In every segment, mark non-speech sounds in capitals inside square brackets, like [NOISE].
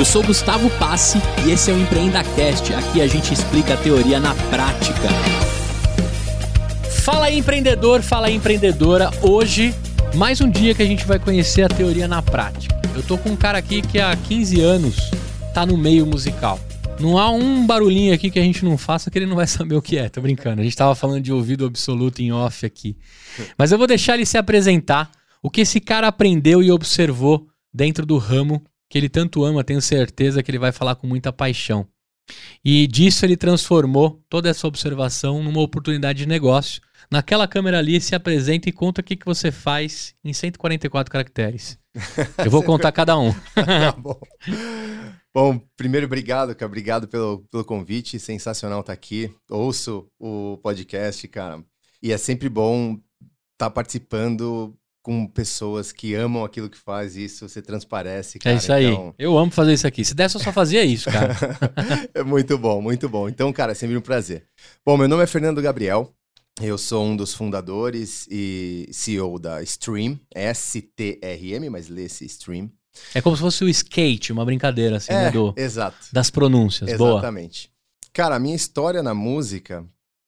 Eu sou Gustavo Passe e esse é o EmpreendaCast. Aqui a gente explica a teoria na prática. Fala aí, empreendedor, fala aí, empreendedora. Hoje, mais um dia que a gente vai conhecer a teoria na prática. Eu tô com um cara aqui que há 15 anos tá no meio musical. Não há um barulhinho aqui que a gente não faça que ele não vai saber o que é. Tô brincando. A gente tava falando de ouvido absoluto em off aqui. Mas eu vou deixar ele se apresentar. O que esse cara aprendeu e observou dentro do ramo que ele tanto ama, tenho certeza que ele vai falar com muita paixão. E disso ele transformou toda essa observação numa oportunidade de negócio. Naquela câmera ali, se apresenta e conta o que, que você faz em 144 caracteres. [LAUGHS] Eu vou contar cada um. tá bom. Bom, primeiro, obrigado, cara. Obrigado pelo, pelo convite. Sensacional estar aqui. Ouço o podcast, cara. E é sempre bom estar tá participando com pessoas que amam aquilo que faz, isso você transparece, cara. É isso aí. Então... Eu amo fazer isso aqui. Se desse, eu só fazia isso, cara. [LAUGHS] é muito bom, muito bom. Então, cara, é sempre um prazer. Bom, meu nome é Fernando Gabriel. Eu sou um dos fundadores e CEO da Stream, S-T-R-M, mas lê-se Stream. É como se fosse o skate, uma brincadeira, assim, é, né, do, exato. das pronúncias. Exatamente. Boa. Cara, a minha história na música,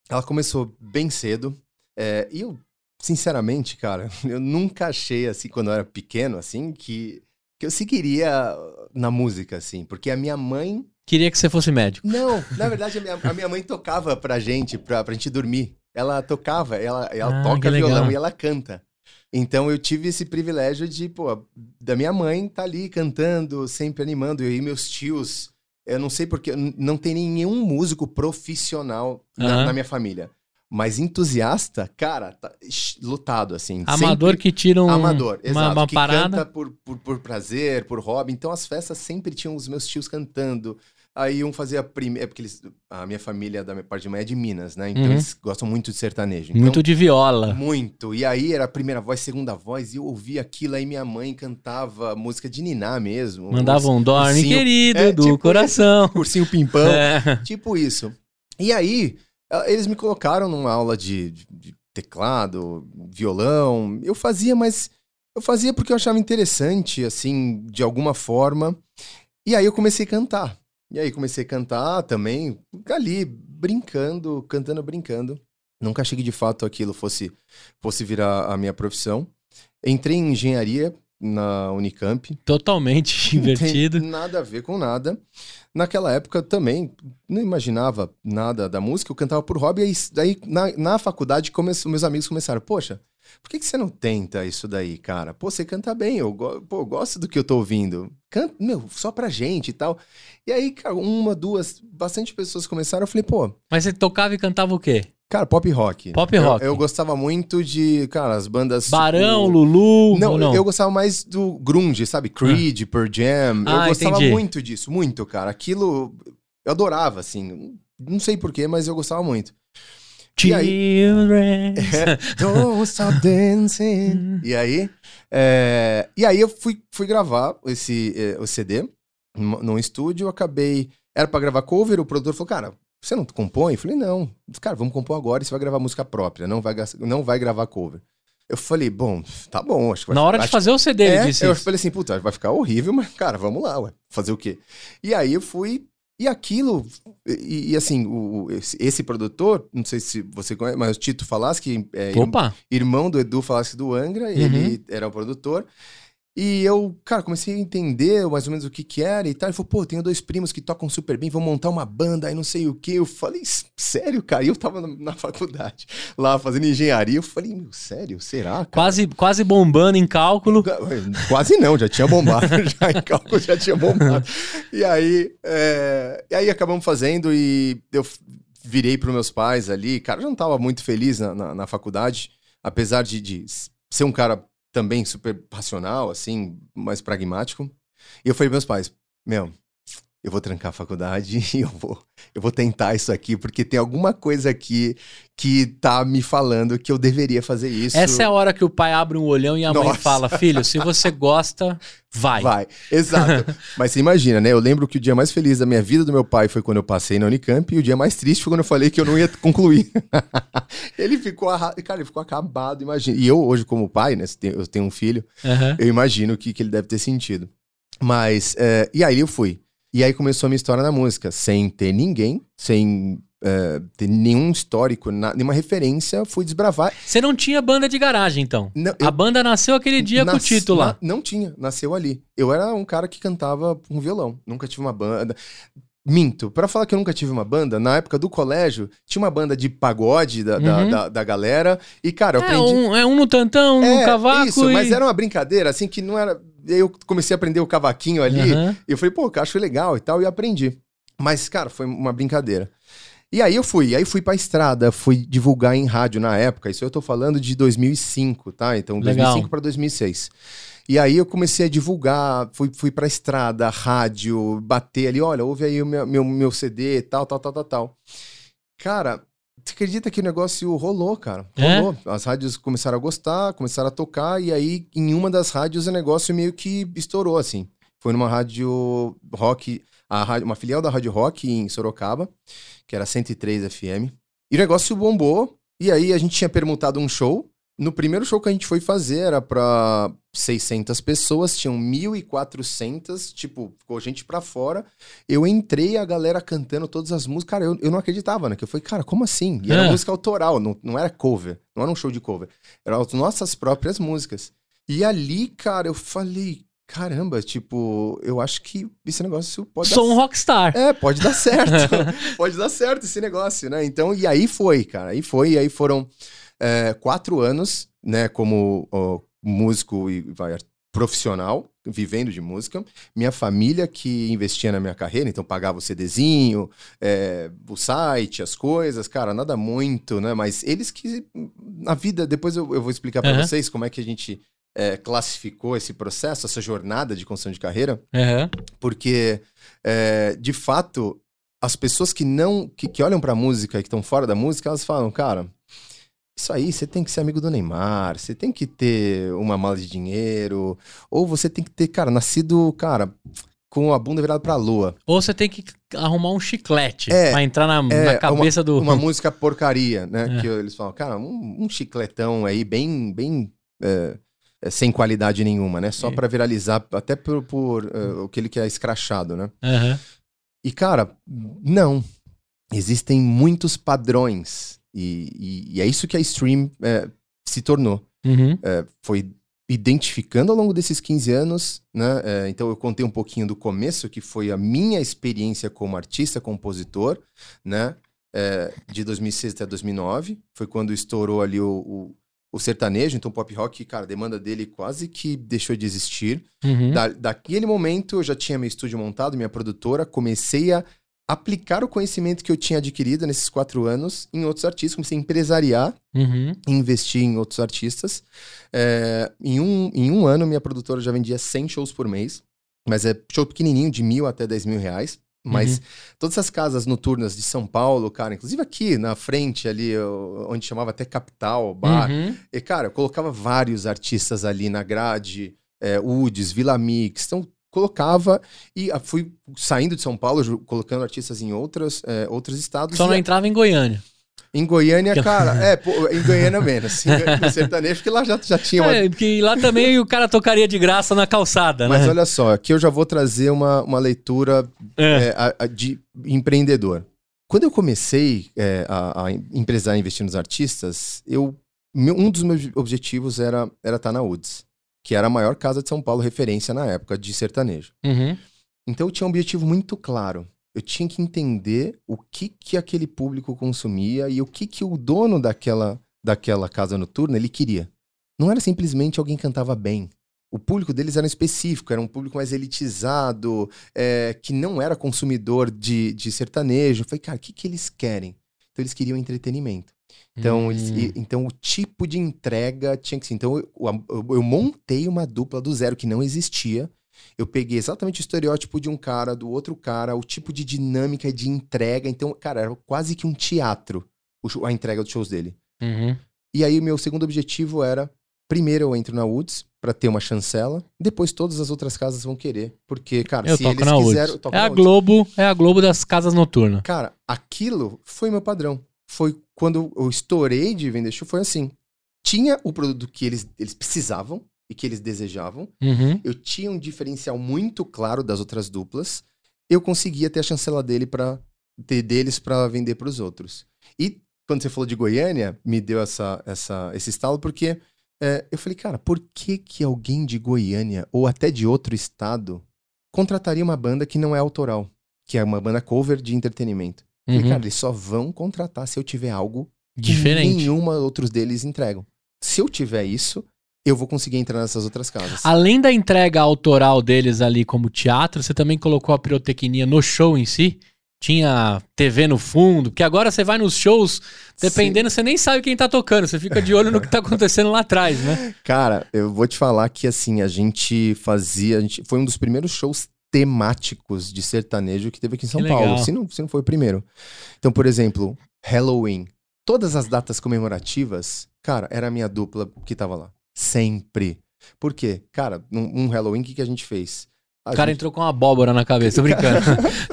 ela começou bem cedo. É, e eu sinceramente, cara, [LAUGHS] eu nunca achei, assim, quando eu era pequeno, assim, que, que eu seguiria na música, assim, porque a minha mãe. Queria que você fosse médico. Não, [LAUGHS] na verdade, a minha, a minha mãe tocava pra gente, pra, pra gente dormir. Ela tocava, ela, ela ah, toca violão e ela canta. Então eu tive esse privilégio de, pô, da minha mãe tá ali cantando, sempre animando, eu e meus tios. Eu não sei porque não tem nenhum músico profissional na, uhum. na minha família. Mas entusiasta, cara, tá lutado, assim. Amador sempre... que tira um, Amador, uma, exato, uma que parada. canta por, por, por, prazer, por hobby. Então as festas sempre tinham os meus tios cantando. Aí um fazia a primeira. É porque eles, a minha família, da minha parte de mãe, é de Minas, né? Então uhum. eles gostam muito de sertanejo. Então, muito de viola. Muito. E aí era a primeira voz, segunda voz, e eu ouvia aquilo. Aí minha mãe cantava música de Niná mesmo. Mandava um dorme, querido, é, do tipo coração. [LAUGHS] Cursinho pimpão. É. Tipo isso. E aí eles me colocaram numa aula de, de, de teclado, violão. Eu fazia, mas eu fazia porque eu achava interessante, assim, de alguma forma. E aí eu comecei a cantar. E aí comecei a cantar também, ali, brincando, cantando, brincando. Nunca achei que de fato aquilo fosse, fosse virar a minha profissão. Entrei em engenharia na Unicamp. Totalmente invertido. nada a ver com nada. Naquela época também não imaginava nada da música, eu cantava por hobby, e daí na, na faculdade come, meus amigos começaram, poxa, por que, que você não tenta isso daí, cara? Pô, você canta bem, eu, pô, eu gosto do que eu tô ouvindo. Canta, meu, só pra gente e tal. E aí, cara, uma, duas, bastante pessoas começaram, eu falei, pô... Mas você tocava e cantava o quê? Cara, pop rock. Pop rock. Eu, eu, gostava muito de, cara, as bandas. Barão, tipo... Lulu. Não, não, eu gostava mais do grunge, sabe? Creed, ah. Pearl Jam. Ah, eu gostava entendi. muito disso, muito, cara. Aquilo eu adorava, assim. Não sei porquê, mas eu gostava muito. Children. [LAUGHS] É, don't stop dancing. [LAUGHS] e aí, é, e aí eu fui, fui gravar esse é, o CD num estúdio, acabei. Era para gravar cover, o produtor falou, cara, você não compõe? Eu falei, não. Cara, vamos compor agora e você vai gravar música própria, não vai, não vai gravar cover. Eu falei, bom, tá bom. Acho que vai, Na hora de fazer o CD, é, ele disse Eu isso. falei assim, puta, vai ficar horrível, mas, cara, vamos lá, ué. Fazer o quê? E aí eu fui. E aquilo, e, e assim, o, esse, produtor, não sei se você conhece, mas o Tito Falaschi, é, irmão do Edu Falaschi do Angra, uhum. ele era o produtor. E eu, cara, comecei a entender mais ou menos o que que era e tal. Ele falou, pô, tenho dois primos que tocam super bem, vão montar uma banda aí não sei o que. Eu falei, sério, cara? E eu tava na, faculdade, lá fazendo engenharia. Eu falei, meu, sério? Será? Cara? Quase, quase bombando em cálculo. Quase não, já tinha bombado. [LAUGHS] já em cálculo já tinha bombado. e aí, é... e aí acabamos fazendo e eu virei para meus pais ali. Cara, eu não tava muito feliz na, na, na faculdade, apesar de, de ser um cara também super passional, assim, mais pragmático. E eu falei meus pais, meu, eu vou trancar a faculdade [LAUGHS] e eu vou, eu vou tentar isso aqui, porque tem alguma coisa aqui que tá me falando que eu deveria fazer isso. Essa é a hora que o pai abre um olhão e a Nossa. mãe fala: Filho, se você gosta, vai. Vai, exato. [LAUGHS] Mas você imagina, né? Eu lembro que o dia mais feliz da minha vida do meu pai foi quando eu passei na Unicamp e o dia mais triste foi quando eu falei que eu não ia concluir. [LAUGHS] ele ficou, cara, ele ficou acabado, imagina. E eu, hoje, como pai, né? Eu tenho um filho, uhum. eu imagino o que, que ele deve ter sentido. Mas, é, e aí eu fui. E aí começou a minha história na música, sem ter ninguém, sem é, ter nenhum histórico, na- nenhuma referência, fui desbravar. Você não tinha banda de garagem, então? Não, A banda nasceu aquele dia com o nas- título lá. não tinha, nasceu ali. Eu era um cara que cantava com violão, nunca tive uma banda. Minto, pra falar que eu nunca tive uma banda, na época do colégio, tinha uma banda de pagode da, da, Uhum. da, da galera. E, cara, eu É aprendi. um, é um no tantão, um É, no cavaco Isso, e... mas era uma brincadeira, assim, que não era. E aí eu comecei a aprender o cavaquinho ali. Aham. E eu falei, pô, eu acho legal e tal, e aprendi. Mas, cara, foi uma brincadeira. E aí eu fui, aí fui pra estrada, fui divulgar em rádio na época, isso eu tô falando de 2005, tá? Então, Legal. 2005 pra 2006. E aí eu comecei a divulgar, fui, fui pra estrada, rádio, bater ali, olha, ouve aí o meu, meu, meu CD, tal, tal, tal, tal, tal. Cara, você acredita que o negócio rolou, cara? É? Rolou. As rádios começaram a gostar, começaram a tocar, e aí em uma das rádios o negócio meio que estourou, assim. Foi numa rádio rock, a rádio- uma filial da Rádio Rock em Sorocaba, que era 103 FM. E o negócio bombou, e aí a gente tinha permutado um show. No primeiro show que a gente foi fazer era pra 600 pessoas, tinham 1.400, tipo, ficou gente pra fora. Eu entrei, a galera cantando todas as músicas. Cara, eu, eu não acreditava, né? Que eu falei, cara, como assim? E era É. música autoral, não, não era cover, não era um show de cover. Eram as nossas próprias músicas. E ali, cara, eu falei, caramba, tipo, eu acho que esse negócio pode Sou um dar rockstar. é, pode dar certo. [LAUGHS] pode dar certo esse negócio, né? Então, e aí foi, cara. Aí foi, e aí foram é, quatro anos, né, como ó, músico e vai, profissional, vivendo de música. Minha família que investia na minha carreira, então pagava o CDzinho, é, o site, as coisas, cara, nada muito, né? Mas eles que, na vida, depois eu, eu vou explicar pra Aham. vocês como é que a gente é, classificou esse processo, essa jornada de construção de carreira Aham. porque é, de fato as pessoas que não que, que olham pra música e que estão fora da música elas falam cara isso aí você tem que ser amigo do Neymar você tem que ter uma mala de dinheiro ou você tem que ter cara nascido cara com a bunda virada pra lua Ou você tem que arrumar um chiclete É, pra entrar na, é, na cabeça do... uma [LAUGHS] música porcaria né É. que eles falam cara um, um chicletão aí bem bem é, é, sem qualidade nenhuma né só É. pra viralizar até por, por é, o que ele quer escrachado né Aham. E, cara, não. Existem muitos padrões. E, e- e é isso que a Stream é, se tornou. Uhum. É, foi identificando ao longo desses 15 anos, né? É, então eu contei um pouquinho do começo, que foi a minha experiência como artista, compositor, né? É, de 2006 até 2009. Foi quando estourou ali o, o, o sertanejo. Então o pop rock, cara, a demanda dele quase que deixou de existir. Uhum. Da, daquele momento, eu já tinha meu estúdio montado, minha produtora, comecei a aplicar o conhecimento que eu tinha adquirido nesses quatro anos em outros artistas, comecei a empresariar Uhum. investir em outros artistas. É, em, um, em um ano, minha produtora já vendia 100 shows por mês, mas é show pequenininho, de mil até 10 mil reais. Mas Uhum. todas essas casas noturnas de São Paulo, cara, inclusive aqui na frente, ali, onde chamava até Capital, Bar, Uhum. e, cara, eu colocava vários artistas ali na grade, é, Uds, Vila Mix, então colocava e ah, fui saindo de São Paulo, colocando artistas em outras, é, outros estados. Só não entrava em Goiânia. Em Goiânia, cara, é, pô, em Goiânia [LAUGHS] menos, no sertanejo, porque lá já, já tinha uma... É, porque lá também o cara tocaria de graça na calçada, Mas né? olha só, aqui eu já vou trazer uma, uma leitura É. é, a- a de empreendedor. Quando eu comecei é, a, a empresar e investir nos artistas, eu, meu- um dos meus objetivos era estar era tá na UDS, que era a maior casa de São Paulo, referência na época de sertanejo. Uhum. Então eu tinha um objetivo muito claro. Eu tinha que entender o que, que aquele público consumia e o que, que o dono daquela, daquela casa noturna ele queria. Não era simplesmente alguém que cantava bem. O público deles era específico, era um público mais elitizado, é, que não era consumidor de, de sertanejo. Eu falei, cara, o que, que eles querem? Então eles queriam entretenimento. Então, Hum. e- então o tipo de entrega tinha que ser. Então eu, eu- eu montei uma dupla do zero que não existia. Eu peguei exatamente o estereótipo de um cara, do outro cara, o tipo de dinâmica de entrega. Então, cara, era quase que um teatro a entrega dos shows dele. Uhum. E aí, meu segundo objetivo era: primeiro eu entro na Woods pra ter uma chancela, depois todas as outras casas vão querer. Porque, cara, Eu se eles toco É na a. Globo, é a Globo das casas noturnas. Cara, aquilo foi meu padrão. Foi quando eu estourei de vender show, foi assim. Tinha o produto que eles, eles precisavam, e que eles desejavam. Uhum. Eu tinha um diferencial muito claro das outras duplas. Eu conseguia ter a chancela dele para ter deles para vender para os outros. E quando você falou de Goiânia, me deu essa, essa, esse estalo porque é, eu falei, cara, por que que alguém de Goiânia ou até de outro estado contrataria uma banda que não é autoral, que é uma banda cover de entretenimento? Uhum. cara, eles só vão contratar se eu tiver algo que Diferente. nenhuma outros deles entregam. Se eu tiver isso, eu vou conseguir entrar nessas outras casas. Além da entrega autoral deles ali como teatro, você também colocou a pirotecnia no show em si? Tinha TV no fundo, porque agora você vai nos shows, dependendo, você nem sabe quem tá tocando, você fica de olho no que tá acontecendo lá atrás, né? [LAUGHS] Cara, eu vou te falar que assim, a gente fazia. A gente, foi um dos primeiros shows temáticos de sertanejo que teve aqui em São Que Paulo. legal. Se não, se não foi o primeiro. Então, por exemplo, Halloween. Todas as datas comemorativas, cara, era a minha dupla que tava lá. Sempre. Por quê? Cara, num um Halloween, o que, que a gente fez? A O cara gente- entrou com uma abóbora na cabeça, tô brincando.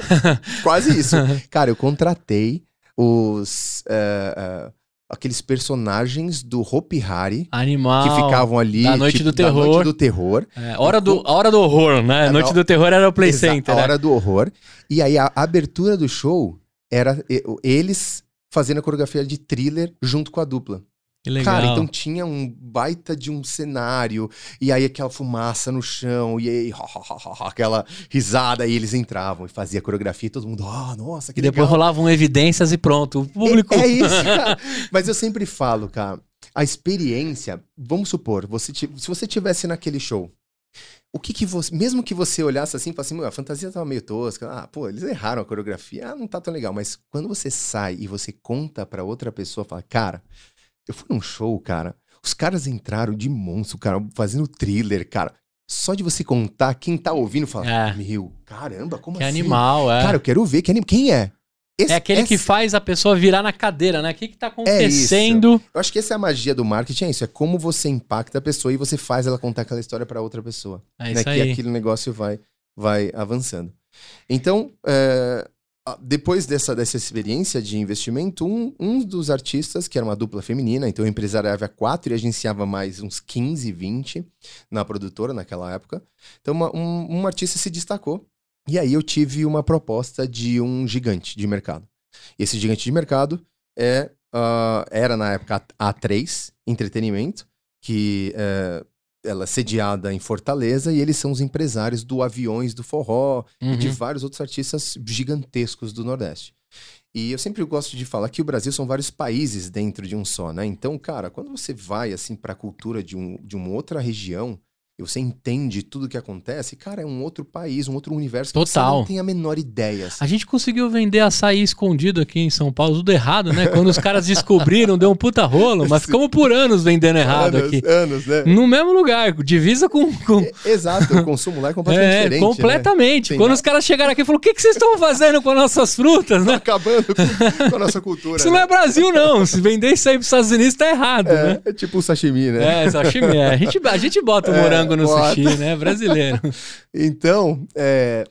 [LAUGHS] Quase isso. [LAUGHS] Cara, eu contratei os. eh, eh, aqueles personagens do Hopi Hari Animal. que ficavam ali. da Noite do Da Terror. Noite do Terror. É, hora, do, hora do horror, né? É, Noite do terror era o Play Exa- Center. A né? hora do horror. E aí a abertura do show era eles fazendo a coreografia de thriller junto com a dupla. Que legal. Cara, então tinha um baita de um cenário, e aí aquela fumaça no chão, e aí aquela risada, e eles entravam e fazia coreografia, e todo mundo, ah, nossa, que E depois legal. rolavam evidências e pronto. O público. É, é isso, [LAUGHS] cara. Mas eu sempre falo, cara, a experiência, vamos supor, você se você tivesse naquele show, o que que você, mesmo que você olhasse assim, e falasse, assim, "Meu, a fantasia tava meio tosca, ah, pô, eles erraram a coreografia, ah, não tá tão legal, mas quando você sai e você conta pra outra pessoa, fala, cara, eu fui num show, cara, os caras entraram de monstro, cara, fazendo thriller, cara, só de você contar, quem tá ouvindo fala, É. meu, caramba, como Que assim? animal, é. Cara, eu quero ver, que anim... quem é? Esse- é aquele que faz a pessoa virar na cadeira, né? O que que tá É acontecendo? Eu acho que essa é a magia do marketing, é isso. É como você impacta a pessoa e você faz ela contar aquela história para outra pessoa. É, né? isso Que aí. aquele negócio vai, vai avançando. Então, é, depois dessa, dessa experiência de investimento, um, um dos artistas, que era uma dupla feminina, então empresariava quatro e agenciava mais uns 15, 20 na produtora naquela época. Então, uma- um, um artista se destacou. E aí eu tive uma proposta de um gigante de mercado. Esse gigante de mercado é, ah, era na época a A3 Entretenimento, que é, ela é sediada em Fortaleza, e eles são os empresários do Aviões do Forró e de Uhum. vários outros artistas gigantescos do Nordeste. E eu sempre gosto de falar que o Brasil são vários países dentro de um só, né? Então, cara, quando você vai assim para a cultura de, um, de uma outra região e você entende tudo que acontece, cara, é um outro país, um outro universo que você Total. não tem a menor ideia. assim. A gente conseguiu vender açaí escondido aqui em São Paulo, tudo errado, né? Quando os caras descobriram, deu um puta rolo, mas [LAUGHS] ficamos por anos vendendo errado anos, aqui. anos, né? No mesmo lugar, divisa com. com... É, Exato, o consumo lá é completamente É, diferente. né? completamente. Tem Quando os caras chegaram aqui e falaram: o que, que vocês estão fazendo com as nossas frutas, né? acabando com, com a nossa cultura. Isso né? não é Brasil, não. Se vender isso aí pros Estados Unidos, tá errado, né? É, é tipo o sashimi, né? É, sashimi, é. A gente, a gente bota o [LAUGHS] É, morango no bota. sushi, né? Brasileiro. [LAUGHS] Então, é,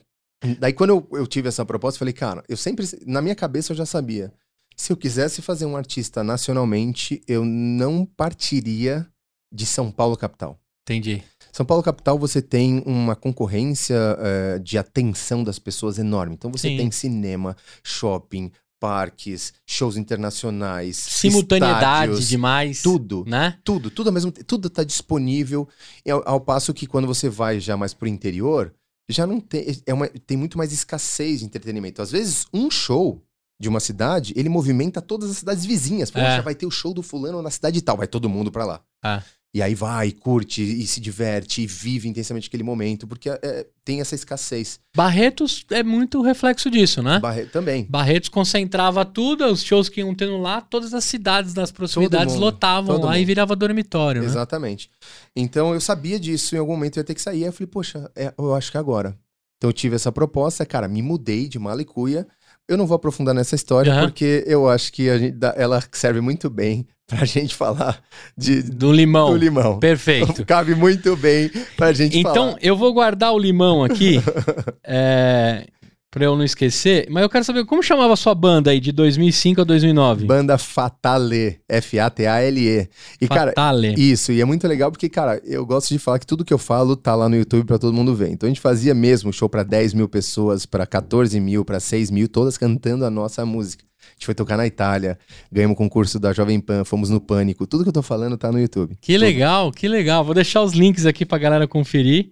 daí quando eu, eu tive essa proposta, eu falei, cara, eu sempre, na minha cabeça eu já sabia. Se eu quisesse fazer um artista nacionalmente, eu não partiria de São Paulo capital. Entendi. São Paulo capital você tem uma concorrência é, de atenção das pessoas enorme. Então você Sim. tem cinema, shopping, parques, shows internacionais, Simultaneidade estádios, demais. tudo. Né? Tudo, tudo ao mesmo tudo tá disponível. E ao, ao passo que quando você vai já mais pro interior, já não tem, é uma, tem muito mais escassez de entretenimento. Às vezes, um show de uma cidade, ele movimenta todas as cidades vizinhas. Pô, É. já vai ter o show do fulano na cidade tal, vai todo mundo pra lá. É. E aí vai, curte, e se diverte, e vive intensamente aquele momento, porque é, tem essa escassez. Barretos é muito reflexo disso, né? Barre- também. Barretos concentrava tudo, os shows que iam tendo lá, todas as cidades das proximidades mundo, lotavam lá e mundo. virava dormitório, né? Exatamente. Então eu sabia disso, em algum momento eu ia ter que sair. Aí eu falei, poxa, é, eu acho que é agora. Então eu tive essa proposta, cara, me mudei de Malicuia. Eu não vou aprofundar nessa história, Aham. porque eu acho que dá- ela serve muito bem pra [LAUGHS] gente falar de, Do limão. do limão. Perfeito. [LAUGHS] Cabe muito bem pra gente Então, falar. eu vou guardar o limão aqui. [LAUGHS] é, pra eu não esquecer. Mas eu quero saber como chamava a sua banda aí de 2005 a 2009? Banda Fatale, F-A-T-A-L-E. E, cara, Fatale. Isso, e é muito legal porque, cara, eu gosto de falar que tudo que eu falo tá lá no YouTube pra todo mundo ver. Então a gente fazia mesmo show pra 10 mil pessoas, pra 14 mil, pra 6 mil, todas cantando a nossa música. A gente foi tocar na Itália, ganhamos o concurso da Jovem Pan, fomos no Pânico. Tudo que eu tô falando tá no YouTube. Que legal, que legal. Vou deixar os links aqui pra galera conferir.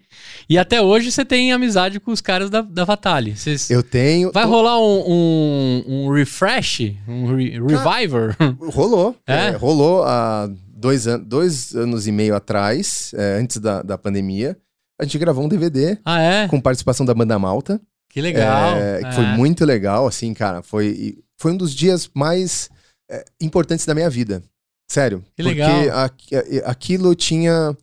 E até hoje você tem amizade com os caras da, da Fatale. Vocês... Eu tenho. Vai rolar um, um, um refresh? Um re- reviver? [LAUGHS] Rolou. É? É, rolou há dois, an dois anos e meio atrás, é, antes da, da pandemia. A gente gravou um DVD ah, é? com participação da banda Malta. Que legal. É, que Foi É. muito legal, assim, cara. Foi, foi um dos dias mais é, importantes da minha vida. Sério. Que porque legal. aqui- a- aquilo tinha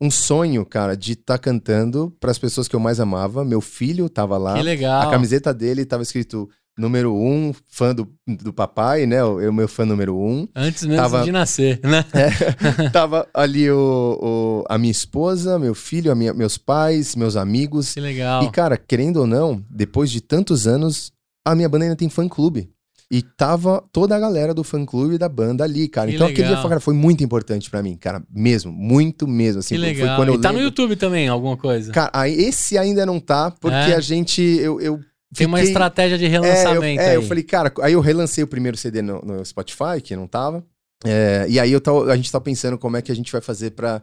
um sonho, cara, de estar cantando para as pessoas que eu mais amava. Meu filho tava lá. Que legal. A camiseta dele tava escrito número um, fã do, do papai, né? Eu, eu, meu fã número um. Antes mesmo Tava- de nascer, né? [LAUGHS] [LAUGHS] tava ali o, o- a minha esposa, meu filho, a minha- meus pais, meus amigos. Que legal. E, cara, querendo ou não, depois de tantos anos, a minha banda ainda tem fã-clube. E tava toda a galera do fã-clube da banda ali, cara. Que então aquele legal. dia cara, foi muito importante pra mim, cara. Mesmo, muito mesmo. Assim, que foi legal. quando eu e tá no lembro- YouTube também, alguma coisa. Cara, esse ainda não tá, porque É? a gente. Eu, eu Tem uma fiquei- estratégia de É, eu, relançamento é, aí. eu falei, cara, aí eu relancei o primeiro CD no, no Spotify, que não tava. É, e aí eu tô- a gente tá pensando como é que a gente vai fazer pra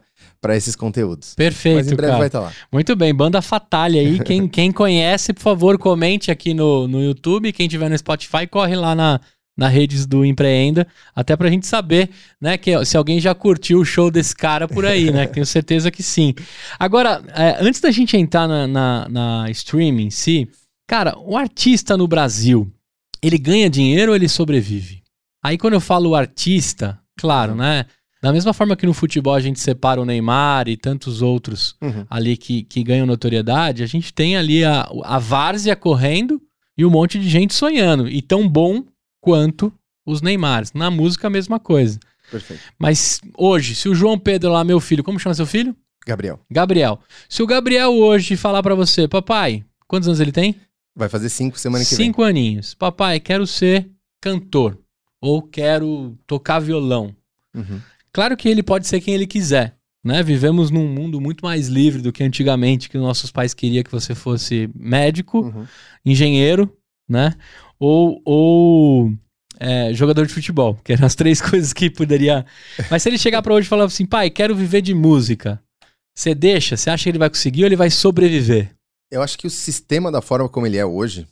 esses conteúdos. Perfeito, Mas em breve cara. vai estar lá. Muito bem, Banda Fatale aí. Quem, [LAUGHS] quem conhece, por favor, comente aqui no, no YouTube. Quem tiver no Spotify, corre lá na, na redes do Empreenda, até pra gente saber, né, que, se alguém já curtiu o show desse cara por aí, né? [LAUGHS] Tenho certeza que sim. Agora, é, antes da gente entrar na, na, na streaming em si, cara, o artista no Brasil, ele ganha dinheiro ou ele sobrevive? Aí quando eu falo artista, claro, né? Da mesma forma que no futebol a gente separa o Neymar e tantos outros Uhum. ali que, que ganham notoriedade, a gente tem ali a, a várzea correndo e um monte de gente sonhando. E tão bom quanto os Neymars. Na música, a mesma coisa. Perfeito. Mas hoje, se o João Pedro lá, meu filho, como chama seu filho? Gabriel, Gabriel. Se o Gabriel hoje falar pra você, papai, quantos anos ele tem? vai fazer cinco semana que vem. Cinco aninhos. Papai, quero ser cantor. Ou quero tocar violão. Uhum. Claro que ele pode ser quem ele quiser. Né? Vivemos num mundo muito mais livre do que antigamente, que nossos pais queriam que você fosse médico, Uhum. engenheiro, né? Ou, ou é, jogador de futebol, que eram as três [LAUGHS] coisas que poderia. Mas se ele chegar pra hoje e falar assim, pai, quero viver de música, você deixa? Você acha que ele vai conseguir ou ele vai sobreviver? Eu acho que o sistema da forma como ele é hoje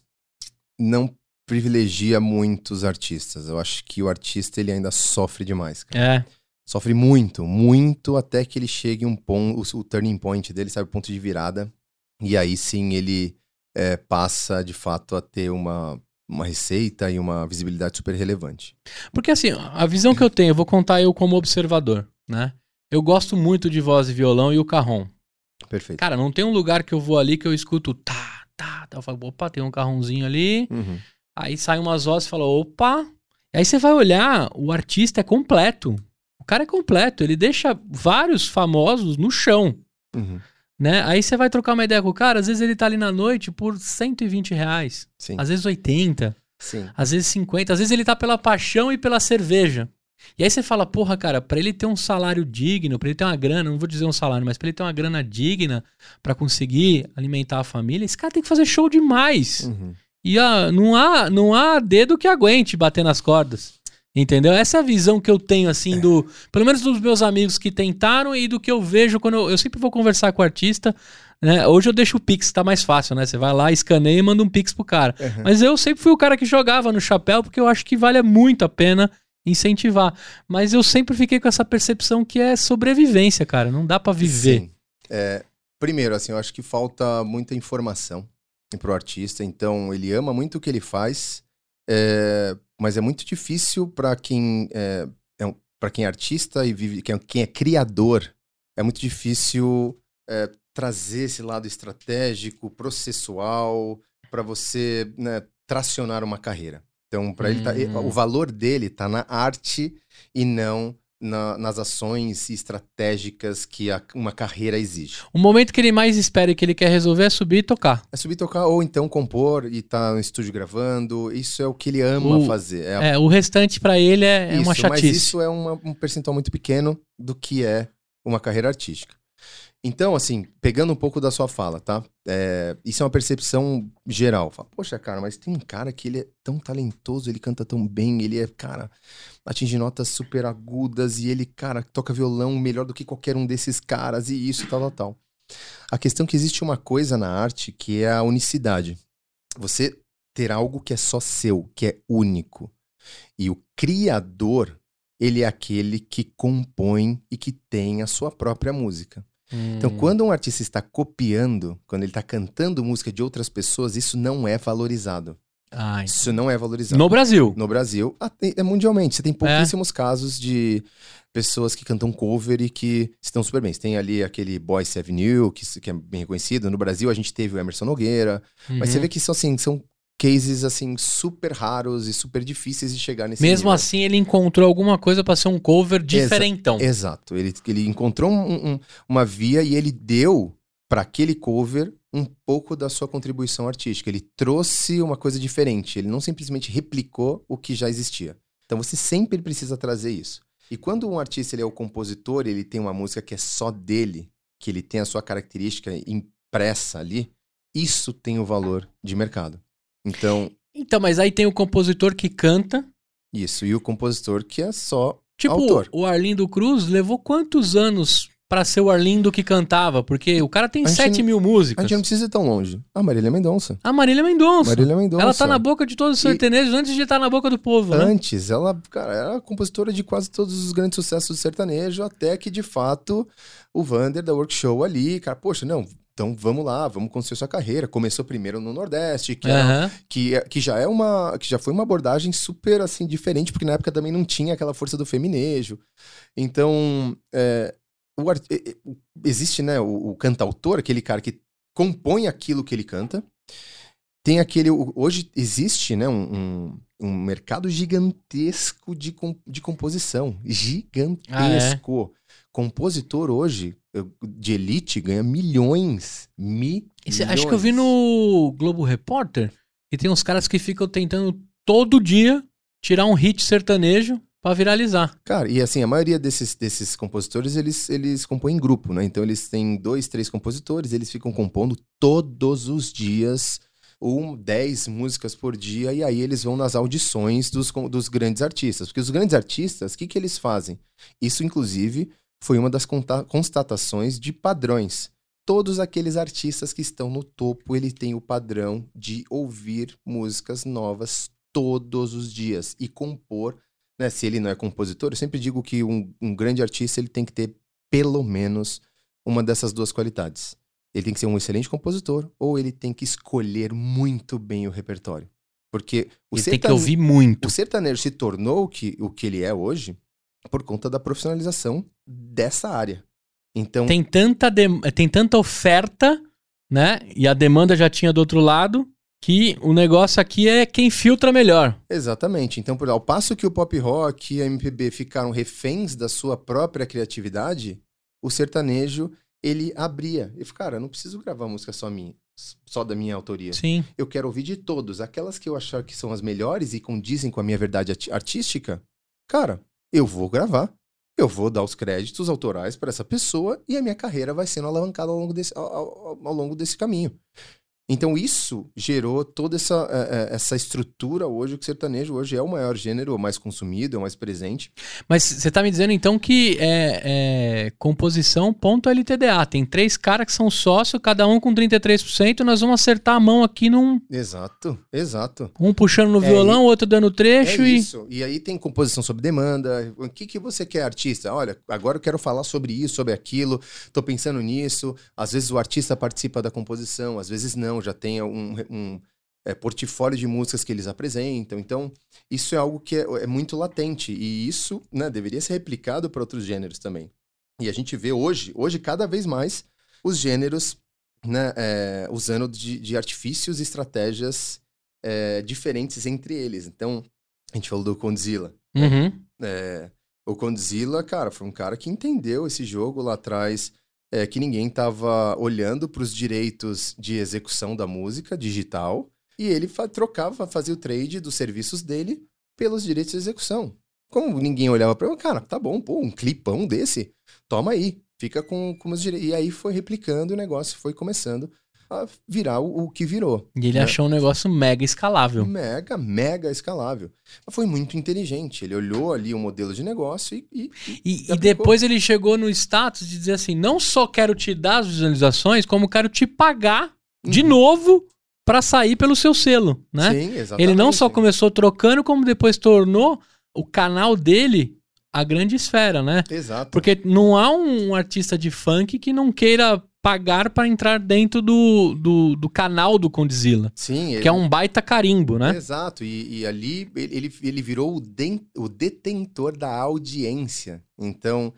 não privilegia muitos artistas. Eu acho que o artista ele ainda sofre demais. cara. É, Sofre muito, muito até que ele chegue um ponto, o, o turning point dele, sabe, o ponto de virada. E aí sim ele é, passa de fato a ter uma, uma receita e uma visibilidade super relevante. Porque assim, a visão que eu tenho, eu vou contar eu como observador, né? Eu gosto muito de voz e violão e o carrom. Perfeito. Cara, não tem um lugar que eu vou ali que eu escuto tá, tá, tá. Eu falo, opa, tem um carrãozinho ali. Uhum. Aí sai umas vozes e fala, opa. Aí você vai olhar, o artista é completo. O cara é completo, ele deixa vários famosos no chão, Uhum. né? Aí você vai trocar uma ideia com o cara, às vezes ele tá ali na noite por 120 reais, Sim. às vezes 80, Sim. às vezes 50, às vezes ele tá pela paixão e pela cerveja. E aí você fala, porra, cara, pra ele ter um salário digno, pra ele ter uma grana, não vou dizer um salário, mas pra ele ter uma grana digna pra conseguir alimentar a família, esse cara tem que fazer show demais. Uhum. E não, há, não há dedo que aguente bater nas cordas. Entendeu? Essa é a visão que eu tenho, assim, do. Pelo menos dos meus amigos que tentaram e do que eu vejo quando eu, eu sempre vou conversar com o artista. Né? Hoje eu deixo o Pix, tá mais fácil, né? Você vai lá, escaneia e manda um Pix pro cara. Uhum. Mas eu sempre fui o cara que jogava no chapéu, porque eu acho que vale muito a pena incentivar. Mas eu sempre fiquei com essa percepção que é sobrevivência, cara. Não dá pra viver. Sim. É, primeiro, assim, eu acho que falta muita informação pro artista. Então, ele ama muito o que ele faz, é, mas é muito difícil para quem é, é para quem é artista e vive, quem, é- quem é criador, é muito difícil é, trazer esse lado estratégico, processual, para você né, tracionar uma carreira. Então, para ele, tá, Hum. o valor dele tá na arte e não na- nas ações estratégicas que a- uma carreira exige. O momento que ele mais espera e que ele quer resolver é subir e tocar. É subir tocar ou então compor e tá no estúdio gravando. Isso é o que ele ama O- fazer. É a- É, o restante pra ele é, é isso, uma Mas chatice. isso é uma- um percentual muito pequeno do que é uma carreira artística. Então, assim, pegando um pouco da sua fala, tá? É, isso é uma percepção geral. Fala, Poxa, cara, mas tem um cara que ele é tão talentoso, ele canta tão bem, ele é, cara, atinge notas super agudas e ele, cara, toca violão melhor do que qualquer um desses caras e isso, tal, tal, tal. A questão é que existe uma coisa na arte que é a unicidade. Você ter algo que é só seu, que é único. E o criador, ele é aquele que compõe e que tem a sua própria música. Então, Hum. quando um artista está copiando, quando ele está cantando música de outras pessoas, isso não é valorizado. Ai. Isso não é valorizado. No Brasil. No Brasil, até- é mundialmente. Você tem pouquíssimos casos de pessoas que cantam cover e que estão super bem. Você tem ali aquele Boyce Avenue, que, que é bem reconhecido. No Brasil, a gente teve o Emerson Nogueira. Mas você Uhum. vê que são, assim, são cases, assim, super raros e super difíceis de chegar nesse Mesmo nível. assim, ele encontrou alguma coisa pra ser um cover diferentão. Exato. Ele, ele encontrou um- um- uma via e ele deu para aquele cover um pouco da sua contribuição artística. Ele trouxe uma coisa diferente. Ele não simplesmente replicou o que já existia. Então você sempre precisa trazer isso. E quando um artista ele é o compositor, ele tem uma música que é só dele, que ele tem a sua característica impressa ali, isso tem o valor de mercado. Então, Então, mas aí tem o compositor que canta. isso. E o compositor que é só Tipo, Autor. o Arlindo Cruz levou quantos anos pra ser o Arlindo que cantava? Porque o cara tem A gente 7 não- mil A músicas. gente não precisa ir tão longe. A Marília Mendonça. A Marília Mendonça. Marília Mendonça. Ela tá na boca de todos os E- sertanejos antes de estar na boca do povo, né? Antes, ela, cara, era compositora de quase todos os grandes sucessos do sertanejo, até que, de fato, o Vander da Workshow ali, cara, poxa, não, então vamos lá, vamos construir sua carreira. Começou primeiro no Nordeste, que, era- que, é- que já é uma. que já foi uma abordagem super assim, diferente, porque na época também não tinha aquela força do feminejo. Então, é, o art- existe, né, o, o cantautor, aquele cara que compõe aquilo que ele canta. Tem aquele. Hoje existe, né, um, um, um mercado gigantesco de, de composição. Gigantesco. Compositor hoje, de elite, ganha milhões. Mi Esse- Acho que eu vi no Globo Repórter que tem uns caras que ficam tentando todo dia tirar um hit sertanejo pra viralizar. Cara, e assim, a maioria desses, desses compositores, eles, eles compõem em grupo, né? Então eles têm dois, três compositores, eles ficam compondo todos os dias, um, dez músicas por dia, e aí eles vão nas audições dos, dos grandes artistas. Porque os grandes artistas, o que, que eles fazem? Isso, inclusive, foi uma das constatações de padrões. Todos aqueles artistas que estão no topo, ele tem o padrão de ouvir músicas novas todos os dias e compor né, se ele não é compositor, eu sempre digo que um, um grande artista ele tem que ter pelo menos uma dessas duas qualidades. Ele tem que ser um excelente compositor ou ele tem que escolher muito bem o repertório. Porque o, Ele tem que sertane- ouvir muito. o sertanejo se tornou o que, o que ele é hoje por conta da profissionalização dessa área. Então, Tem tanta, dem- tem tanta oferta, né? E a demanda já tinha do outro lado, que o negócio aqui é quem filtra melhor. Exatamente. Então, por, ao passo que o pop rock e a MPB ficaram reféns da sua própria criatividade, o sertanejo, ele abria. E falou, cara, eu não preciso gravar música só minha, só da minha autoria. Sim. Eu quero ouvir de todos. Aquelas que eu achar que são as melhores e condizem com a minha verdade artística, cara, eu vou gravar. Eu vou dar os créditos autorais para essa pessoa e a minha carreira vai sendo alavancada ao longo desse, ao, ao- ao longo desse caminho. Então isso gerou toda essa, eh, eh, essa estrutura hoje, que o sertanejo hoje é o maior gênero, o mais consumido, é o mais presente. Mas você tá me dizendo então que é, é composição ponto LTDA. Tem três caras que são sócios, cada um com 33%. Nós vamos acertar a mão aqui num. Exato, exato. Um puxando no É, violão, o outro dando É trecho e. isso. E aí tem composição sob demanda. O que, que você quer, artista? Olha, agora eu quero falar sobre isso, sobre aquilo. Tô pensando nisso. Às vezes o artista participa da composição, às vezes não. Já tem um, um, é, portfólio de músicas que eles apresentam. Então, isso é algo que é, é muito latente. E isso né, deveria ser replicado para outros gêneros também. E a gente vê hoje, hoje cada vez mais, os gêneros né, é, usando de, de artifícios e estratégias é, diferentes entre eles. Então, a gente falou do Condzilla. Uhum. É, O Condzilla, cara, foi um cara que entendeu esse jogo lá atrás, é, que ninguém tava olhando para os direitos de execução da música digital, e ele fa trocava, fazia o trade dos serviços dele pelos direitos de execução. Como ninguém olhava para ele, cara, tá bom, pô, um clipão desse, toma aí, fica com, com os direitos. E aí foi replicando o negócio, foi começando a virar o, o que virou. E ele né? achou um negócio mega escalável. Mega, mega escalável. Mas foi muito inteligente. Ele olhou ali o modelo de negócio e. E, e, e depois ele chegou no status de dizer assim: não só quero te dar as visualizações, como quero te pagar uhum. de novo para sair pelo seu selo, né? Sim, exatamente. Ele não só começou trocando, como depois tornou o canal dele a grande esfera, né? Exato. Porque não há um artista de funk que não queira pagar para entrar dentro do, do, do, canal do Condzilla. Sim. Ele... Que é um baita carimbo, né? Exato. E, e ali ele, ele virou o, de, o detentor da audiência. Então,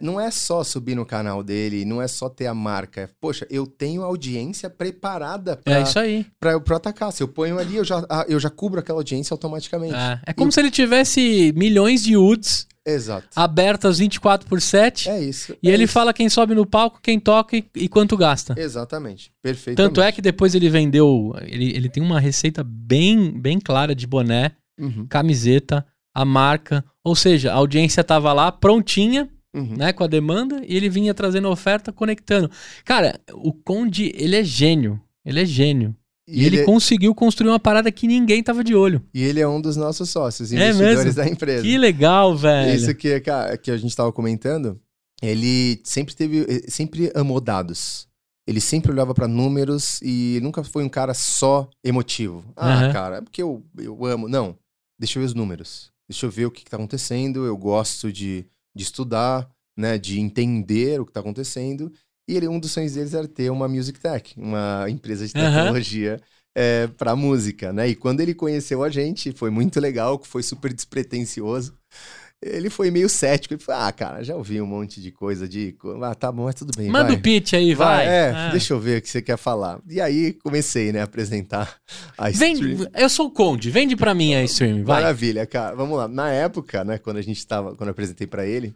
não é só subir no canal dele, não é só ter a marca. Poxa, eu tenho audiência preparada pra, é isso aí. Pra, pra atacar. Se eu ponho ali, eu já, eu já cubro aquela audiência automaticamente. É, é como se ele tivesse milhões de UDs Exato. abertas 24 por 7. É isso. E é ele isso. fala quem sobe no palco, quem toca e, e quanto gasta. Exatamente. Perfeito. Tanto é que depois ele vendeu. Ele, ele tem uma receita bem, bem clara de boné, Uhum. camiseta, a marca. Ou seja, a audiência tava lá prontinha Uhum. né, com a demanda, e ele vinha trazendo oferta, conectando. Cara, o Conde, ele é gênio. Ele é gênio. E, ele, é- conseguiu construir uma parada que ninguém tava de olho. e ele é um dos nossos sócios, É investidores mesmo? da empresa. Que legal, velho. Isso que, que a gente estava comentando, ele sempre teve, eh, sempre amou dados. Ele sempre olhava para números e nunca foi um cara só emotivo. Ah, Aham. cara, é porque eu, eu amo. Não, deixa eu ver os números. Deixa eu ver o que, está acontecendo. Eu gosto de, de estudar, né, de entender o que está acontecendo. E ele, um dos sonhos deles era ter uma music tech, uma empresa de tecnologia é, para música, né? E quando ele conheceu a gente, foi muito legal, foi super despretensioso. Ele foi meio cético. Ele falou: Ah, cara, já ouvi um monte de coisa de. Ah, tá bom, mas tudo bem. Manda vai. o pitch aí, vai. É, Ah. deixa eu ver o que você quer falar. E aí comecei, né, a apresentar a Vende, stream. eu sou o Conde, vende pra mim a stream, vai. Maravilha, cara. Vamos lá. Na época, né, quando a gente tava, quando eu apresentei pra ele,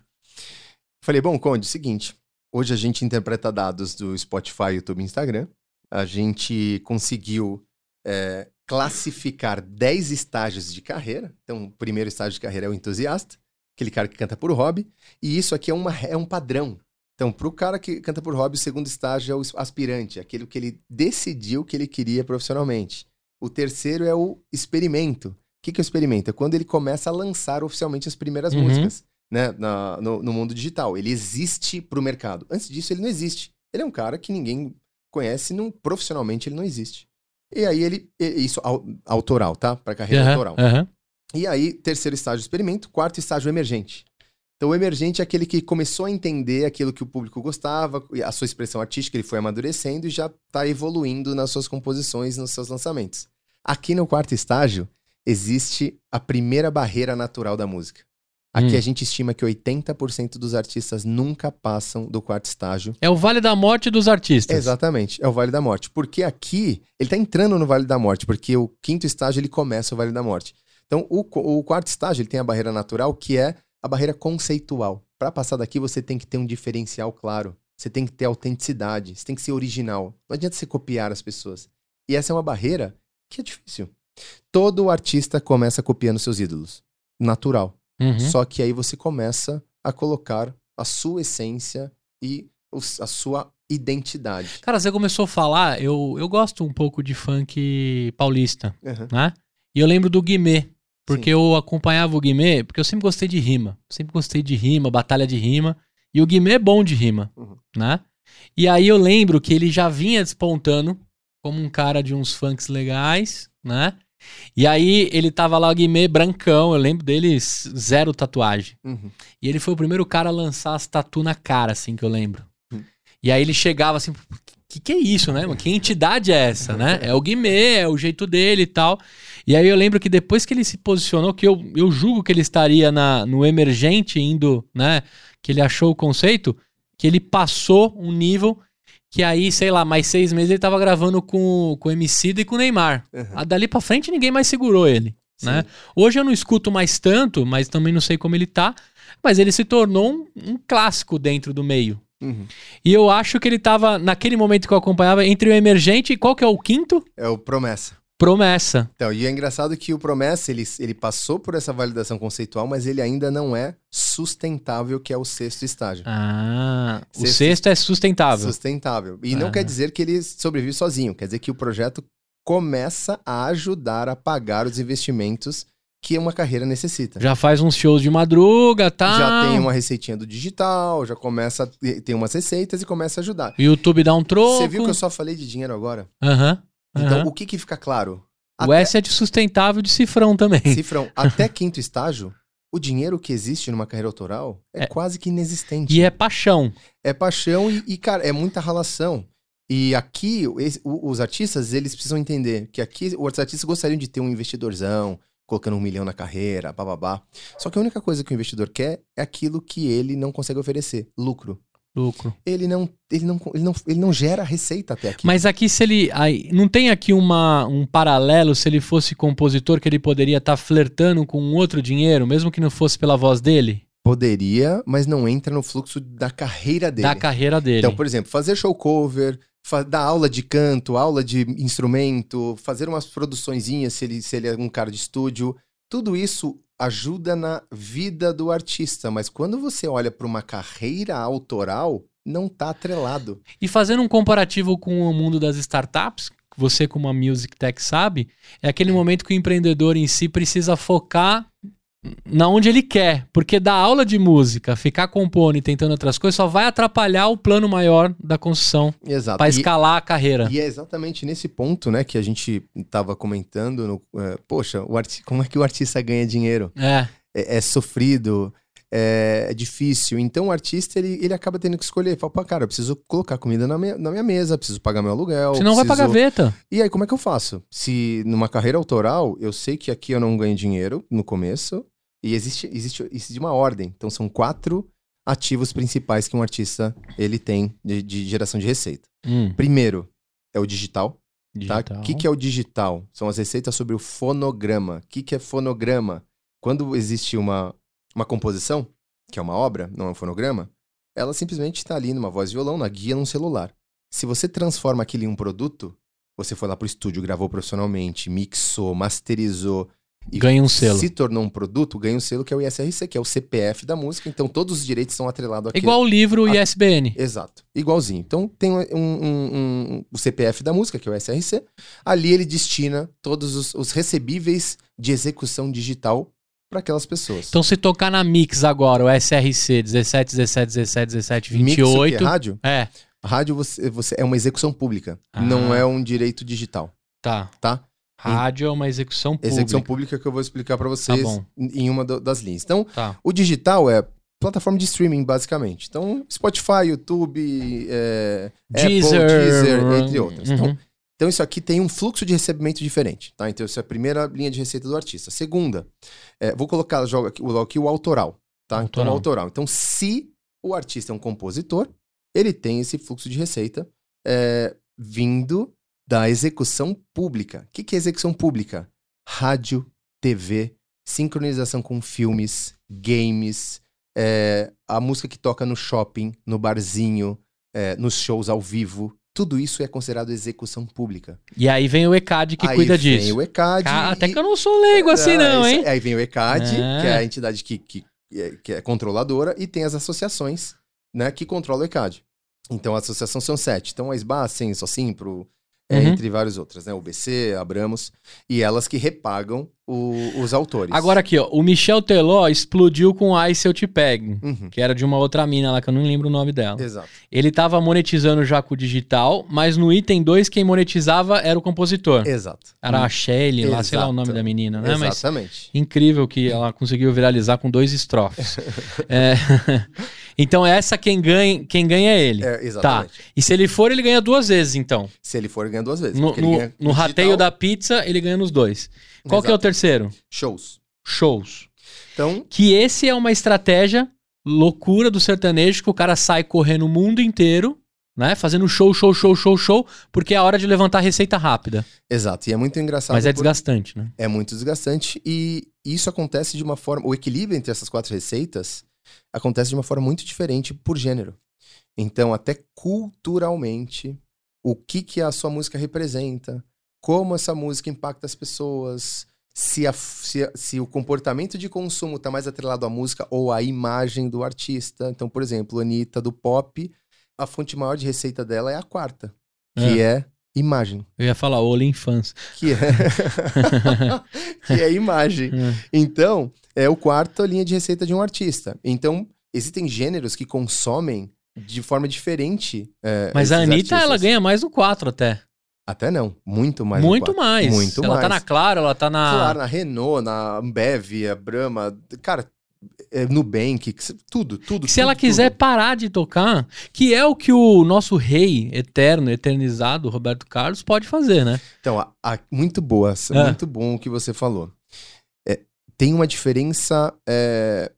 falei, bom, Conde, seguinte, hoje a gente interpreta dados do Spotify, YouTube e Instagram. A gente conseguiu é, classificar 10 estágios de carreira. Então, o primeiro estágio de carreira é o entusiasta, aquele cara que canta por hobby. E isso aqui é, uma, é um padrão. Então, para o cara que canta por hobby, o segundo estágio é o aspirante, aquele que ele decidiu que ele queria profissionalmente. O terceiro é o experimento. O que, que é o experimento? É quando ele começa a lançar oficialmente as primeiras Uhum. músicas né, na- no, no mundo digital. Ele existe para o mercado. Antes disso, ele não existe. Ele é um cara que ninguém conhece, não, profissionalmente ele não existe. E aí ele. Isso, au- autoral, tá? Para carreira Aham, autoral. aham. E aí, terceiro estágio experimento, quarto estágio emergente. Então, o emergente é aquele que começou a entender aquilo que o público gostava, a sua expressão artística, ele foi amadurecendo e já está evoluindo nas suas composições, nos seus lançamentos. Aqui no quarto estágio, existe a primeira barreira natural da música. Aqui Hum. a gente estima que 80% dos artistas nunca passam do quarto estágio. É o Vale da Morte dos artistas. Exatamente, é o Vale da Morte. Porque aqui, ele tá entrando no Vale da Morte, porque o quinto estágio ele começa o Vale da Morte. Então, o, o quarto estágio ele tem a barreira natural, que é a barreira conceitual. Para passar daqui, você tem que ter um diferencial claro. Você tem que ter autenticidade, você tem que ser original. Não adianta você copiar as pessoas. E essa é uma barreira que é difícil. Todo artista começa copiando seus ídolos. Natural. Uhum. Só que aí você começa a colocar a sua essência e a sua identidade. Cara, você começou a falar, eu, eu gosto um pouco de funk paulista, Aham. né? E eu lembro do Guimê, porque Sim. eu acompanhava o Guimê, porque eu sempre gostei de rima. Sempre gostei de rima, batalha de rima. E o Guimê é bom de rima, Uhum. né? E aí eu lembro que ele já vinha despontando como um cara de uns funks legais, né? E aí ele tava lá, o Guimê, brancão, eu lembro dele, zero tatuagem. Uhum. E ele foi o primeiro cara a lançar as tatu na cara, assim, que eu lembro. Hum. E aí ele chegava assim, que que é isso, né? mano? Que entidade é essa, né? [LAUGHS] É o Guimê, é o jeito dele e tal. E aí eu lembro que depois que ele se posicionou, que eu, eu julgo que ele estaria na, no emergente indo, né? Que ele achou o conceito, que ele passou um nível que aí, sei lá, mais seis meses ele tava gravando com, com o Emicida e com o Neymar. Uhum. Dali pra frente ninguém mais segurou ele, Sim. né? Hoje eu não escuto mais tanto, mas também não sei como ele tá. Mas ele se tornou um, um clássico dentro do meio. Uhum. E eu acho que ele tava, naquele momento que eu acompanhava, entre o emergente e qual que é o quinto? É o Promessa. Promessa. Então, e é engraçado que o Promessa, ele, ele passou por essa validação conceitual, mas ele ainda não é sustentável, que é o sexto estágio. Ah, o Sexto- sexto é sustentável. Sustentável. E não Ah. quer dizer que ele sobrevive sozinho, quer dizer que o projeto começa a ajudar a pagar os investimentos que uma carreira necessita. Já faz uns shows de madruga, tá? Já tem uma receitinha do digital, já começa tem umas receitas e começa a ajudar. O YouTube dá um troco. Você viu que eu só falei de dinheiro agora? Aham. Então, aham. o que que fica claro? O S é de sustentável de cifrão também. Cifrão, [LAUGHS] até quinto estágio, o dinheiro que existe numa carreira autoral é, É. quase que inexistente. E é paixão. É paixão e, e, cara, é muita relação. E aqui, esse- os artistas, eles precisam entender que aqui os artistas gostariam de ter um investidorzão, colocando um milhão na carreira, bababá. Só que a única coisa que o investidor quer é aquilo que ele não consegue oferecer, lucro. Lucro. Ele não, ele não, ele não, ele não gera receita até aqui. Mas aqui, se ele. Aí, não tem aqui uma, um paralelo, se ele fosse compositor, que ele poderia estar flertando com outro dinheiro, mesmo que não fosse pela voz dele? Poderia, mas não entra no fluxo da carreira dele. Da carreira dele. Então, por exemplo, fazer show cover, dar aula de canto, aula de instrumento, fazer umas produçõezinhas se ele, se ele é um cara de estúdio, tudo isso ajuda na vida do artista, mas quando você olha para uma carreira autoral, não tá atrelado. E fazendo um comparativo com o mundo das startups, você como uma music tech sabe, é aquele momento que o empreendedor em si precisa focar na onde ele quer, porque dar aula de música, ficar compondo e tentando outras coisas só vai atrapalhar o plano maior da construção para E- escalar a carreira. E é exatamente nesse ponto, né, que a gente estava comentando, no, é, poxa, o arti- como é que o artista ganha dinheiro? É, é, é sofrido, é, é difícil. Então o artista ele, ele acaba tendo que escolher. Fala, pô, cara, eu preciso colocar comida na minha, na minha mesa, preciso pagar meu aluguel. senão vai pra preciso- gaveta. E aí, como é que eu faço? Se numa carreira autoral, eu sei que aqui eu não ganho dinheiro no começo, e existe, existe, existe uma ordem. Então são quatro ativos principais que um artista ele tem de, de geração de receita. Hum, Primeiro é o digital. Tá? digital. O que, que é o digital? São as receitas sobre o fonograma. O que, que é fonograma? Quando existe uma, uma composição, que é uma obra, não é um fonograma, ela simplesmente está ali numa voz violão, na guia, num celular. Se você transforma aquilo em um produto, você foi lá pro estúdio, gravou profissionalmente, mixou, masterizou e Ganha um selo. se tornou um produto, ganha um selo que é o ISRC, que é o CPF da música. Então todos os direitos são atrelados àquele. Igual o livro Ah. ISBN. Exato. Igualzinho. Então tem um, um- um- o CPF da música, que é o SRC. Ali ele destina todos os, os recebíveis de execução digital para aquelas pessoas. Então, se tocar na Mix agora, o SRC 17, 17, 17, 17, Mix, o quê? 28. rádio? É, Rádio você, você é uma execução pública, Ah. não é um direito digital, tá. tá? Rádio é uma execução pública. Execução pública que eu vou explicar para vocês bom. em uma das linhas. Então, Tá. o digital é plataforma de streaming, basicamente. Então, Spotify, YouTube, é, Deezer. Apple, Deezer, entre outras. Então, Uhum. Então, isso aqui tem um fluxo de recebimento diferente, tá? Então, essa é a primeira linha de receita do artista. Segunda, é, vou colocar jogo aqui, logo aqui o autoral, tá? Então, o Autoral. autoral. Então, se o artista é um compositor, ele tem esse fluxo de receita é, vindo da execução pública. O que, que é execução pública? Rádio, TV, sincronização com filmes, games, é, a música que toca no shopping, no barzinho, é, nos shows ao vivo. Tudo isso é considerado execução pública. E aí vem o ECAD que Aí cuida vem disso. o ECAD. Cara, até e- que eu não sou leigo assim, Ah, não, hein? Aí vem o ECAD, É. que é a entidade que, que, que é controladora, e tem as associações né, que controlam o ECAD. Então, a associação são sete. Então, a SBA, Sim, Socimpro, é, Uhum. entre várias outras, né? O BC, Abramos, e elas que repagam o- os autores. Agora aqui, ó. O Michel Teló explodiu com Ice Eu Te Pego. Uhum, Que era de uma outra mina lá, que eu não lembro o nome dela. Exato. Ele tava monetizando já com o digital, mas no item 2 quem monetizava era o compositor. Exato. Era a Shelly, lá, sei lá o nome da menina, né? Mas Exatamente. incrível que ela conseguiu viralizar com dois estrofes. [LAUGHS] É, [LAUGHS] Então essa quem ganha, quem ganha é ele. É, exatamente. E se ele for, ele ganha duas vezes, então. Se ele for, ganha duas vezes. No, ele no, ganha no rateio da pizza, ele ganha nos dois. Qual que é o terceiro? Shows. Shows. Então, Que esse é uma estratégia loucura do sertanejo que o cara sai correndo o mundo inteiro, né? Fazendo show, show, show, show, show, porque é a hora de levantar receita rápida. exato. E é muito engraçado. Mas é desgastante, né? É muito desgastante e isso acontece de uma forma. O equilíbrio entre essas quatro receitas acontece de uma forma muito diferente por gênero. Então, até culturalmente, o que, que a sua música representa, como essa música impacta as pessoas, se, a, se, se o comportamento de consumo está mais atrelado à música ou à imagem do artista. Então, por exemplo, a Anitta do pop, a fonte maior de receita dela é a quarta, que é, é imagem. Eu ia falar OnlyFans. Que é, [LAUGHS] que é imagem. É. Então, é o quarto linha de receita de um artista. Então, existem gêneros que consomem de forma diferente. É, Mas a Anitta, artistas. ela ganha mais no 4 até. Até não, muito mais. Muito mais. Muito ela mais. tá na Claro, ela tá na. Claro, na Renault, na Ambev, a Brahma. Cara, é, Nubank, tudo, tudo. Se tudo, ela quiser tudo. parar de tocar, que é o que o nosso rei eterno, eternizado, Roberto Carlos, pode fazer, né? Então, a, a, muito boa, é. muito bom o que você falou. É, tem uma diferença é,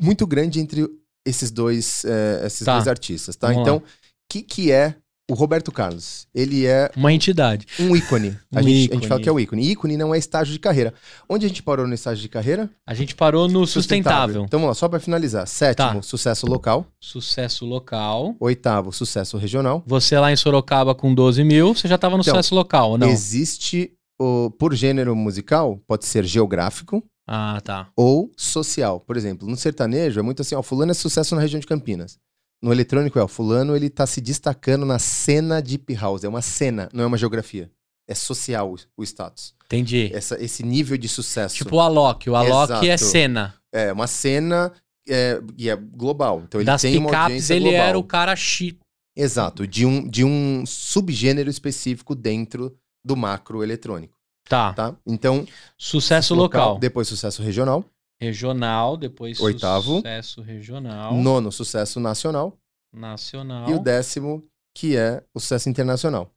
muito grande entre esses dois, é, esses tá. dois artistas, tá? Vamos então, o que, que é o Roberto Carlos, ele é. Uma entidade. Um ícone. [LAUGHS] A, um gente, ícone. a gente fala que é o ícone. Ícone não é estágio de carreira. Onde a gente parou no estágio de carreira? A gente parou no sustentável. sustentável. Então vamos lá, só para finalizar. Sétimo, tá. sucesso local. Sucesso local. Oitavo, sucesso regional. Você lá em Sorocaba com 12 mil, você já estava no então, sucesso local, não? Existe, o, por gênero musical, pode ser geográfico. Ah, tá. Ou social. Por exemplo, no sertanejo é muito assim, ó, fulano é sucesso na região de Campinas. No eletrônico é, o fulano ele tá se destacando na cena Deep House. É uma cena, não é uma geografia. É social o, status. Entendi. Essa, esse nível de sucesso. Tipo o Alok. O Alok é Exato. é cena. É, uma cena é, e é global. Então ele das tem uma audiência ele global. era o cara chi. Exato, de um, de um subgênero específico dentro do macro eletrônico. Tá. tá? Então. Sucesso local, local. Depois sucesso regional. Regional, depois Oitavo. sucesso regional. Nono, sucesso nacional. Nacional. E o décimo, que é o sucesso internacional.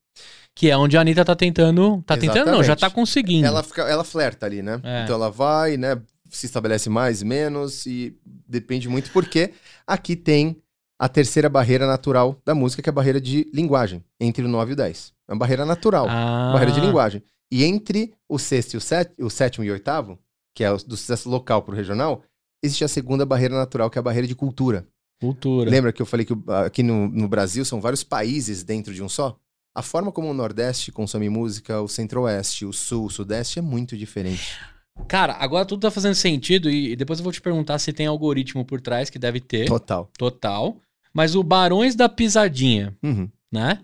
Que é onde a Anitta tá tentando. Tá Exatamente. tentando, não, já tá conseguindo. Ela, fica, ela flerta ali, né? É. Então ela vai, né? Se estabelece mais, menos, e depende muito, porque aqui tem a terceira barreira natural da música, que é a barreira de linguagem, entre o 9 e o 10. É uma barreira natural, ah. barreira de linguagem. E entre o sexto e o, set, o sétimo e o oitavo, que é do sucesso local para o regional, existe a segunda barreira natural, que é a barreira de cultura. Cultura. Lembra que eu falei que aqui no, no Brasil são vários países dentro de um só? A forma como o Nordeste consome música, o Centro-Oeste, o Sul, o Sudeste é muito diferente. Cara, agora tudo tá fazendo sentido e depois eu vou te perguntar se tem algoritmo por trás, que deve ter. Total. Total. Mas o Barões da Pisadinha, uhum. né?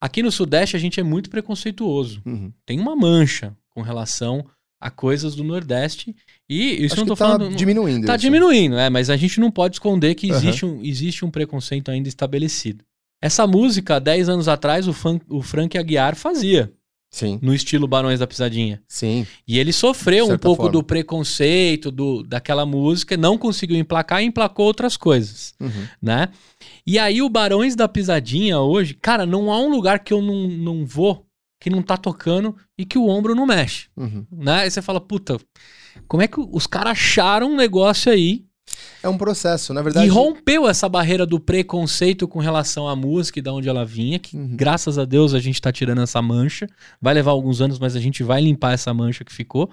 Aqui no Sudeste a gente é muito preconceituoso. Uhum. Tem uma mancha com relação a coisas do Nordeste. E isso Acho não tô tá falando. diminuindo. Tá isso. diminuindo, é, mas a gente não pode esconder que existe, uhum. um, existe um preconceito ainda estabelecido. Essa música, 10 anos atrás, o, fun, o Frank Aguiar fazia. Sim. No estilo Barões da Pisadinha. Sim. E ele sofreu um pouco forma. do preconceito do, daquela música, não conseguiu emplacar e emplacou outras coisas, uhum. né? E aí o Barões da Pisadinha hoje, cara, não há um lugar que eu não, não vou que não tá tocando e que o ombro não mexe. Uhum. Né? Aí você fala, puta, como é que os caras acharam um negócio aí? É um processo, na verdade. E rompeu essa barreira do preconceito com relação à música e de onde ela vinha, que uhum. graças a Deus a gente tá tirando essa mancha. Vai levar alguns anos, mas a gente vai limpar essa mancha que ficou.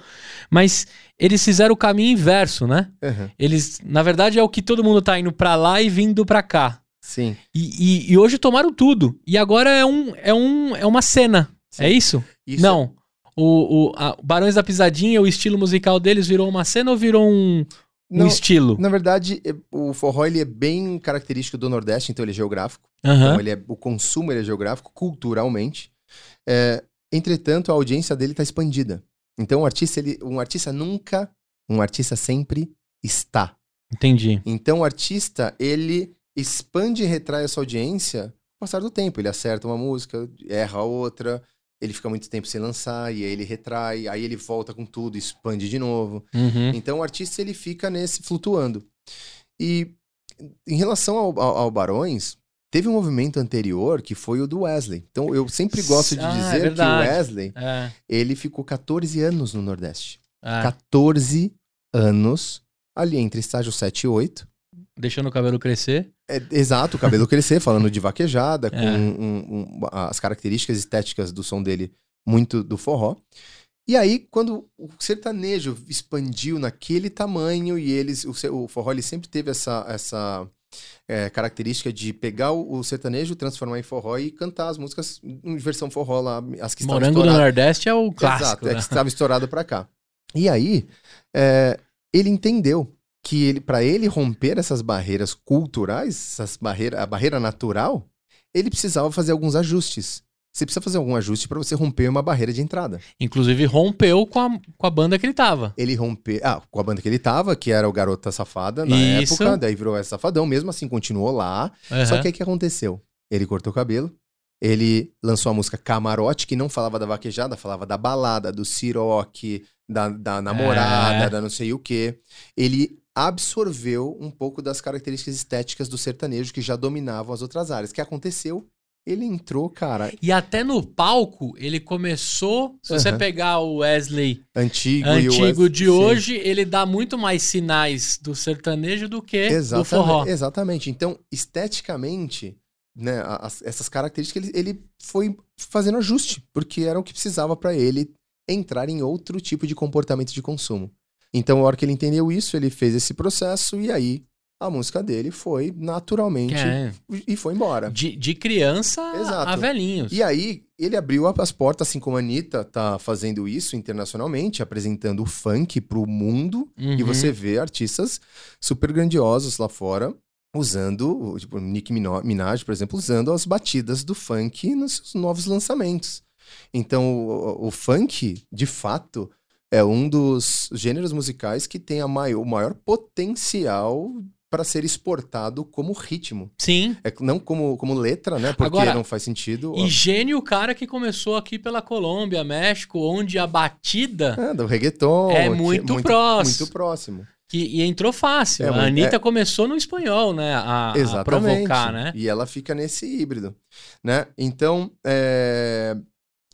Mas eles fizeram o caminho inverso, né? Uhum. Eles, na verdade, é o que todo mundo tá indo para lá e vindo para cá. Sim. E, e, e, hoje tomaram tudo. E agora é, um, é, um, é uma cena. Sim. É isso? isso? Não. O, o a Barões da Pisadinha, o estilo musical deles virou uma cena ou virou um, um estilo? Na verdade, é, o forró ele é bem característico do Nordeste, então ele é geográfico. Uhum. Então ele é, o consumo ele é geográfico, culturalmente. É, entretanto, a audiência dele está expandida. Então, um artista, ele, um artista nunca, um artista sempre está. Entendi. Então, o artista, ele expande e retrai essa audiência com o passar do tempo. Ele acerta uma música, erra outra, ele fica muito tempo sem lançar, e aí ele retrai, aí ele volta com tudo, expande de novo. Uhum. Então o artista ele fica nesse flutuando. E em relação ao, ao, ao, Barões, teve um movimento anterior que foi o do Wesley. Então eu sempre gosto de ah, dizer é que o Wesley, é. ele ficou 14 anos no Nordeste. É. 14 anos ali entre estágio 7 e 8. Deixando o cabelo crescer. É, exato, o cabelo crescer, [LAUGHS] falando de vaquejada, com é. um, um, as características estéticas do som dele muito do forró. E aí, quando o sertanejo expandiu naquele tamanho e eles, o, o forró ele sempre teve essa, essa é, característica de pegar o, o sertanejo, transformar em forró e cantar as músicas em versão forró lá, as que estavam Morango do. Nordeste é o clássico. Exato, é né? que estava estourado pra cá. E aí, é, ele entendeu que ele, para ele romper essas barreiras culturais, essas barreira, a barreira natural, ele precisava fazer alguns ajustes. Você precisa fazer algum ajuste para você romper uma barreira de entrada. Inclusive rompeu com a, com a banda que ele tava. Ele rompeu. Ah, com a banda que ele tava, que era o Garota Safada na Isso. época, daí virou essa Safadão, mesmo assim continuou lá. Só Aham. que aí o que aconteceu? Ele cortou o cabelo, ele lançou a música Camarote, que não falava da vaquejada, falava da balada, do siroque, da, da namorada, É. da não sei o quê. Ele absorveu um pouco das características estéticas do sertanejo que já dominavam as outras áreas. O que aconteceu? Ele entrou, cara, E até no palco, ele começou. Se você Aham. pegar o Wesley antigo, antigo de Sim. hoje, ele dá muito mais sinais do sertanejo do que do Exatamente, forró. exatamente. Então, esteticamente, né, as- essas características, ele, ele foi fazendo ajuste, porque era o que precisava para ele entrar em outro tipo de comportamento de consumo. Então, a hora que ele entendeu isso, ele fez esse processo e aí a música dele foi naturalmente É, e foi embora. de, de criança Exato. a velhinhos. E aí, ele abriu as portas, assim como a Anitta tá fazendo isso internacionalmente, apresentando o funk pro mundo. E Uhum. você vê artistas super grandiosos lá fora usando, tipo, Mino- Minaj, por exemplo, usando as batidas do funk nos seus novos lançamentos. Então, o, o funk, de fato, é um dos gêneros musicais que tem a maior, o maior potencial para ser exportado como ritmo. Sim. É, não como, como letra, né? Porque Agora, não faz sentido. E gênio o cara que começou aqui pela Colômbia, México, onde a batida É, do reggaeton. É muito próximo. Muito próximo. que e entrou fácil. É, a Anitta é- começou no espanhol, né? A, a provocar, né? E ela fica nesse híbrido, né? Então, é,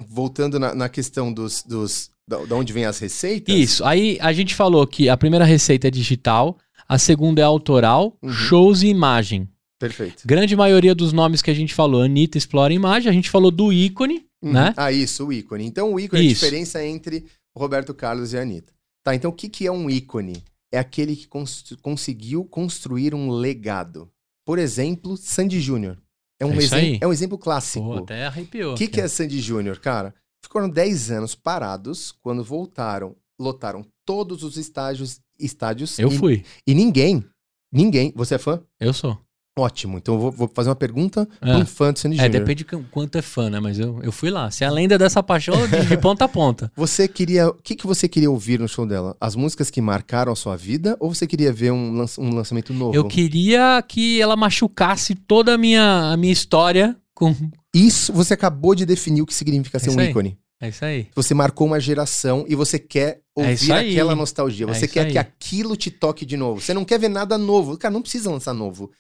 voltando na, na questão dos, dos da, onde vem as receitas. Isso. Aí a gente falou que a primeira receita é digital, a segunda é autoral, Uhum. shows e imagem. Perfeito. Grande maioria dos nomes que a gente falou, Anitta explora imagem, a gente falou do ícone, Uhum. né? Ah, isso, o ícone. Então, o ícone é a Isso. diferença entre Roberto Carlos e a Anitta. Tá, então o que, que é um ícone? É aquele que cons- conseguiu construir um legado. Por exemplo, Sandy Júnior. É um, É isso é um exemplo clássico. Pô, até arrepiou. O que, que é Sandy Júnior, cara? Ficaram 10 anos parados, quando voltaram, lotaram todos os estágios, estádios. Eu e, fui, E ninguém, ninguém, você é fã? eu sou. Ótimo, então eu vou, vou fazer uma pergunta É. um fã de Sandy É, depende de qu- quanto é fã, né? Mas eu, eu fui lá. Se é a lenda dessa paixão, de, de [LAUGHS] ponta a ponta. Você queria, o que, que você queria ouvir no show dela? As músicas que marcaram a sua vida ou você queria ver um, lança- um lançamento novo? Eu queria que ela machucasse toda a minha, a minha história com. Isso, você acabou de definir o que significa ser isso um aí. ícone. É isso aí. Você marcou uma geração e você quer É ouvir aí. aquela nostalgia. É Você isso quer aí. que aquilo te toque de novo. Você não quer ver nada novo. Cara, não precisa lançar novo.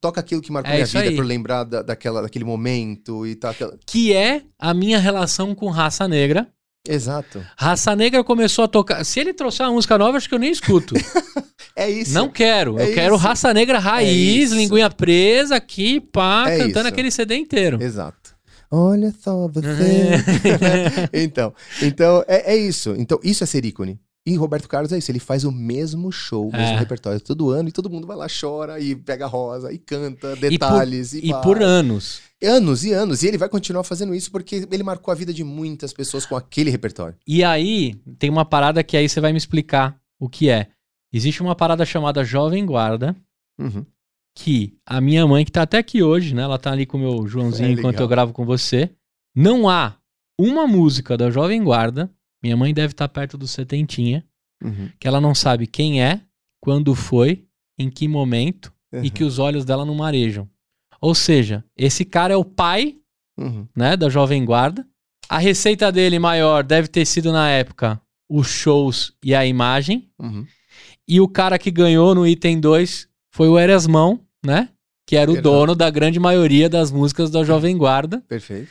Toca aquilo que marcou É minha vida aí. pra eu lembrar da, daquela, daquele momento e tal. aquela- Que é a minha relação com raça negra. Exato. Raça Negra começou a tocar. Se ele trouxer uma música nova, acho que eu nem escuto. [LAUGHS] É isso. Não quero. É eu quero isso. Raça Negra raiz, isso. linguinha presa aqui, pá, É cantando isso. aquele CD inteiro. Exato. Olha só você. [LAUGHS] [LAUGHS] então, então é, é isso. Então, isso é ser ícone. E Roberto Carlos é isso, ele faz o mesmo show, o mesmo É. repertório todo ano, e todo mundo vai lá, chora, e pega rosa, e canta detalhes, e, E vai. por anos. anos e anos. E ele vai continuar fazendo isso porque ele marcou a vida de muitas pessoas com aquele repertório. E aí, tem uma parada que aí você vai me explicar o que é. Existe uma parada chamada Jovem Guarda, Uhum. que a minha mãe, que tá até aqui hoje, né? Ela tá ali com o meu Joãozinho É, enquanto eu gravo com você. Não há uma música da Jovem Guarda, minha mãe deve estar perto do setentinha, Uhum. que ela não sabe quem é, quando foi, em que momento e Uhum. que os olhos dela não marejam. Ou seja, esse cara é o pai, Uhum. né, da Jovem Guarda. A receita dele maior deve ter sido na época os shows e a imagem. Uhum. E o cara que ganhou no item 2 foi o Erasmão, né? Que era o Verdade. dono da grande maioria das músicas da Jovem Guarda. Perfeito.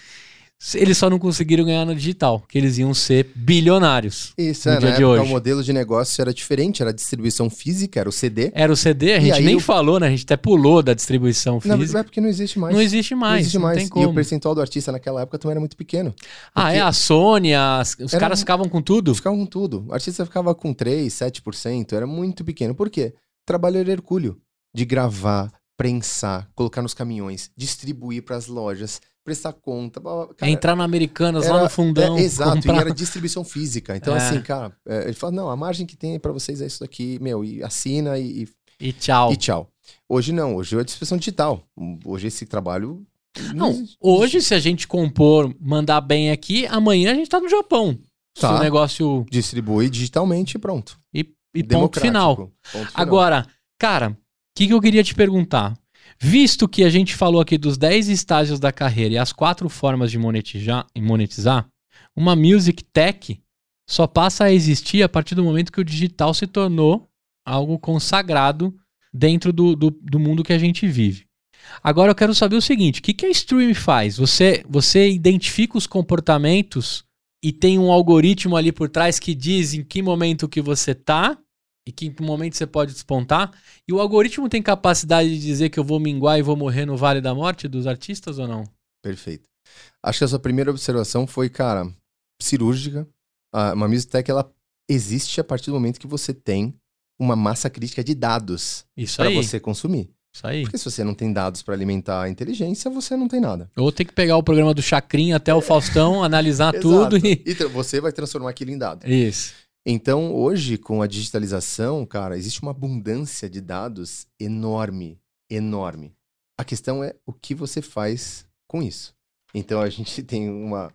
Eles só não conseguiram ganhar no digital, que eles iam ser bilionários. Isso, no é, dia na de época hoje. o modelo de negócio era diferente, era distribuição física, era o CD. Era o CD, a gente nem o- falou, né? A gente até pulou da distribuição Não, física. é porque não existe mais. Não existe mais, Não existe não mais. tem E como. o percentual do artista naquela época também era muito pequeno. Ah, é a Sony, as- os Era caras ficavam com tudo. Ficavam com tudo. O artista ficava com 3, 7%, era muito pequeno. Por quê? Trabalho era hercúleo. De gravar, prensar, colocar nos caminhões, distribuir para as lojas, prestar conta. Cara, Entrar na Americanas lá era- no fundão. é, exato, comprar- e era distribuição física. Então, É. assim, cara, é, ele fala: não, a margem que tem para vocês é isso daqui, meu, e assina e, E tchau. e tchau. Hoje não, hoje é distribuição digital. Hoje esse trabalho. Não, existe. hoje, se a gente compor, mandar bem aqui, amanhã a gente tá no Japão. Se Tá. o negócio. Distribui digitalmente e pronto. E, e ponto final. Ponto final. Agora, cara, o que, que eu queria te perguntar? Visto que a gente falou aqui dos 10 estágios da carreira e as quatro formas de monetizar, monetizar, uma music tech só passa a existir a partir do momento que o digital se tornou algo consagrado dentro do, do, do mundo que a gente vive. Agora eu quero saber o seguinte: o que, que a Stream faz? Você, você identifica os comportamentos e tem um algoritmo ali por trás que diz em que momento que você tá e que momento você pode despontar. E o algoritmo tem capacidade de dizer que eu vou minguar e vou morrer no Vale da Morte dos artistas ou não? Perfeito. Acho que a sua primeira observação foi, cara, cirúrgica. A, tech, ela existe a partir do momento que você tem uma massa crítica de dados para você consumir. Isso aí. Porque se você não tem dados para alimentar a inteligência, você não tem nada. Eu vou ter que pegar o programa do Chacrinha até o Faustão, analisar [LAUGHS] tudo e. E você vai transformar aquilo em dado. Isso. Então, hoje, com a digitalização, cara, existe uma abundância de dados enorme, enorme. A questão é o que você faz com isso. Então, a gente [LAUGHS] tem uma,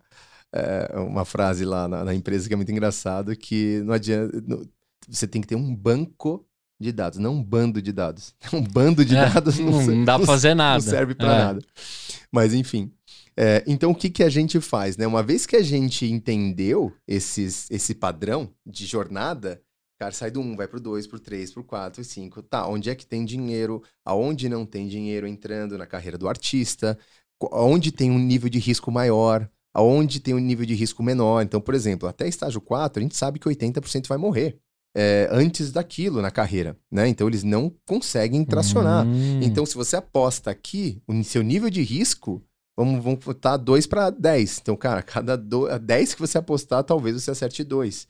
é, uma frase lá na, na empresa que é muito engraçado, que não adianta... não- você tem que ter um banco de dados, não um bando de dados. [LAUGHS] Um bando de É, dados [LAUGHS] não, não dá pra fazer nada. não serve pra É. nada. Mas enfim. É, então o que, que a gente faz, né? Uma vez que a gente entendeu esses, esse padrão de jornada, cara, sai do 1, vai pro 2, pro 3, pro 4 e 5. Tá, onde é que tem dinheiro? Aonde não tem dinheiro entrando na carreira do artista? Onde tem um nível de risco maior? Aonde tem um nível de risco menor? Então, por exemplo, até estágio 4, a gente sabe que 80% vai morrer. é, antes daquilo na carreira, né? Então eles não conseguem tracionar. Hum. Então, se você aposta aqui, o seu nível de risco, vamos, vamos botar 2 para 10. Então, cara, cada do, a 10 que você apostar, talvez você acerte 2.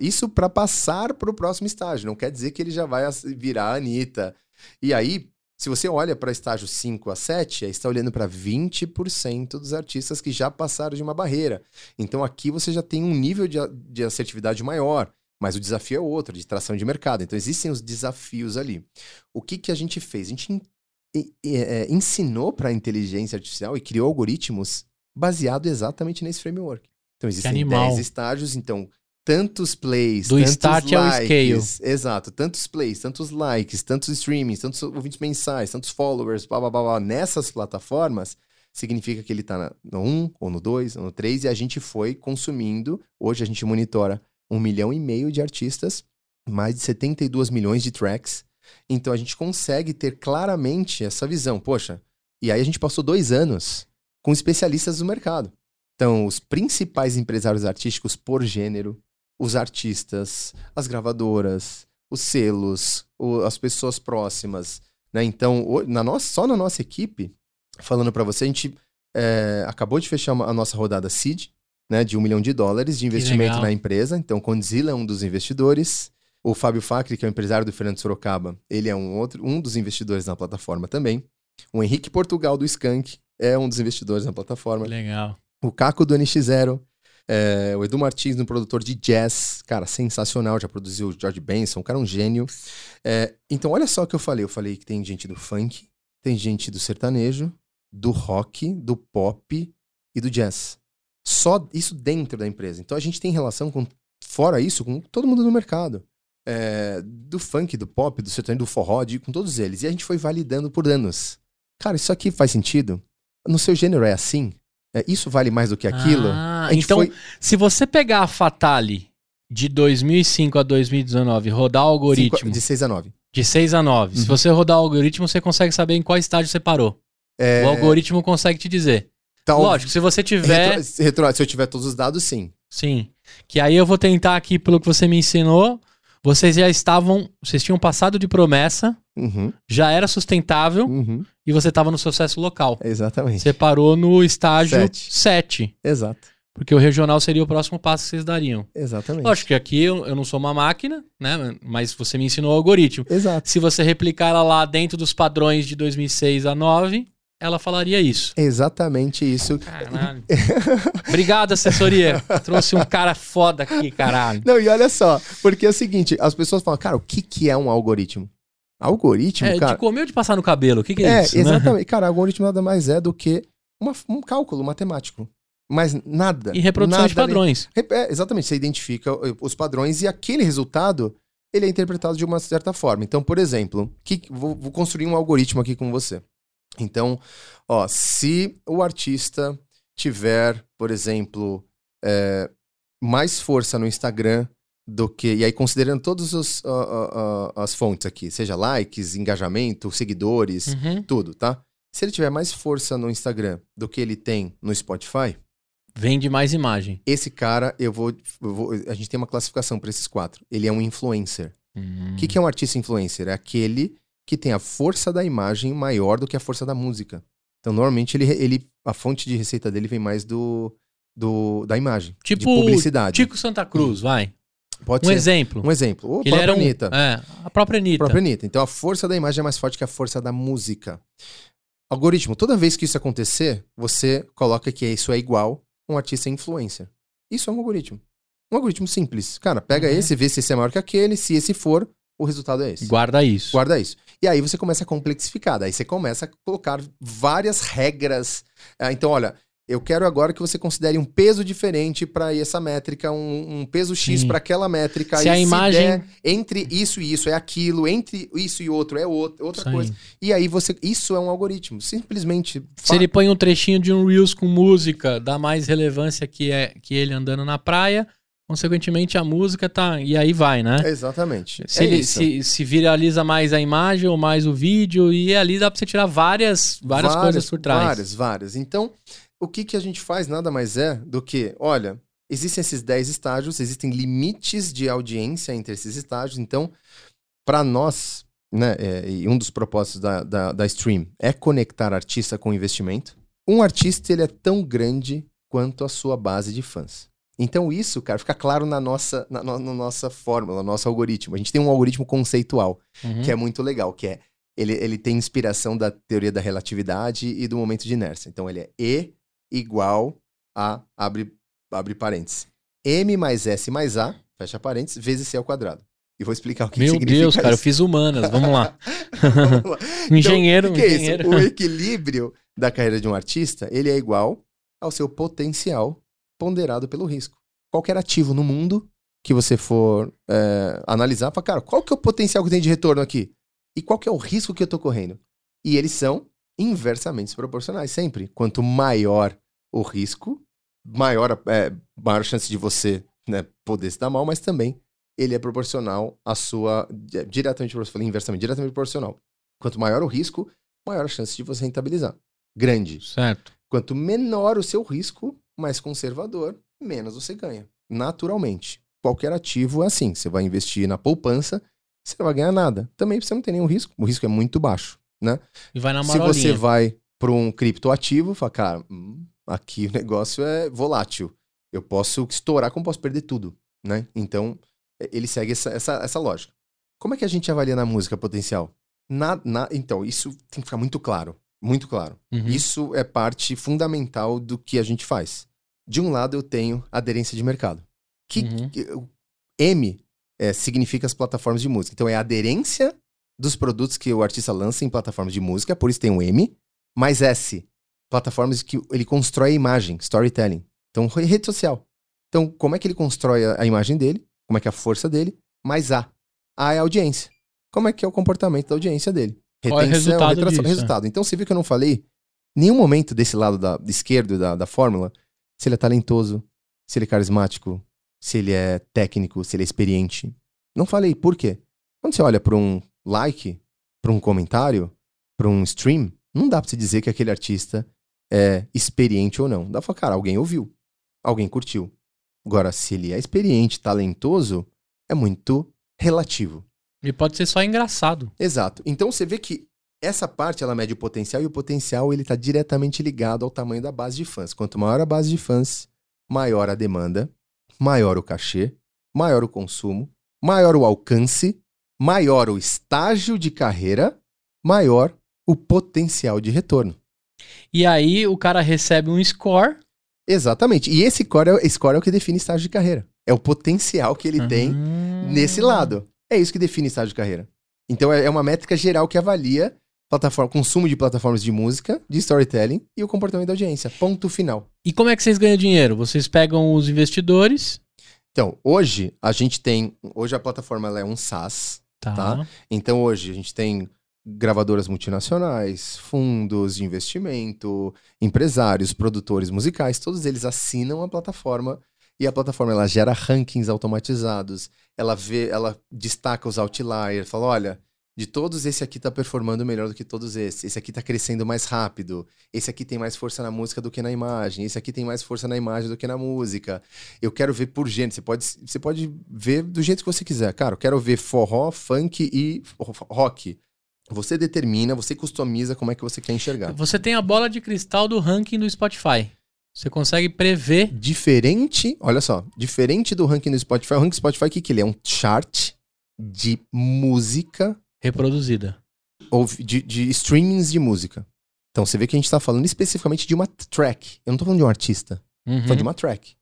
Isso para passar para o próximo estágio. Não quer dizer que ele já vai virar a Anitta. E aí, se você olha para estágio 5 a 7, aí está olhando para 20% dos artistas que já passaram de uma barreira. Então, aqui você já tem um nível de, de assertividade maior. Mas o desafio é outro, de tração de mercado. Então, existem os desafios ali. O que, que a gente fez? A gente en- e- e- é, ensinou para a inteligência artificial e criou algoritmos baseado exatamente nesse framework. Então, existem animal. 10 estágios, então, tantos plays, Do tantos start ao likes. Exato, tantos plays, tantos likes, tantos streamings, tantos ouvintes mensais, tantos followers, blá, blá, blá, blá, nessas plataformas, significa que ele está no 1, ou no 2, ou no 3, e a gente foi consumindo. Hoje a gente monitora um milhão e meio de artistas, mais de 72 milhões de tracks. Então a gente consegue ter claramente essa visão. Poxa, e aí a gente passou dois anos com especialistas do mercado. Então, os principais empresários artísticos por gênero, os artistas, as gravadoras, os selos, o- as pessoas próximas. Né? Então, na nossa, só na nossa equipe, falando para você, a gente é, acabou de fechar uma- a nossa rodada Seed, né, de um milhão de dólares de investimento na empresa. Então, Condzilla é um dos investidores. O Fábio Facri, que é o empresário do Fernando Sorocaba, ele é um, outro, um dos investidores na plataforma também. O Henrique Portugal do Skank é um dos investidores na plataforma. Legal. O Caco do NX0. é, o Edu Martins, no produtor de jazz. Cara, sensacional. Já produziu o George Benson. O cara é um gênio. É, então, olha só o que eu falei. Eu falei que tem gente do funk, tem gente do sertanejo, do rock, do pop e do jazz. Só isso dentro da empresa. Então, a gente tem relação com, fora isso, com todo mundo do mercado. É, do funk, do pop, do sertanejo, do forró, de- com todos eles. E a gente foi validando por anos. Cara, isso aqui faz sentido? No seu gênero é assim? É, isso vale mais do que aquilo? Ah, então, foi- se você pegar a Fatale de 2005 a 2019 rodar o algoritmo Cinco- de 6 a 9. de 6 a 9, se Uhum. você rodar o algoritmo, você consegue saber em qual estágio você parou. É, O algoritmo consegue te dizer. Tal- Lógico, se você tiver. Retro- retro- se eu tiver todos os dados, sim. Sim. Que aí eu vou tentar aqui, pelo que você me ensinou, vocês já estavam. Vocês tinham passado de promessa, Uhum, já era sustentável uhum. e você estava no sucesso local. Exatamente. Você parou no estágio Sete. 7. Exato. Porque o regional seria o próximo passo que vocês dariam. Exatamente. Lógico que aqui eu, eu não sou uma máquina, né? Mas você me ensinou o algoritmo. Exato. Se você replicar ela lá dentro dos padrões de 2006 a 9, ela falaria isso. Exatamente isso. Caralho. [LAUGHS] Obrigado, assessoria. Trouxe um cara foda aqui, caralho. Não, e olha só, porque é o seguinte, as pessoas falam, cara, o que, que é um algoritmo? Algoritmo, É, cara. de comer ou de passar no cabelo? O que, que é, É, isso? né? exatamente. Cara, algoritmo nada mais é do que uma- um cálculo matemático. Mas nada. E reprodução nada de padrões. É, exatamente, você identifica eh, os padrões e aquele resultado ele é interpretado de uma certa forma. Então, por exemplo, que, vou, vou construir um algoritmo aqui com você. Então, ó, se o artista tiver, por exemplo, eh, mais força no Instagram do que. E aí, considerando todas os, ah, ah, ah, as fontes aqui, seja likes, engajamento, seguidores, Uhum. tudo, tá? Se ele tiver mais força no Instagram do que ele tem no Spotify, Vende mais imagem. esse cara, eu vou, eu vou- A gente tem uma classificação para esses quatro. Ele é um influencer. O que, que é um artista influencer? É aquele que tem a força da imagem maior do que a força da música. Então, normalmente, ele, ele, a fonte de receita dele vem mais do, do da imagem. Tipo de publicidade. Tico Santa Cruz, vai. Pode Um ser. exemplo. Um exemplo. Ou a própria um, Anitta. É, a própria A Anitta. própria Anitta. Então, a força da imagem é mais forte que a força da música. Algoritmo. Toda vez que isso acontecer, você coloca que isso é igual a um artista influencer. Isso é um algoritmo. Um algoritmo simples. Cara, pega Uhum. esse, vê se esse é maior que aquele. Se esse for, o resultado é esse. Guarda isso. Guarda isso. E aí você começa a complexificar. Daí você começa a colocar várias regras. Ah, Então, olha, eu quero agora que você considere um peso diferente para essa métrica, um, um peso X Sim. para aquela métrica. Se a imagem- der entre isso e isso é aquilo, entre isso e outro é outro, outra aí. coisa. E aí você. Isso é um algoritmo. Simplesmente. Se ele põe um trechinho de um Reels com música, dá mais relevância que, é, que ele andando na praia, consequentemente a música tá. E aí vai, né? Exatamente. Se, é ele, se, se viraliza mais a imagem ou mais o vídeo, e ali dá pra você tirar várias, várias, coisas por trás. Várias, várias. Então, o que, que a gente faz nada mais é do que, olha, existem esses 10 estágios, existem limites de audiência entre esses estágios. Então, para nós, né, é, e um dos propósitos da, da, da Stream é conectar artista com investimento. Um artista, ele é tão grande quanto a sua base de fãs. Então, isso, cara, fica claro na nossa, na, no- na nossa fórmula, no nosso algoritmo. A gente tem um algoritmo conceitual Uhum. que é muito legal, que é ele, ele tem inspiração da teoria da relatividade e do momento de inércia. Então ele é E igual a abre, abre parênteses. M mais S mais A, fecha parênteses, vezes C ao quadrado. E vou explicar o que Meu significa Deus, cara, eu isso. fiz humanas. Vamos lá. [LAUGHS] Vamos lá. Um [LAUGHS] engenheiro, que, que é isso? engenheiro. O equilíbrio da carreira de um artista, ele é igual ao seu potencial ponderado pelo risco. Qualquer ativo no mundo que você for é, analisar, fala, cara, qual que é o potencial que tem de retorno aqui? E qual que é o risco que eu tô correndo? E eles são inversamente proporcionais, sempre. Quanto maior o risco, maior a é, maior chance de você né, poder se dar mal, mas também ele é proporcional à sua. diretamente proporcional, inversamente, diretamente proporcional. Quanto maior o risco, maior a chance de você rentabilizar. Grande. Certo. Quanto menor o seu risco, mais conservador, menos você ganha. Naturalmente. Qualquer ativo é assim. Você vai investir na poupança, você não vai ganhar nada. Também você não tem nenhum risco. O risco é muito baixo. Né? E vai na Se marolinha. você vai para um criptoativo, fala, cara, hum, aqui o [LAUGHS] negócio é volátil. Eu posso estourar como posso perder tudo. Né? Então, ele segue essa, essa, essa lógica. Como é que a gente avalia na música potencial? Na, na- então, isso tem que ficar muito claro. Muito claro. Uhum. Isso é parte fundamental do que a gente faz. De um lado, eu tenho aderência de mercado. Que, Uhum. que- M é, significa as plataformas de música. Então, é a aderência dos produtos que o artista lança em plataformas de música, por isso tem o M. Mais S, plataformas que ele constrói a imagem, storytelling. Então, re- rede social. Então, como é que ele constrói a, a imagem dele? Como é que é a força dele? Mais A. A é a audiência. Como é que é o comportamento da audiência dele? Qual é o resultado retração- disso, resultado. Então, você viu que eu não falei nenhum momento desse lado da, esquerdo da, da fórmula se ele é talentoso, se ele é carismático, se ele é técnico, se ele é experiente. Não falei. Por quê? Quando você olha para um like, para um comentário, para um stream, não dá para você dizer que aquele artista é experiente ou não. Dá pra falar, cara, alguém ouviu, alguém curtiu. Agora, se ele é experiente, talentoso, é muito relativo. E pode ser só engraçado. Exato. Então você vê que essa parte ela mede o potencial e o potencial ele está diretamente ligado ao tamanho da base de fãs. Quanto maior a base de fãs, maior a demanda, maior o cachê, maior o consumo, maior o alcance, maior o estágio de carreira, maior o potencial de retorno. E aí o cara recebe um score. Exatamente. E esse score é, score é o que define estágio de carreira. É o potencial que ele tem Ah. nesse lado. É isso que define estágio de carreira. Então é é uma métrica geral que avalia plataforma, consumo de plataformas de música, de storytelling e o comportamento da audiência. Ponto final. E como é que vocês ganham dinheiro? Vocês pegam os investidores. Então, hoje a gente tem. Hoje a plataforma é um SaaS. Tá. Tá. Então hoje a gente tem gravadoras multinacionais, fundos de investimento, empresários, produtores musicais, todos eles assinam a plataforma e a plataforma ela gera rankings automatizados. Ela vê, ela destaca os outliers, fala, olha, de todos esse aqui tá performando melhor do que todos esses. Esse aqui tá crescendo mais rápido. Esse aqui tem mais força na música do que na imagem. Esse aqui tem mais força na imagem do que na música. Eu quero ver por gênero. Você pode, você pode ver do jeito que você quiser. Cara, eu quero ver forró, funk e rock. Você determina, você customiza como é que você quer enxergar. Você tem a bola de cristal do ranking do Spotify. Você consegue prever. Diferente, olha só, diferente do ranking do Spotify, o ranking do Spotify, o que, que ele é? Um chart de música Reproduzida. ou de, de streamings de música. Então você vê que a gente tá falando especificamente de uma track. Eu não tô falando de um artista, tô Uhum. falando de uma track.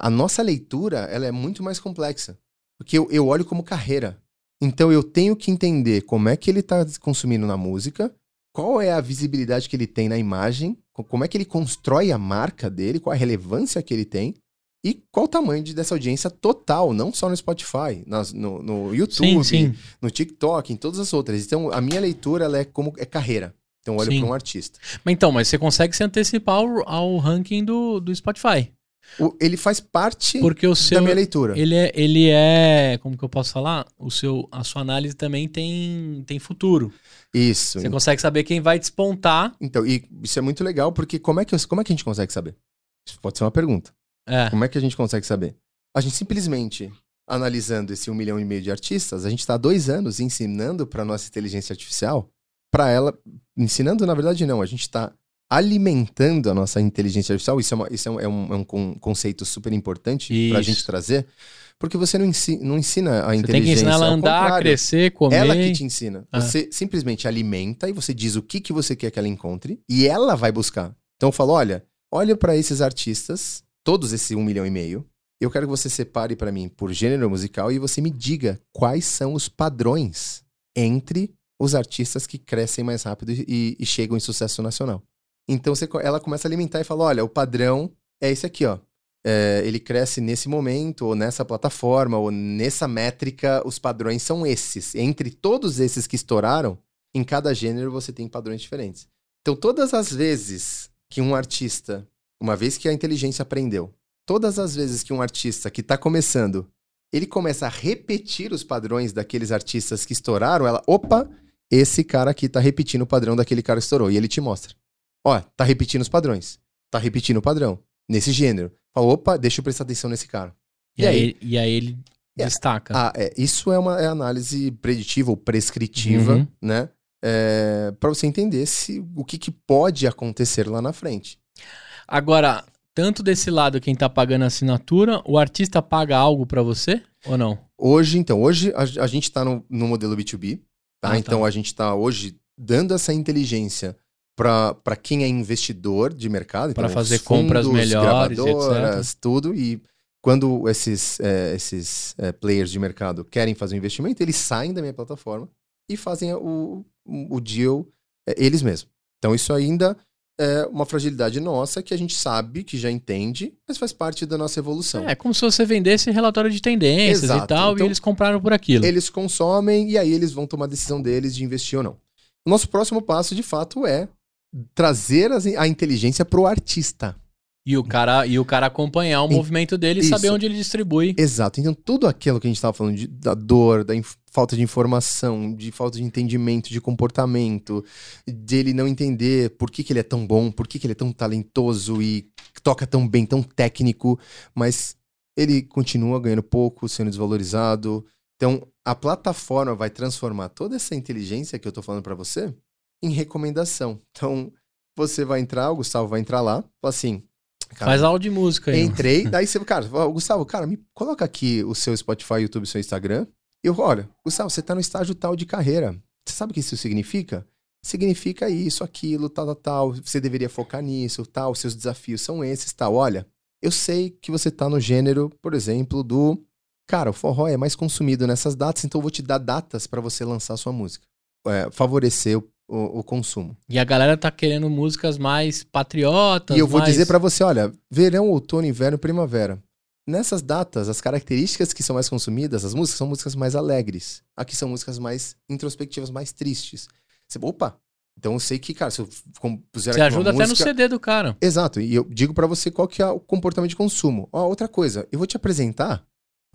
A nossa leitura, ela é muito mais complexa. Porque eu, eu olho como carreira. Então eu tenho que entender como é que ele tá consumindo na música, qual é a visibilidade que ele tem na imagem, co- como é que ele constrói a marca dele, qual a relevância que ele tem e qual o tamanho de- dessa audiência total, não só no Spotify, nas- no, no YouTube, Sim, sim. no TikTok, em todas as outras. Então, a minha leitura é como é carreira. Então, eu olho para um artista. Mas então, mas você consegue se antecipar ao, ao ranking do, do Spotify. O- ele faz parte Porque o seu. da minha leitura. Ele é, ele é. Como que eu posso falar? O seu, a sua análise também tem, tem futuro. Isso. Você consegue saber quem vai despontar. Então, e isso é muito legal, porque como é, que, como é que a gente consegue saber? Isso pode ser uma pergunta. É. Como é que a gente consegue saber? A gente simplesmente, analisando esse um milhão e meio de artistas, a gente está dois anos ensinando para nossa inteligência artificial, para ela. Ensinando, na verdade, não. A gente está alimentando a nossa inteligência artificial. Isso é, uma- isso é um, é um- é um con- conceito super importante para a gente trazer, porque você não ensina, não ensina a Você inteligência. tem que ensinar ela a andar, crescer, comer. Ela que te ensina. Ah. Você simplesmente alimenta e você diz o que, que você quer que ela encontre e ela vai buscar. Então eu falo, olha, olha para esses artistas, todos esse um milhão e meio. Eu quero que você separe para mim por gênero musical e você me diga quais são os padrões entre os artistas que crescem mais rápido e, e chegam em sucesso nacional. Então você ela começa a alimentar e fala, olha, o padrão é esse aqui, ó. É, ele cresce nesse momento, ou nessa plataforma, ou nessa métrica, os padrões são esses. Entre todos esses que estouraram, em cada gênero você tem padrões diferentes. Então, todas as vezes que um artista, uma vez que a inteligência aprendeu, todas as vezes que um artista que está começando, ele começa a repetir os padrões daqueles artistas que estouraram, ela, opa, esse cara aqui tá repetindo o padrão daquele cara que estourou. E ele te mostra. Ó, tá repetindo os padrões. Tá repetindo o padrão. Nesse gênero. Fala, opa, deixa eu prestar atenção nesse cara. E, E aí, aí? e aí ele É. destaca. Ah, é, isso é uma é análise preditiva ou prescritiva, Uhum. né? É, para você entender se, o que, que pode acontecer lá na frente. Agora, tanto desse lado, quem tá pagando a assinatura, o artista paga algo pra você ou não? Hoje, então, hoje a, a gente está no, no modelo B2B, tá? Ah, tá. Então a gente está hoje dando essa inteligência para quem é investidor de mercado. Pra então, fazer os compras fundos, melhores, gravadoras, tudo. E quando esses, é, esses é, players de mercado querem fazer um investimento, eles saem da minha plataforma e fazem o, o, deal é, eles mesmos. Então isso ainda é uma fragilidade nossa que a gente sabe, que já entende, mas faz parte da nossa evolução. É como se você vendesse relatório de tendências e Exato. tal, e Então, eles compraram por aquilo. Eles consomem e aí eles vão tomar a decisão deles de investir ou não. O nosso próximo passo, de fato, é trazer a inteligência para o artista. E o cara, e o cara acompanhar o E- movimento dele e saber onde ele distribui. Exato. Então, tudo aquilo que a gente estava falando de- da dor, da falta de informação, de falta de entendimento, de comportamento, dele não entender por que, que ele é tão bom, por que, que ele é tão talentoso e toca tão bem, tão técnico, mas ele continua ganhando pouco, sendo desvalorizado. Então, a plataforma vai transformar toda essa inteligência que eu tô falando para você em recomendação. Então, você vai entrar, o Gustavo vai entrar lá, fala assim. cara, Faz aula de música aí. Entrei, [LAUGHS] daí você, cara, Gustavo, cara, me coloca aqui o seu Spotify, YouTube, seu Instagram. Eu, olha, Gustavo, você tá no estágio tal de carreira. Você sabe o que isso significa? Significa isso, aquilo, tal, tal, tal. Você deveria focar nisso, tal. Seus desafios são esses, tal. Olha, eu sei que você tá no gênero, por exemplo, do. Cara, o forró é mais consumido nessas datas, então eu vou te dar datas para você lançar a sua música. É, favorecer o, o- consumo. E a galera tá querendo músicas mais patriotas. E eu vou mais- dizer pra você, olha, verão, outono, inverno, primavera. Nessas datas, as características que são mais consumidas, as músicas são músicas mais alegres. Aqui são músicas mais introspectivas, mais tristes. Você, opa, então eu sei que, cara, se eu compuser Você ajuda uma até música... no CD do cara. Exato, e eu digo pra você qual que é o comportamento de consumo. Ó, outra coisa, eu vou te apresentar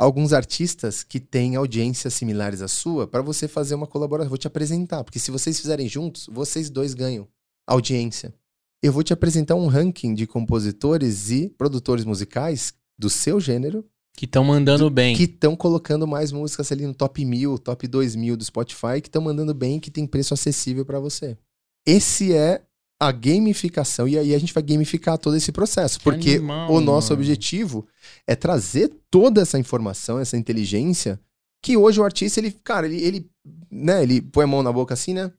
alguns artistas que têm audiências similares à sua pra você fazer uma colaboração. Vou te apresentar, porque se vocês fizerem juntos, vocês dois ganham audiência. Eu vou te apresentar um ranking de compositores e produtores musicais do seu gênero Que estão mandando bem. que estão colocando mais músicas ali no top 1000, top 2000 do Spotify, que estão mandando bem, que tem preço acessível para você. Esse é a gamificação e aí a gente vai gamificar todo esse processo, Que porque animal, o nosso mano. objetivo é trazer toda essa informação, essa inteligência que hoje o artista ele, cara, ele, ele, né, ele põe a mão na boca assim, né?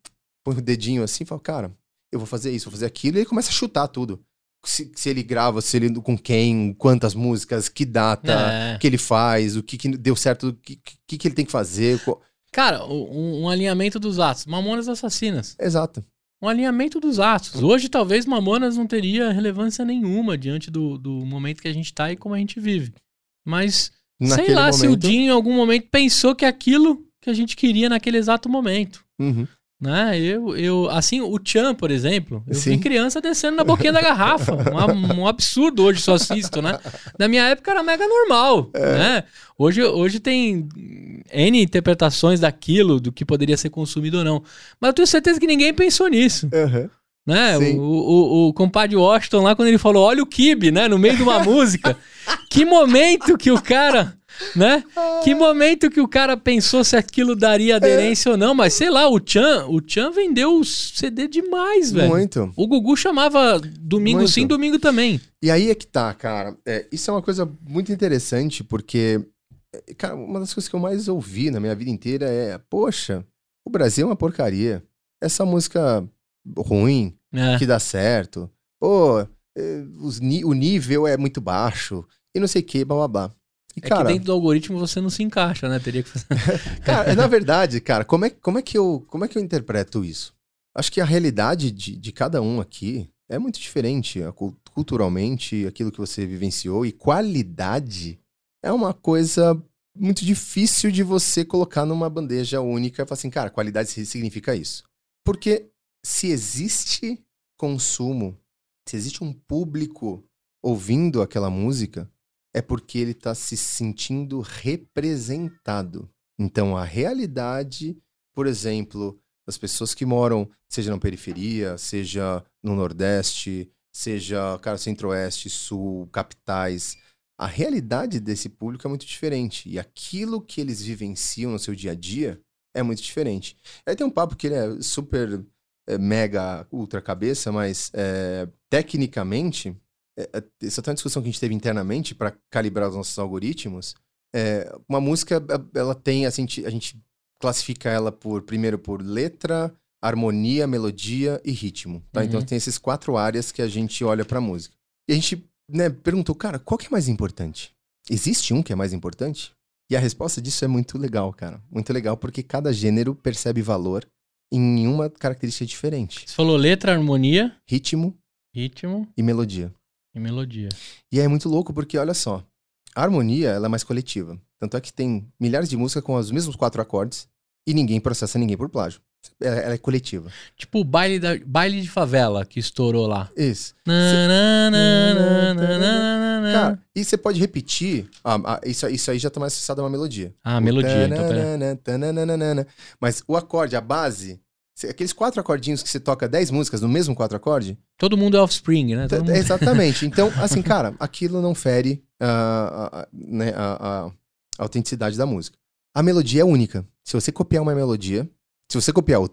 Põe o dedinho assim, fala, cara, eu vou fazer isso, vou fazer aquilo, e ele começa a chutar tudo. Se, se ele grava, se ele com quem, quantas músicas, que data, É. que ele faz, o que, que deu certo, o que, que, que ele tem que fazer. qual- Cara, um, um alinhamento dos atos. Mamonas Assassinas. Exato. Um alinhamento dos atos. Hoje, talvez, Mamonas não teria relevância nenhuma diante do, do momento que a gente tá e como a gente vive. Mas, sei Naquele lá, se o momento- Dinho em algum momento pensou que aquilo que a gente queria naquele exato momento. Uhum. Né? Eu, eu, assim, o Chan, por exemplo, eu Sim. vi criança descendo na boquinha da garrafa. [LAUGHS] Um, um absurdo hoje só assisto, né? Na minha época era mega normal, É. né? Hoje, hoje tem N interpretações daquilo, do que poderia ser consumido ou não. Mas eu tenho certeza que ninguém pensou nisso, Uhum. né? Sim. O, o, o compadre Washington lá, quando ele falou, olha o Kibe, né? No meio de uma [LAUGHS] música. Que momento que o cara... Né? Que momento que o cara pensou se aquilo daria aderência ou não, mas sei lá, o Chan, o Chan vendeu o CD demais, velho. Muito. O Gugu chamava domingo Muito. sim, domingo também. E aí é que tá, cara. É, isso é uma coisa muito interessante, porque, é, cara, uma das coisas que eu mais ouvi na minha vida inteira é: poxa, o Brasil é uma porcaria. Essa música ruim, É. que dá certo. Pô, é, os o nível é muito baixo. E não sei o que, blá blá blá. E, É cara, que dentro do algoritmo você não se encaixa, né? Teria que fazer. [LAUGHS] Cara, na verdade, cara, como é, como, é que eu, como é que eu interpreto isso? Acho que a realidade de, de cada um aqui é muito diferente. cul- Culturalmente, aquilo que você vivenciou e qualidade é uma coisa muito difícil de você colocar numa bandeja única e falar assim, cara, qualidade significa isso. Porque se existe consumo, se existe um público ouvindo aquela música, é porque ele está se sentindo representado. Então, a realidade, por exemplo, das pessoas que moram, seja na periferia, seja no Nordeste, seja, cara, Centro-Oeste, Sul, capitais, a realidade desse público é muito diferente. E aquilo que eles vivenciam no seu dia a dia é muito diferente. Aí tem um papo que ele é super é, mega ultra cabeça, mas é, tecnicamente, essa é uma discussão que a gente teve internamente para calibrar os nossos algoritmos. É, uma música, é, ela tem, assim, a gente classifica ela por, primeiro, por letra, harmonia, melodia e ritmo. Tá? Uhum. Então tem essas quatro áreas que a gente olha para música. E a gente né, perguntou, cara, qual que é mais importante? Existe um que é mais importante? E a resposta disso é muito legal, cara. Muito legal, porque cada gênero percebe valor em uma característica diferente: Você falou letra, harmonia, ritmo ritmo e melodia. E melodia. E é muito louco porque, olha só, a harmonia ela é mais coletiva. Tanto é que tem milhares de músicas com os mesmos quatro acordes, e ninguém processa ninguém por plágio. Ela, é coletiva. Tipo o baile, da, baile de favela que estourou lá. Isso. Na, na, na. Cara, e você pode repetir. ah, ah, isso, isso aí já tá mais associado a uma melodia. Ah, melodia, então. Mas o acorde, a base, aqueles quatro acordinhos que você toca 10 músicas no mesmo quatro acordes, Todo mundo é offspring, né? Todo mundo... Exatamente. [LAUGHS] Então, assim, cara, aquilo não fere a, a- né, a- a- autenticidade da música. A melodia é única. Se você copiar uma melodia, se você copiar o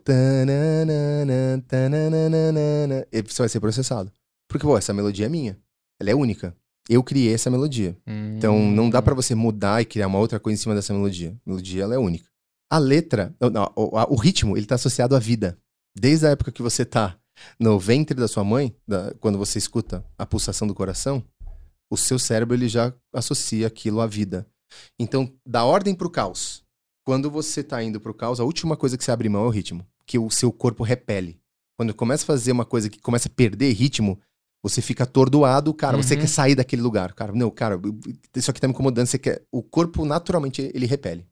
você vai ser processado. Porque, pô, essa melodia é minha. Ela é única. Eu criei essa melodia. Então, não dá pra você mudar e criar uma outra coisa em cima dessa melodia. A melodia, ela é única. A letra, não, o, a- o ritmo, ele tá associado à vida. Desde a época que você tá no ventre da sua mãe, da- quando você escuta a pulsação do coração, o seu cérebro, ele já associa aquilo à vida. Então, da ordem pro caos. Quando você tá indo pro caos, a última coisa que você abre mão é o ritmo. Que o seu corpo repele. Quando começa a fazer uma coisa que começa a perder ritmo, você fica atordoado, cara, você Uhum. quer sair daquele lugar. Cara, não, cara, isso aqui tá me incomodando, você quer... O corpo, naturalmente, ele repele.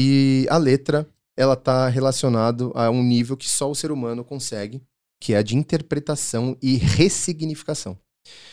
E a letra, ela tá relacionado a um nível que só o ser humano consegue, que é a de interpretação e ressignificação.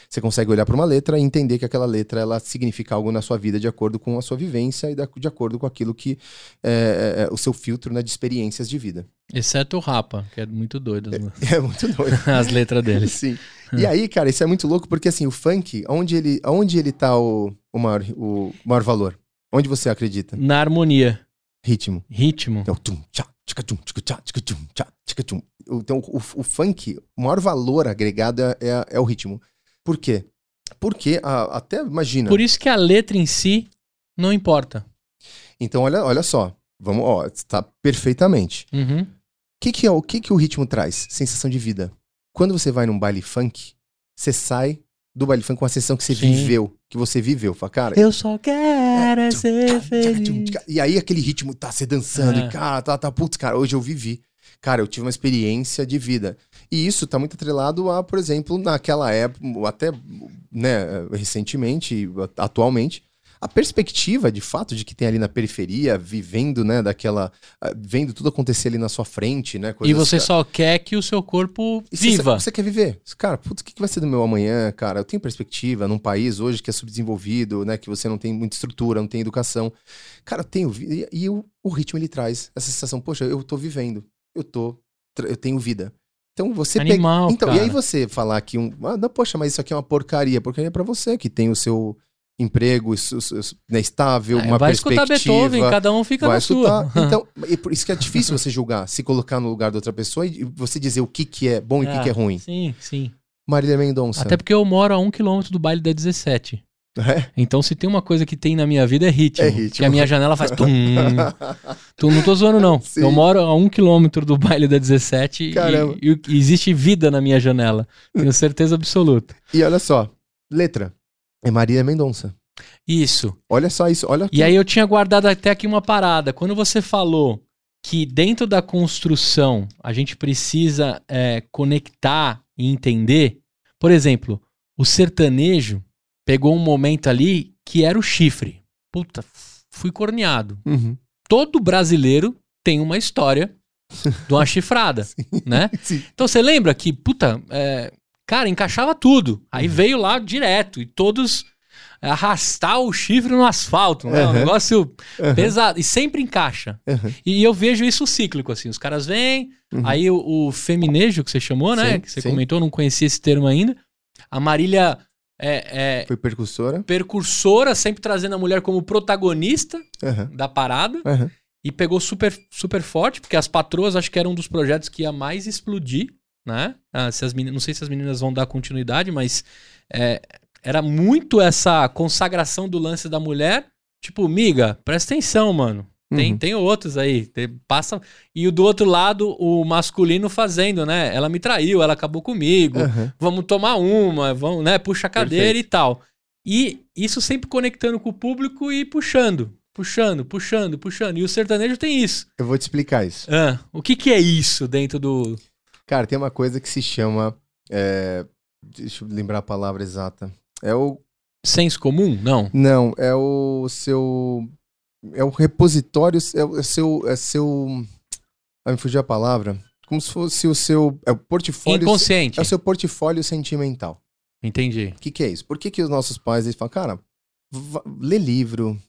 Você consegue olhar para uma letra e entender que aquela letra ela significa algo na sua vida de acordo com a sua vivência e de acordo com aquilo que é, é, é o seu filtro né, de experiências de vida. Exceto o Rapa, que é muito doido as, É muito doido. [LAUGHS] as letras dele. Sim. E aí, cara, isso é muito louco porque assim, o funk, onde ele, onde ele tá o, o, maior, o maior valor? Onde você acredita? Na harmonia, Ritmo. ritmo. É o tum, tchá, tchica, tum, tchica, tchá, tchica, tum, tchá, tchica, tum. Então, o, o funk, o maior valor agregado é, é, é o ritmo. Por quê? Porque, a- até imagina. Por isso que a letra em si não importa. Então, olha, olha só. Vamos, ó, está perfeitamente. Uhum. O que, que é o que, que o ritmo traz? Sensação de vida. Quando você vai num baile funk, você sai do baile funk com a sensação que você Sim. viveu, que você viveu. Fala, cara, Eu só quero É, é ser feliz. E aí aquele ritmo tá você dançando, É. e cara, tá, tá, putz, cara, hoje eu vivi. Cara, eu tive uma experiência de vida. E isso tá muito atrelado a, por exemplo, naquela época, até, né, recentemente, atualmente, a perspectiva, de fato, de que tem ali na periferia, vivendo, né, daquela, ah, vendo tudo acontecer ali na sua frente, né, E você só quer que o seu corpo e você- viva. Você, quer viver. Cara, putz, o que que vai ser do meu amanhã, cara? Eu tenho perspectiva num país hoje que é subdesenvolvido, né? Que você não tem muita estrutura, não tem educação. Cara, eu tenho vida. E, e o, o ritmo ele traz essa sensação, poxa, eu tô vivendo. Eu tô. Eu tenho vida. Então você pega. Animal, Então, cara. e aí você falar que um. Ah, não, poxa, mas isso aqui é uma porcaria. Porcaria é pra você, que tem o seu emprego né, estável, É, uma vai escutar perspectiva Beethoven, cada um fica vai na escutar. sua. [LAUGHS] Então, e por isso que é difícil você julgar, se colocar no lugar da outra pessoa e você dizer o que, que é bom e o que, que é ruim. Sim, sim. Marília Mendonça. Até porque eu moro a um quilômetro do baile da 17. É? Então, se tem uma coisa que tem na minha vida é ritmo. É ritmo. Que a minha janela faz tum. [LAUGHS] tum. Não tô zoando, não. Sim. Eu moro a um quilômetro do baile da 17 e- Caramba. e, e existe vida na minha janela. Tenho certeza absoluta. E olha só, letra. É Marília Mendonça. Isso. Olha só isso, olha E aí eu tinha guardado até aqui uma parada. Quando você falou que dentro da construção a gente precisa é, conectar e entender, por exemplo, o sertanejo pegou um momento ali que era o chifre. Puta, fui corneado. Uhum. Todo brasileiro tem uma história [LAUGHS] de uma chifrada, né? [LAUGHS] Sim. Então você lembra que, puta, é, cara, encaixava tudo. Aí veio lá direto e todos arrastar o chifre no asfalto, né? Um Uhum. negócio Uhum. pesado. E sempre encaixa. Uhum. E eu vejo isso cíclico, assim. Os caras vêm, Uhum. aí o, o feminejo que você chamou, né? Sim, que você sim. comentou, não conhecia esse termo ainda. A Marília é, é Foi percussora. percursora, sempre trazendo a mulher como protagonista Uhum. da parada. Uhum. E pegou super, super forte, porque as patroas acho que era um dos projetos que ia mais explodir, né? Ah, se as meninas, não sei se as meninas vão dar continuidade, mas é, era muito essa consagração do lance da mulher. Tipo, miga, presta atenção, mano. Tem, Uhum. tem outros aí. tem- passa. E o do outro lado, o masculino fazendo, né? Ela me traiu, ela acabou comigo. Uhum. Vamos tomar uma, vamos, né? Puxa a cadeira Perfeito. e tal. E isso sempre conectando com o público e puxando, puxando, puxando, puxando. E o sertanejo tem isso. Eu vou te explicar isso. Ah, o que, que é isso dentro do. Cara, tem uma coisa que se chama. é, Deixa eu lembrar a palavra exata. É o. Senso comum? Não. Não, é o seu. é o repositório, é o é seu. É seu vai me fugir a palavra. Como se fosse o seu. É o portfólio. Inconsciente. É o seu portfólio sentimental. Entendi. O que, que é isso? Por que, que os nossos pais eles falam, cara, lê livro,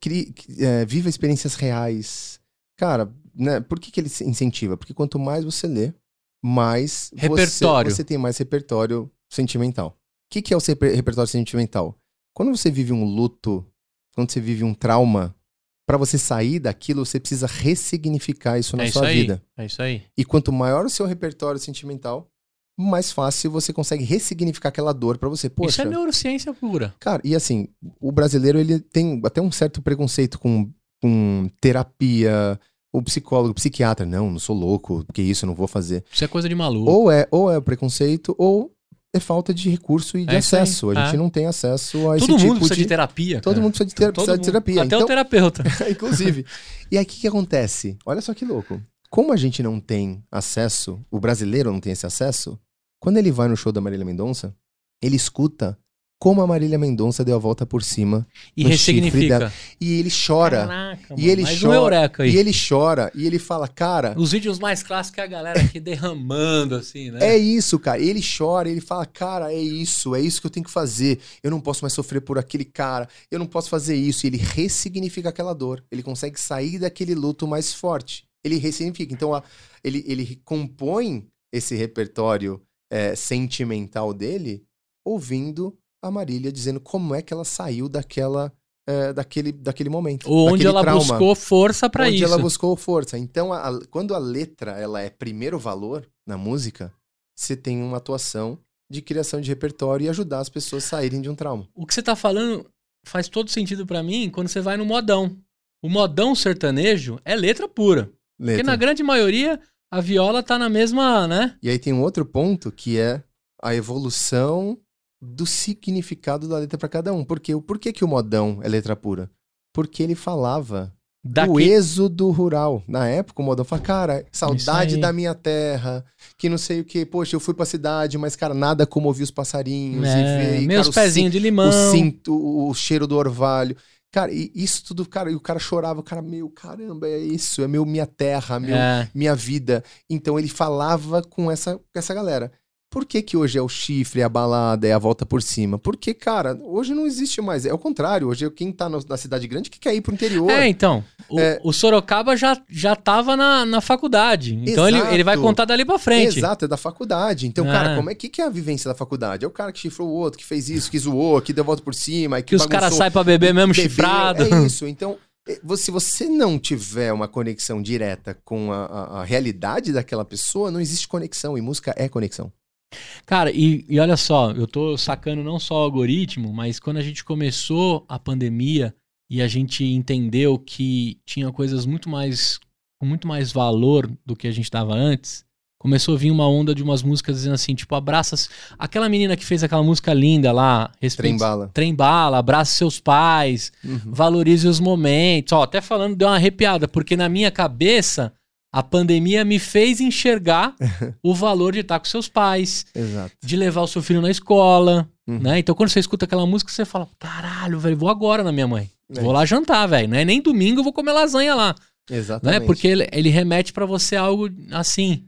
crie, é, viva experiências reais. Cara, né? Por que, que ele se incentiva? Porque quanto mais você lê, mais você- Repertório. Você, tem mais repertório sentimental. O que, que é o repertório sentimental? Quando você vive um luto, quando você vive um trauma, para você sair daquilo, você precisa ressignificar isso na É isso sua aí. vida. É isso aí. E quanto maior o seu repertório sentimental, mais fácil você consegue ressignificar aquela dor pra você. Poxa, Isso é neurociência pura. cara, e assim, o brasileiro ele tem até um certo preconceito com, com terapia, o psicólogo, o psiquiatra, não, não sou louco, que isso, eu não vou fazer. Isso é coisa de maluco. Ou é, ou é o preconceito, ou é falta de recurso e de É acesso. A gente é. não tem acesso a esse Todo mundo tipo precisa de, de... terapia. Todo mundo precisa de, ter- precisa de mundo. terapia. Até o então, terapeuta. [LAUGHS] Inclusive. E aí, o que, que acontece? Olha só que louco. Como a gente não tem acesso, o brasileiro não tem esse acesso, quando ele vai no show da Marília Mendonça, ele escuta como a Marília Mendonça deu a volta por cima E ressignifica. e ele chora. Caraca, E ele chora, um. E ele chora e ele fala, cara, Os vídeos mais clássicos é a galera aqui derramando, assim, né? é isso, cara. Ele chora, ele fala, cara, é isso, é isso que eu tenho que fazer. Eu não posso mais sofrer por aquele cara, eu não posso fazer isso. E ele ressignifica aquela dor. Ele consegue sair daquele luto mais forte. Ele ressignifica. Então, a- ele, ele compõe esse repertório é, sentimental dele ouvindo a Marília dizendo como é que ela saiu daquela, é, daquele, daquele momento. Ou onde ela trauma. buscou força pra onde isso. ela buscou força. Então, a- a- quando a letra ela é primeiro valor na música, você tem uma atuação de criação de repertório e ajudar as pessoas a saírem de um trauma. O que você tá falando faz todo sentido pra mim quando você vai no modão. O modão sertanejo é letra pura. Porque Letra. na grande maioria a viola tá na mesma, né? E aí tem um outro ponto que é a evolução do significado da letra para cada um. Porque o por que, que o modão é letra pura? Porque ele falava do Daqui... êxodo rural. Na época, o modão fala, cara, saudade da minha terra, que não sei o que, poxa, eu fui pra cidade, mas, cara, nada como ouvir os passarinhos É, e ver. meus cara, pezinhos de limão. o cinto, o, o cheiro do orvalho. Cara, e isso tudo, cara, e o cara chorava, o cara, meu, caramba, é isso, é meu, minha terra, meu, É. minha vida. Então ele falava com essa, com essa galera. Por que que hoje é o chifre, é a balada, é a volta por cima? Porque, cara, hoje não existe mais. É o contrário, hoje quem tá na cidade grande que quer ir pro interior. É, então. O, É. o Sorocaba já, já tava na, na faculdade. Então ele, Exato. ele vai contar dali pra frente. Exato, é da faculdade. Então, Ah. cara, como é que, que é a vivência da faculdade? É o cara que chifrou o outro, que fez isso, que zoou, que deu volta por cima, que, Que os caras saem pra beber mesmo chifrado. É isso. Então, se você não tiver uma conexão direta com a, a- a realidade daquela pessoa, não existe conexão. E música é conexão. Cara, e, e olha só, eu tô sacando não só o algoritmo, mas quando a gente começou a pandemia e a gente entendeu que tinha coisas muito mais com muito mais valor do que a gente dava antes, começou a vir uma onda de umas músicas dizendo assim, tipo, abraça aquela menina que fez aquela música linda lá, respeite, Trem bala. trem bala, abraça seus pais, Uhum. valorize os momentos. Ó, até falando, deu uma arrepiada, porque na minha cabeça a pandemia me fez enxergar [LAUGHS] o valor de estar com seus pais, Exato. de levar o seu filho na escola, Uhum. né? Então quando você escuta aquela música, você fala, caralho, velho, vou agora na minha mãe. É Vou lá jantar, velho. Não é nem domingo, eu vou comer lasanha lá. Exatamente. Né? Porque ele, ele remete pra você algo assim.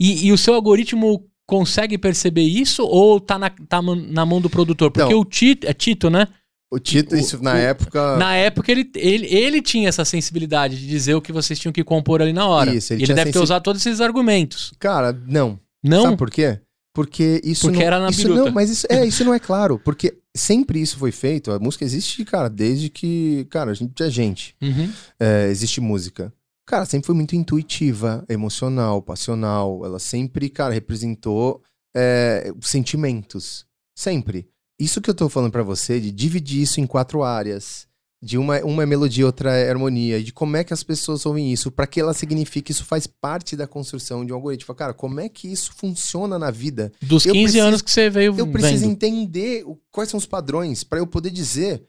E, e o seu algoritmo consegue perceber isso ou tá na, tá na mão do produtor? Porque o Tito, é Tito, né? O Tito, isso na o- época. Na época, ele, ele, ele tinha essa sensibilidade de dizer o que vocês tinham que compor ali na hora. Isso, ele ele deve ter sensi- usado todos esses argumentos. Cara, não. Não? Sabe por quê? Porque isso Porque não, era na isso biruta. não, mas isso é, isso não é claro, porque sempre isso foi feito, a música existe, cara, desde que, cara, a gente é gente. Uhum. é, existe música. Cara, sempre foi muito intuitiva, emocional, passional. Ela sempre, cara, representou é, sentimentos. Sempre. Isso que eu tô falando pra você, de dividir isso em quatro áreas. De uma, uma é melodia, outra é harmonia. De como é que as pessoas ouvem isso, pra que ela significa, isso faz parte da construção de um algoritmo. Fala, Cara, como é que isso funciona na vida? Dos 15 Eu preciso- anos que você veio Eu preciso vendo. entender quais são os padrões pra eu poder dizer,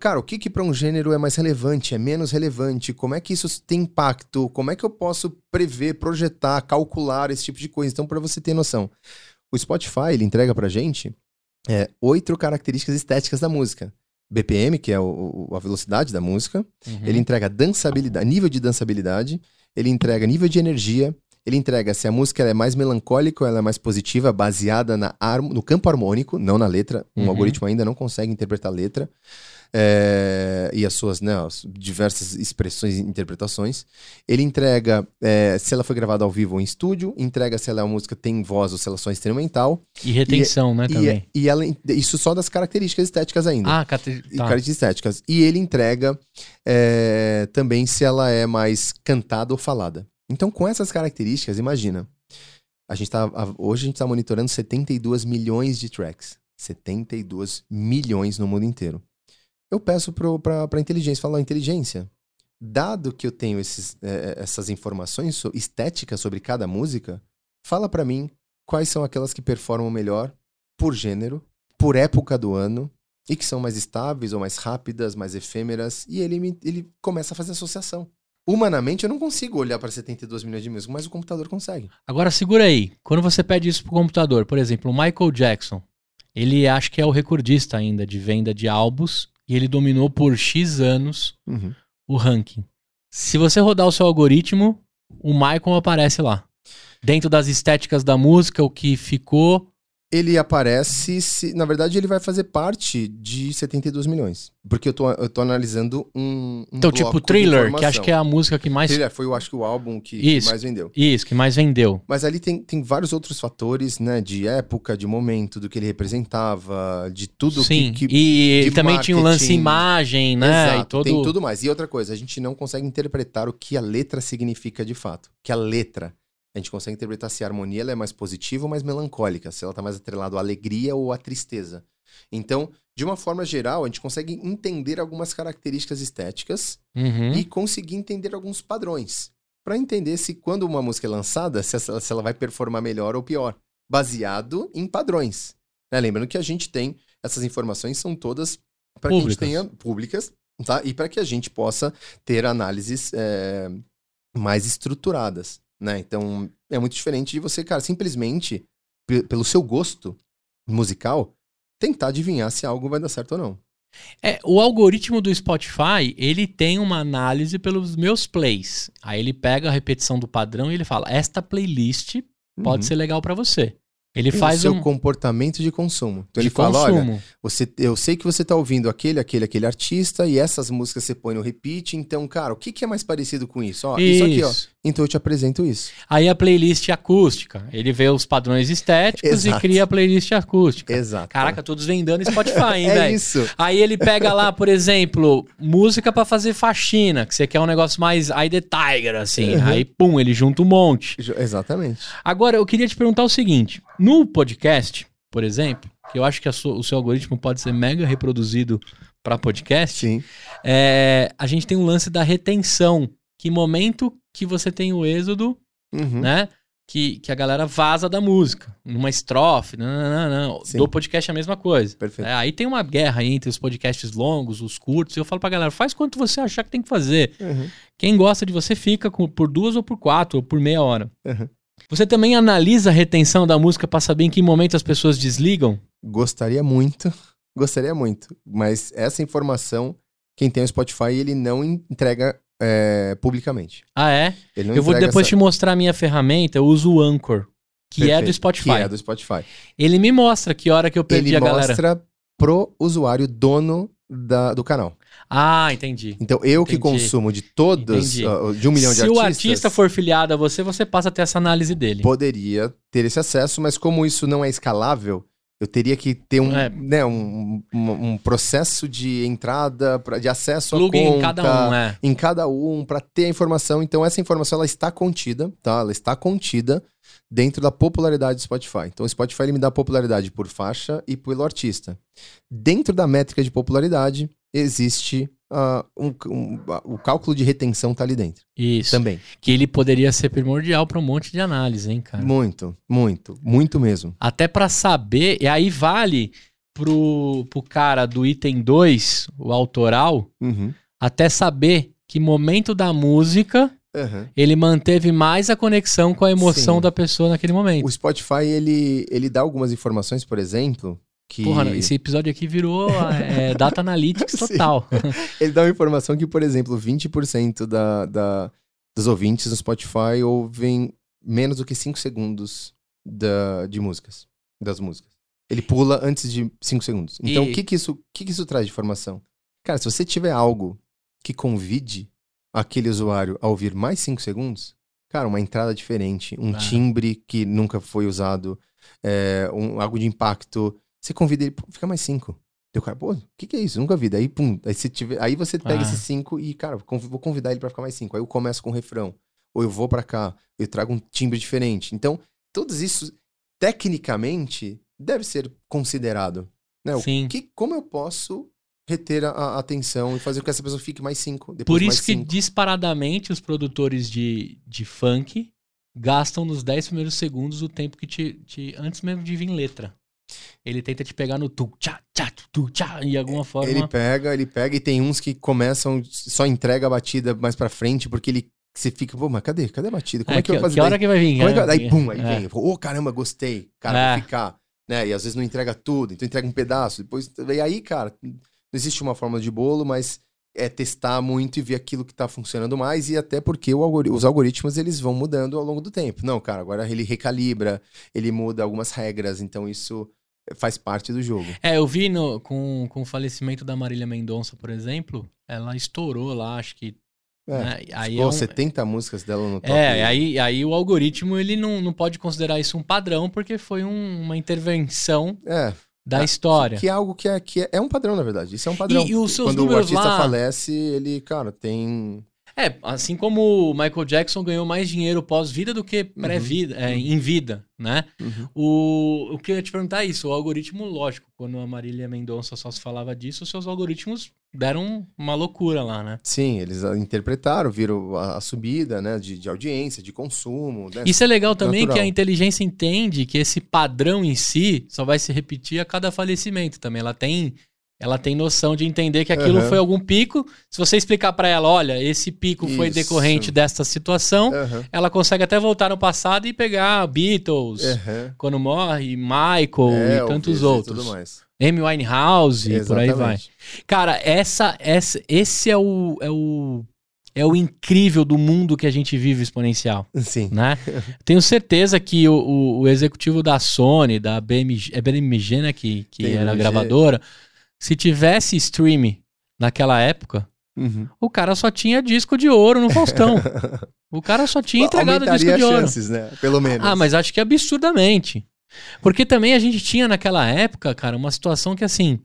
cara, o que que para um gênero é mais relevante, é menos relevante, como é que isso tem impacto, como é que eu posso prever, projetar, calcular esse tipo de coisa. Então, pra você ter noção, o Spotify ele entrega pra gente é, oito características estéticas da música. BPM, que é o, o- a velocidade da música. Uhum. Ele entrega dançabilidade, nível de dançabilidade. Ele entrega nível de energia. Ele entrega se a música é mais melancólica ou ela é mais positiva, baseada na no campo harmônico, não na letra. Um Uhum. algoritmo ainda não consegue interpretar a letra. É, e as suas né, as diversas expressões e interpretações. Ele entrega é, se ela foi gravada ao vivo ou em estúdio, entrega se ela é uma música tem voz ou se ela é só instrumental. E retenção, né, E, também. e ela, isso só das características estéticas ainda. Ah, cate... E tá. características estéticas. E ele entrega é, também se ela é mais cantada ou falada. Então, com essas características, imagina. A gente tá, hoje a gente está monitorando 72 milhões de tracks. 72 milhões no mundo inteiro. Eu peço para a inteligência, falo, "Ó, inteligência, dado que eu tenho esses, eh, essas informações estéticas sobre cada música, fala para mim quais são aquelas que performam melhor por gênero, por época do ano, e que são mais estáveis ou mais rápidas, mais efêmeras, e ele, me- ele começa a fazer associação. Humanamente, eu não consigo olhar para 72 milhões de músicos, mas o computador consegue. Agora segura aí. Quando você pede isso pro computador, por exemplo, o Michael Jackson, ele acho que é o recordista ainda de venda de álbuns e ele dominou por X anos o ranking. Se você rodar o seu algoritmo, o Michael aparece lá. Dentro das estéticas da música, o que ficou. Ele aparece, se, na verdade, ele vai fazer parte de 72 milhões. Porque eu tô, eu tô analisando um. um Então, tipo, Thriller, que acho que é a música que mais. Thriller foi, eu acho que, o álbum que, que Isso. mais vendeu. Isso, que mais vendeu. Mas ali tem, tem vários outros fatores, né? De época, de momento, do que ele representava, de tudo Sim. que. que e ele também tinha um lance marketing. imagem, né? Exato, e todo... tem tudo mais. E outra coisa, a gente não consegue interpretar o que a letra significa de fato. Que a letra, a gente consegue interpretar se a harmonia ela é mais positiva ou mais melancólica, se ela tá mais atrelada à alegria ou à tristeza. Então, de uma forma geral, a gente consegue entender algumas características estéticas Uhum. e conseguir entender alguns padrões. Para entender se quando uma música é lançada, se ela, se ela vai performar melhor ou pior, baseado em padrões. Né? Lembrando que a gente tem essas informações são todas para que a gente Públicas. tenha públicas, tá? E para que a gente possa ter análises é, mais estruturadas, né? Então é muito diferente de você, cara, simplesmente pe- pelo seu gosto musical tentar adivinhar se algo vai dar certo ou não. É, o algoritmo do Spotify, ele tem uma análise pelos meus plays. Aí ele pega a repetição do padrão e ele fala: esta playlist pode Uhum. ser legal pra você. Ele faz o seu um comportamento de consumo. Então de ele fala, olha, consumo. Você, eu sei que você tá ouvindo aquele, aquele, aquele artista e essas músicas você põe no repeat. Então, cara, o que, que é mais parecido com isso? Ó, isso. aqui, ó. Isso. Então eu te apresento isso. Aí a playlist acústica. Ele vê os padrões estéticos e Exato. cria a playlist acústica. Exato. Caraca, todos vendendo Spotify, hein, [LAUGHS] é velho? isso. Aí ele pega lá, por exemplo, música pra fazer faxina, que você quer um negócio mais Eye the Tiger, assim. Uhum. Aí, pum, ele junta um monte. Exatamente. Agora, eu queria te perguntar o seguinte: no podcast, por exemplo, que eu acho que sua- o seu algoritmo pode ser mega reproduzido para podcast, Sim. é, a gente tem um lance da retenção. Que momento que você tem o êxodo, Uhum. né? Que, que a galera vaza da música, numa estrofe, não, não, não, não. Sim. Do podcast é a mesma coisa. Perfeito. É, aí tem uma guerra entre os podcasts longos, os curtos, e eu falo pra galera, faz quanto você achar que tem que fazer. Uhum. Quem gosta de você fica com- por duas ou por quatro, ou por meia hora. Uhum. Você também analisa a retenção da música pra saber em que momento as pessoas desligam? Gostaria muito. [LAUGHS] Gostaria muito. Mas essa informação, quem tem o Spotify, ele não entrega é, publicamente. Ah, é? Ele eu vou depois essa- te mostrar a minha ferramenta, eu uso o Anchor, que é Perfeito. do Spotify. Que é do Spotify. Ele me mostra que hora que eu perdi Ele a galera. mostra pro usuário dono da- do canal. Ah, entendi. Então, eu que Entendi. consumo de todos, Entendi. ah, de um milhão de Se o artistas, artista for filiado a você, você passa a ter essa análise dele. poderia ter esse acesso, mas como isso não é escalável, eu teria que ter um, É. né, um, um- um processo de entrada, pra- de acesso Plug à conta, em cada um, é. em cada um, para ter a informação. Então, essa informação ela está contida, tá? Ela está contida dentro da popularidade do Spotify. Então, o Spotify ele me dá popularidade por faixa e pelo artista. Dentro da métrica de popularidade, existe ah, um- um- o cálculo de retenção tá ali dentro Isso. também. Que ele poderia ser primordial pra um monte de análise, hein, cara? Muito, muito, muito mesmo. Até pra saber, e aí vale pro, pro cara do item 2, o autoral, Uhum. até saber que momento da música Aham. ele manteve mais a conexão com a emoção Sim. da pessoa naquele momento. O Spotify, ele, ele dá algumas informações, por exemplo, que. Porra, esse episódio aqui virou é, Data Analytics [LAUGHS] total. [LAUGHS] Ele dá uma informação que, por exemplo, 20% da, da, dos ouvintes no Spotify ouvem menos do que 5 segundos da, de músicas. Das músicas. Ele pula antes de 5 segundos. Então, E- o que, que, isso, que, que isso traz de informação? Cara, se você tiver algo que convide aquele usuário a ouvir mais 5 segundos, cara, uma entrada diferente, um Ah. timbre que nunca foi usado, é, um, algo de impacto, você convida ele, fica mais 5. Deu cara, pô, o que, que é isso? Nunca vi. Daí, pum, aí você, tiver, aí você pega Ah. esses cinco e, cara, vou convidar ele pra ficar mais cinco. Aí eu começo com o refrão. Ou eu vou pra cá, eu trago um timbre diferente. Então, tudo isso, tecnicamente, deve ser considerado. Né? O Sim. que, como eu posso reter a, atenção e fazer com que essa pessoa fique mais cinco? Depois Por isso que cinco? disparadamente os produtores de, de funk gastam nos 10 primeiros segundos o tempo que te, te- antes mesmo de vir letra. Ele tenta te pegar no tu, tchá, tchá, tu, tchá, de alguma forma. Ele pega, ele pega, e tem uns que começam, só entrega a batida mais pra frente, porque ele. Você fica, pô, mas cadê? Cadê a batida? Como é, que, eu vou fazer? que daí? hora que vai vir? Como é que- É, Daí, pum, aí é. vem. Ô, caramba, gostei. Cara, É. vou ficar. Né? E às vezes não entrega tudo, então entrega um pedaço. Depois, e aí, cara, não existe uma fórmula de bolo, mas é testar muito e ver aquilo que tá funcionando mais. E até porque algori- os algoritmos, eles vão mudando ao longo do tempo. Não, cara, agora ele recalibra, ele muda algumas regras, então isso faz parte do jogo. É, eu vi no- com, com o falecimento da Marília Mendonça, por exemplo, ela estourou lá, acho que. É. né? Aí Pô, é um- 70 músicas dela no top. É, aí, aí o algoritmo ele não, não pode considerar isso um padrão, porque foi um- uma intervenção É, da Ah, história. que é algo que é, que é, é um padrão, na verdade. Isso é um padrão. e os seus Quando o números artista lá- falece, ele, cara, tem É, assim como o Michael Jackson ganhou mais dinheiro pós-vida do que Uhum. pré-vida, é, em vida, né? O, o que eu ia te perguntar é isso, o algoritmo, lógico, quando a Marília Mendonça só se falava disso, os seus algoritmos deram uma loucura lá, né? Sim, eles interpretaram, viram a, a subida, né, de, de audiência, de consumo, né? Isso é legal também Natural. que a inteligência entende que esse padrão em si só vai se repetir a cada falecimento também. Ela tem, ela tem noção de entender que aquilo Aham. foi algum pico. Se você explicar pra ela, olha, esse pico foi Isso. decorrente desta situação, Aham, ela consegue até voltar no passado e pegar Beatles, aham. quando morre, Michael É, e tantos e outros. tudo mais. Amy Winehouse, por aí vai. Exatamente. Cara, essa, essa, esse é o, é o é o incrível do mundo que a gente vive exponencial, Sim. né? [LAUGHS] Tenho certeza que o, o, o executivo da Sony, da BMG, é BMG, né, que, que era a BMG. gravadora, se tivesse stream naquela época, Uhum. o cara só tinha disco de ouro no Faustão. [LAUGHS] o cara só tinha entregado disco de ouro. chances, né? Pelo menos. Ah, mas acho que absurdamente. Porque também a gente tinha naquela época, cara, uma situação que assim.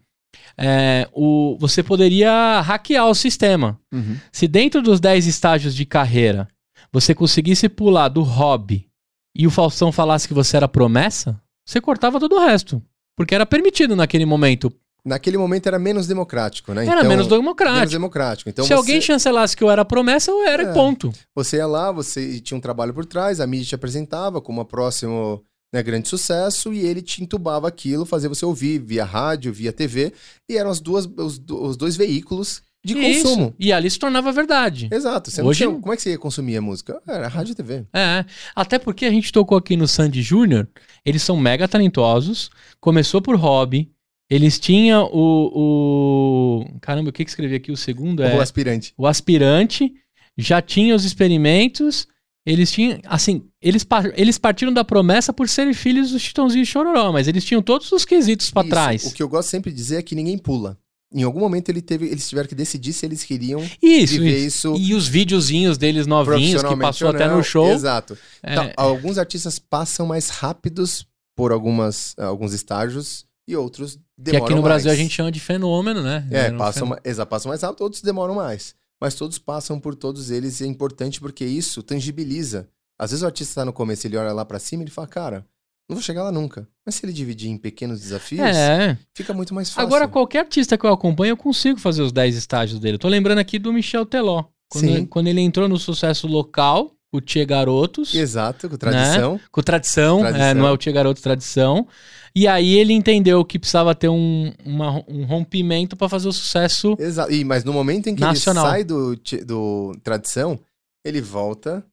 é, o, você poderia hackear o sistema. Uhum. Se dentro dos 10 estágios de carreira você conseguisse pular do hobby e o Faustão falasse que você era promessa, você cortava todo o resto. Porque era permitido naquele momento. Naquele momento era menos democrático, né? Era Então, menos menos democrático. democrático. Então Se você, alguém chancelasse que eu era promessa, eu era e É. ponto. você ia lá, você tinha um trabalho por trás, a mídia te apresentava como uma próximo né, grande sucesso e ele te entubava aquilo, fazia você ouvir via rádio, via TV, e eram as duas, os, os dois veículos de Isso. consumo. E ali se tornava verdade. Exato. Você não Hoje tinha- como é que você ia consumir a música? Era rádio e TV. É, até porque a gente tocou aqui no Sandy Júnior, eles são mega talentosos, começou por hobby, eles tinham o... o- Caramba, o que que escrevi aqui? O segundo é O aspirante. o aspirante, já tinha os experimentos, eles tinham, assim, eles, eles partiram da promessa por serem filhos do Chitãozinho e Chororó, mas eles tinham todos os quesitos pra Isso. trás. O que eu gosto sempre de dizer é que ninguém pula. Em algum momento ele teve, eles tiveram que decidir se eles queriam Isso, viver isso. isso, E os videozinhos deles novinhos, que passou ou até no show. Exato. é, Então, alguns artistas passam mais rápidos por algumas, alguns estágios e outros que demoram aqui no Brasil a mais. gente chama de fenômeno, né? É, um passam, fenômeno. exato, passam mais rápido, outros demoram mais. Mas todos passam por todos eles e é importante porque isso tangibiliza. Às vezes o artista tá no começo, ele olha lá pra cima e ele fala, cara, não vou chegar lá nunca. Mas se ele dividir em pequenos desafios, É. fica muito mais fácil. Agora, qualquer artista que eu acompanho, eu consigo fazer os 10 estágios dele. Eu tô lembrando aqui do Michel Teló. Quando, ele, quando ele entrou no sucesso local, o Tia Garotos, Exato, com tradição. com tradição, Tradição. é, não é o Tia Garotos tradição. E aí ele entendeu que precisava ter um, uma- um rompimento pra fazer o sucesso. Exato. E, mas no momento em que Nacional. ele sai do, do tradição, ele volta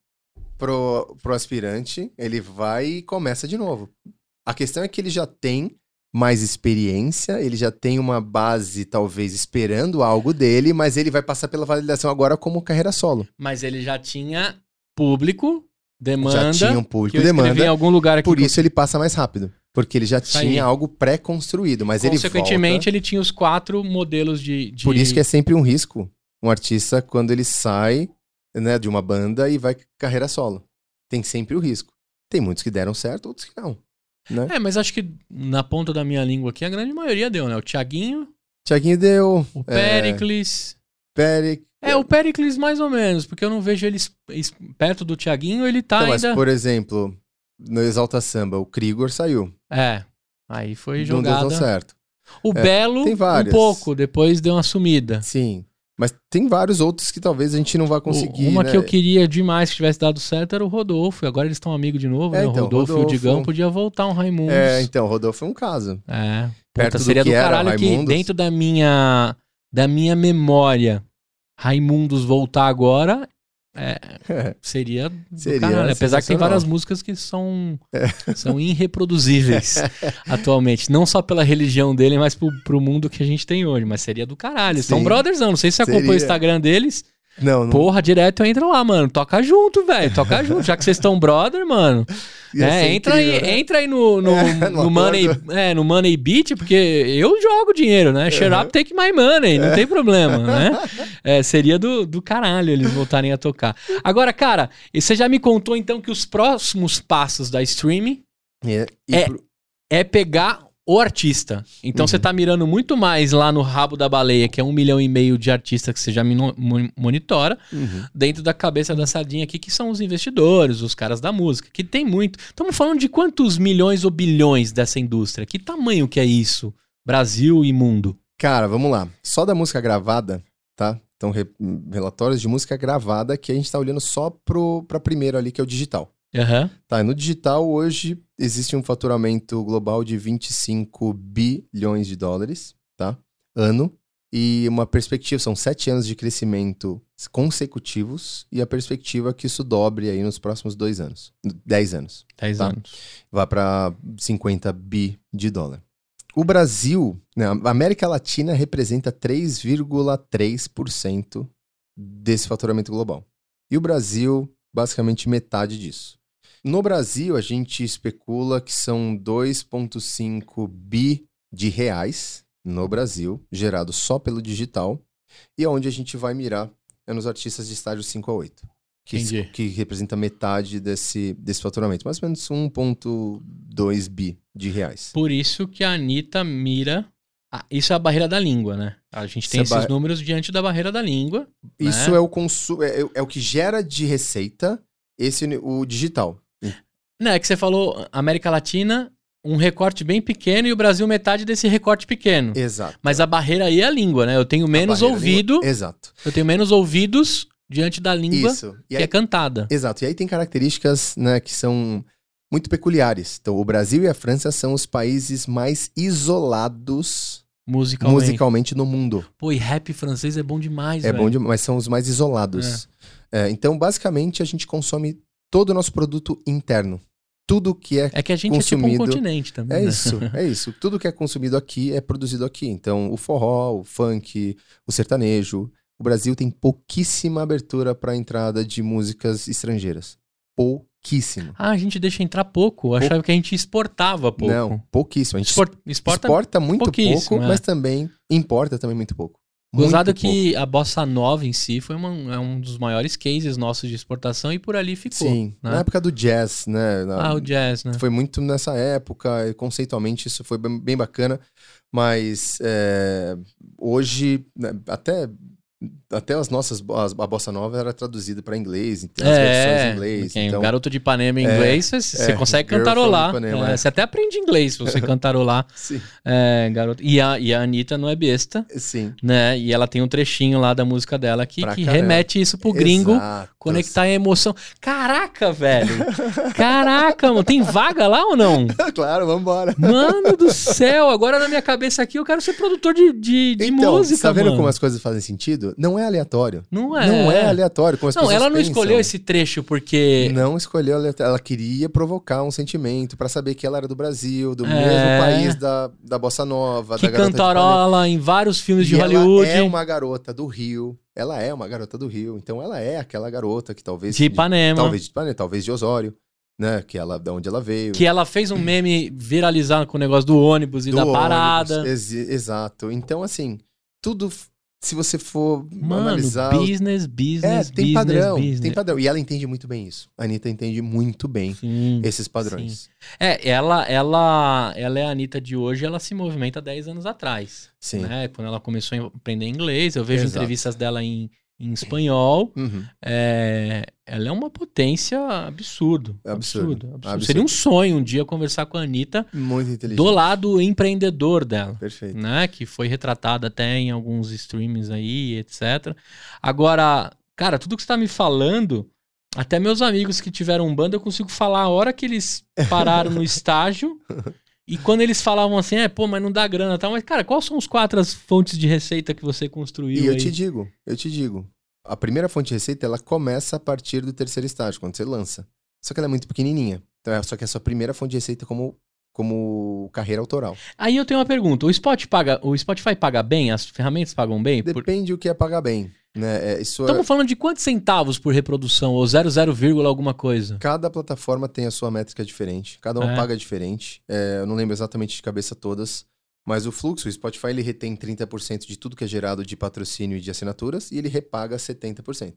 pro, pro aspirante, ele vai e começa de novo. A questão é que ele já tem mais experiência, ele já tem uma base, talvez, esperando algo dele, mas ele vai passar pela validação agora como carreira solo. Mas ele já tinha público, demanda. já tinha um público, demanda. em algum lugar aqui. Por isso ele passa mais rápido. Porque ele já Isso aí. tinha algo pré-construído, mas ele Consequentemente, volta. ele tinha os quatro modelos de. de- Por isso que é sempre um risco um artista quando ele sai né, de uma banda e vai carreira solo. Tem sempre o risco. Tem muitos que deram certo, outros que não. Né? É, mas acho que na ponta da minha língua aqui, a grande maioria deu, né? O Thiaguinho, Tiaguinho deu. o é, Pericles. Peric. É, o Pericles mais ou menos, porque eu não vejo ele perto do Thiaguinho, ele tá Então, mas, ainda. por exemplo, no Exalta Samba, o Krigor saiu. É. Aí foi Não deu jogada. certo. O É, Belo, tem um pouco, depois deu uma sumida. Sim. Mas tem vários outros que talvez a gente não vá conseguir. O- Uma né? que eu queria demais que tivesse dado certo era o Rodolfo. e Agora eles estão amigos de novo, É, né? O então, Rodolfo, e o Rodolfo. Digão podia voltar um Raimundos. É, então, Rodolfo é um caso. É. Perto Puta, do seria que do era caralho que dentro da minha da minha memória Raimundos voltar agora [LAUGHS] seria do Seria caralho. Apesar que tem. É. várias músicas que são são irreproduzíveis [LAUGHS] atualmente, não só pela religião dele, mas pro, pro mundo que a gente tem hoje, mas seria do caralho. São Sim. brothers não, não sei se você acompanha o Seria. Instagram deles. Não, não Porra, direto eu entro lá, mano. Toca junto, velho. Toca [LAUGHS] junto. Já que vocês estão brother, mano. É, entra, aí, incrível, né? entra aí no, no, É, no [LAUGHS] no money, é, no Money Beat, porque eu jogo dinheiro, né? Shut up, take my money, não tem problema, né? [LAUGHS] É, seria do, do caralho eles voltarem a tocar. Agora, cara, você já me contou então que os próximos passos da streaming É, É. pro- é pegar o artista. Então Uhum. você tá mirando muito mais lá no rabo da baleia, que é um milhão e meio de artistas que você já monitora, Uhum. dentro da cabeça da sardinha aqui, que são os investidores, os caras da música, que tem muito. Estamos falando de quantos milhões ou bilhões dessa indústria? Que tamanho que é isso? Brasil e mundo. Cara, vamos lá. Só da música gravada, tá? Então, re- relatórios de música gravada que a gente tá olhando só pro, pra primeiro ali, que é o digital. Aham. Tá, no digital hoje existe um faturamento global de 25 bilhões de dólares, tá? Ano. E uma perspectiva, são sete anos de crescimento consecutivos e a perspectiva é que isso dobre aí nos próximos dois anos, dez anos. 10 Tá. anos. Vá para 50 bi de dólar. O Brasil, né, a América Latina representa 3,3% desse faturamento global. E o Brasil, basicamente metade disso. No Brasil, a gente especula que são 2,5 bi de reais no Brasil, gerado só pelo digital, e aonde a gente vai mirar é nos artistas de estágio 5 a 8, que, que representa metade desse, desse faturamento, mais ou menos 1,2 bi de reais. Por isso que a Anitta mira. Ah, isso é a barreira da língua, né? A gente tem é esses ba- números diante da barreira da língua. Isso né? é o consumo, é, é o que gera de receita esse o digital. Não, é que você falou América Latina, um recorte bem pequeno e o Brasil metade desse recorte pequeno. Exato. Mas a barreira aí é a língua, né? Eu tenho menos da ouvido, língua- Exato. eu tenho menos ouvidos diante da língua Isso. E que aí, é cantada. Exato. E aí tem características, né, que são muito peculiares. Então, o Brasil e a França são os países mais isolados Musicalmente. musicalmente no mundo. Pô, e rap francês é bom demais, É velho. bom demais, mas são os mais isolados. É, então, basicamente, a gente consome todo o nosso produto interno. Tudo que é É que a gente é tipo um consumido. continente também. É né? isso, é [LAUGHS] isso. Tudo que é consumido aqui é produzido aqui. Então, o forró, o funk, o sertanejo. O Brasil tem pouquíssima abertura para a entrada de músicas estrangeiras. Pouquíssimo. Ah, a gente deixa entrar pouco. Eu achava que a gente exportava pouco. Não, pouquíssimo. A gente Expor- exporta. exporta, muito pouco, é. mas também importa também muito pouco. Gozado Muito pouco. que a bossa nova em si foi uma- é um dos maiores cases nossos de exportação e por ali ficou. Sim, né? na época do jazz, né? na- Ah, o jazz, né? Foi muito nessa época, e conceitualmente isso foi bem, bem bacana, mas é, hoje, né, até, até as nossas, as- a bossa nova era traduzida para inglês, tem as versões em inglês. quem- então, Garoto de Ipanema em inglês, você você é, consegue cantarolar. Ipanema, É, é. Você até aprende inglês se você [LAUGHS] cantarolar. sim, É, garoto. E a, e a Anitta não é besta, sim. né? E ela tem um trechinho lá da música dela que, Pra que caramba. remete isso pro gringo. Exato. Conectar a emoção. Caraca, velho! [LAUGHS] Caraca, mano. Tem vaga lá ou não? [LAUGHS] claro, vambora. Mano do céu, agora na minha cabeça aqui eu quero ser produtor de, de, de então, música, tá vendo mano. como as coisas fazem sentido? não é aleatório. Não é. Não é aleatório. Como as Não, ela não pensam. escolheu esse trecho porque. Não escolheu, aleatório. ela queria provocar um sentimento pra saber que ela era do Brasil, do É. mesmo país da, da Bossa Nova, que da de cantarola em vários filmes de E Hollywood. Ela é uma garota do Rio. Ela é uma garota do Rio. Então ela é aquela garota que talvez. De Ipanema. Talvez de Ipanema, talvez de Osório, né? Que ela, da onde ela veio. Que ela fez um meme viralizar com o negócio do ônibus e do da ônibus. parada. Exi- exato. Então, assim, tudo. Se você for Mano, analisar. business, business, É, tem business, padrão. business. Tem padrão. E ela entende muito bem isso. A Anitta entende muito bem Sim. esses padrões. É, ela, ela, ela é a Anitta de hoje, ela se movimenta 10 anos atrás. Sim. Né? Quando ela começou a aprender inglês, eu vejo Exato. entrevistas dela em, em espanhol. Uhum. É, ela é uma potência absurdo. É absurdo, absurdo, absurdo. Seria um sonho um dia conversar com a Anitta Muito inteligente. do lado empreendedor dela. Perfeito. né? Que foi retratada até em alguns streams aí, etc. Agora, cara, tudo que você tá me falando, até meus amigos que tiveram banda, eu consigo falar a hora que eles [LAUGHS] pararam no estágio. E quando eles falavam assim, é, pô, mas não dá grana e tal. Mas, cara, quais são os quatro as fontes de receita que você construiu E eu aí? te digo, eu te digo. A primeira fonte de receita, ela começa a partir do terceiro estágio, quando você lança. Só que ela é muito pequenininha. Então, é só que é a sua primeira fonte de receita como, como carreira autoral. Aí eu tenho uma pergunta. O Spotify paga, o Spotify paga bem? As ferramentas pagam bem? Por- Depende o que é pagar bem. Né? É, isso é- Estamos falando de quantos centavos por reprodução? Ou 00, vírgula alguma coisa? Cada plataforma tem a sua métrica diferente, cada uma É. paga diferente. É, eu não lembro exatamente de cabeça todas, mas o fluxo, o Spotify ele retém 30% de tudo que é gerado de patrocínio e de assinaturas e ele repaga 70%.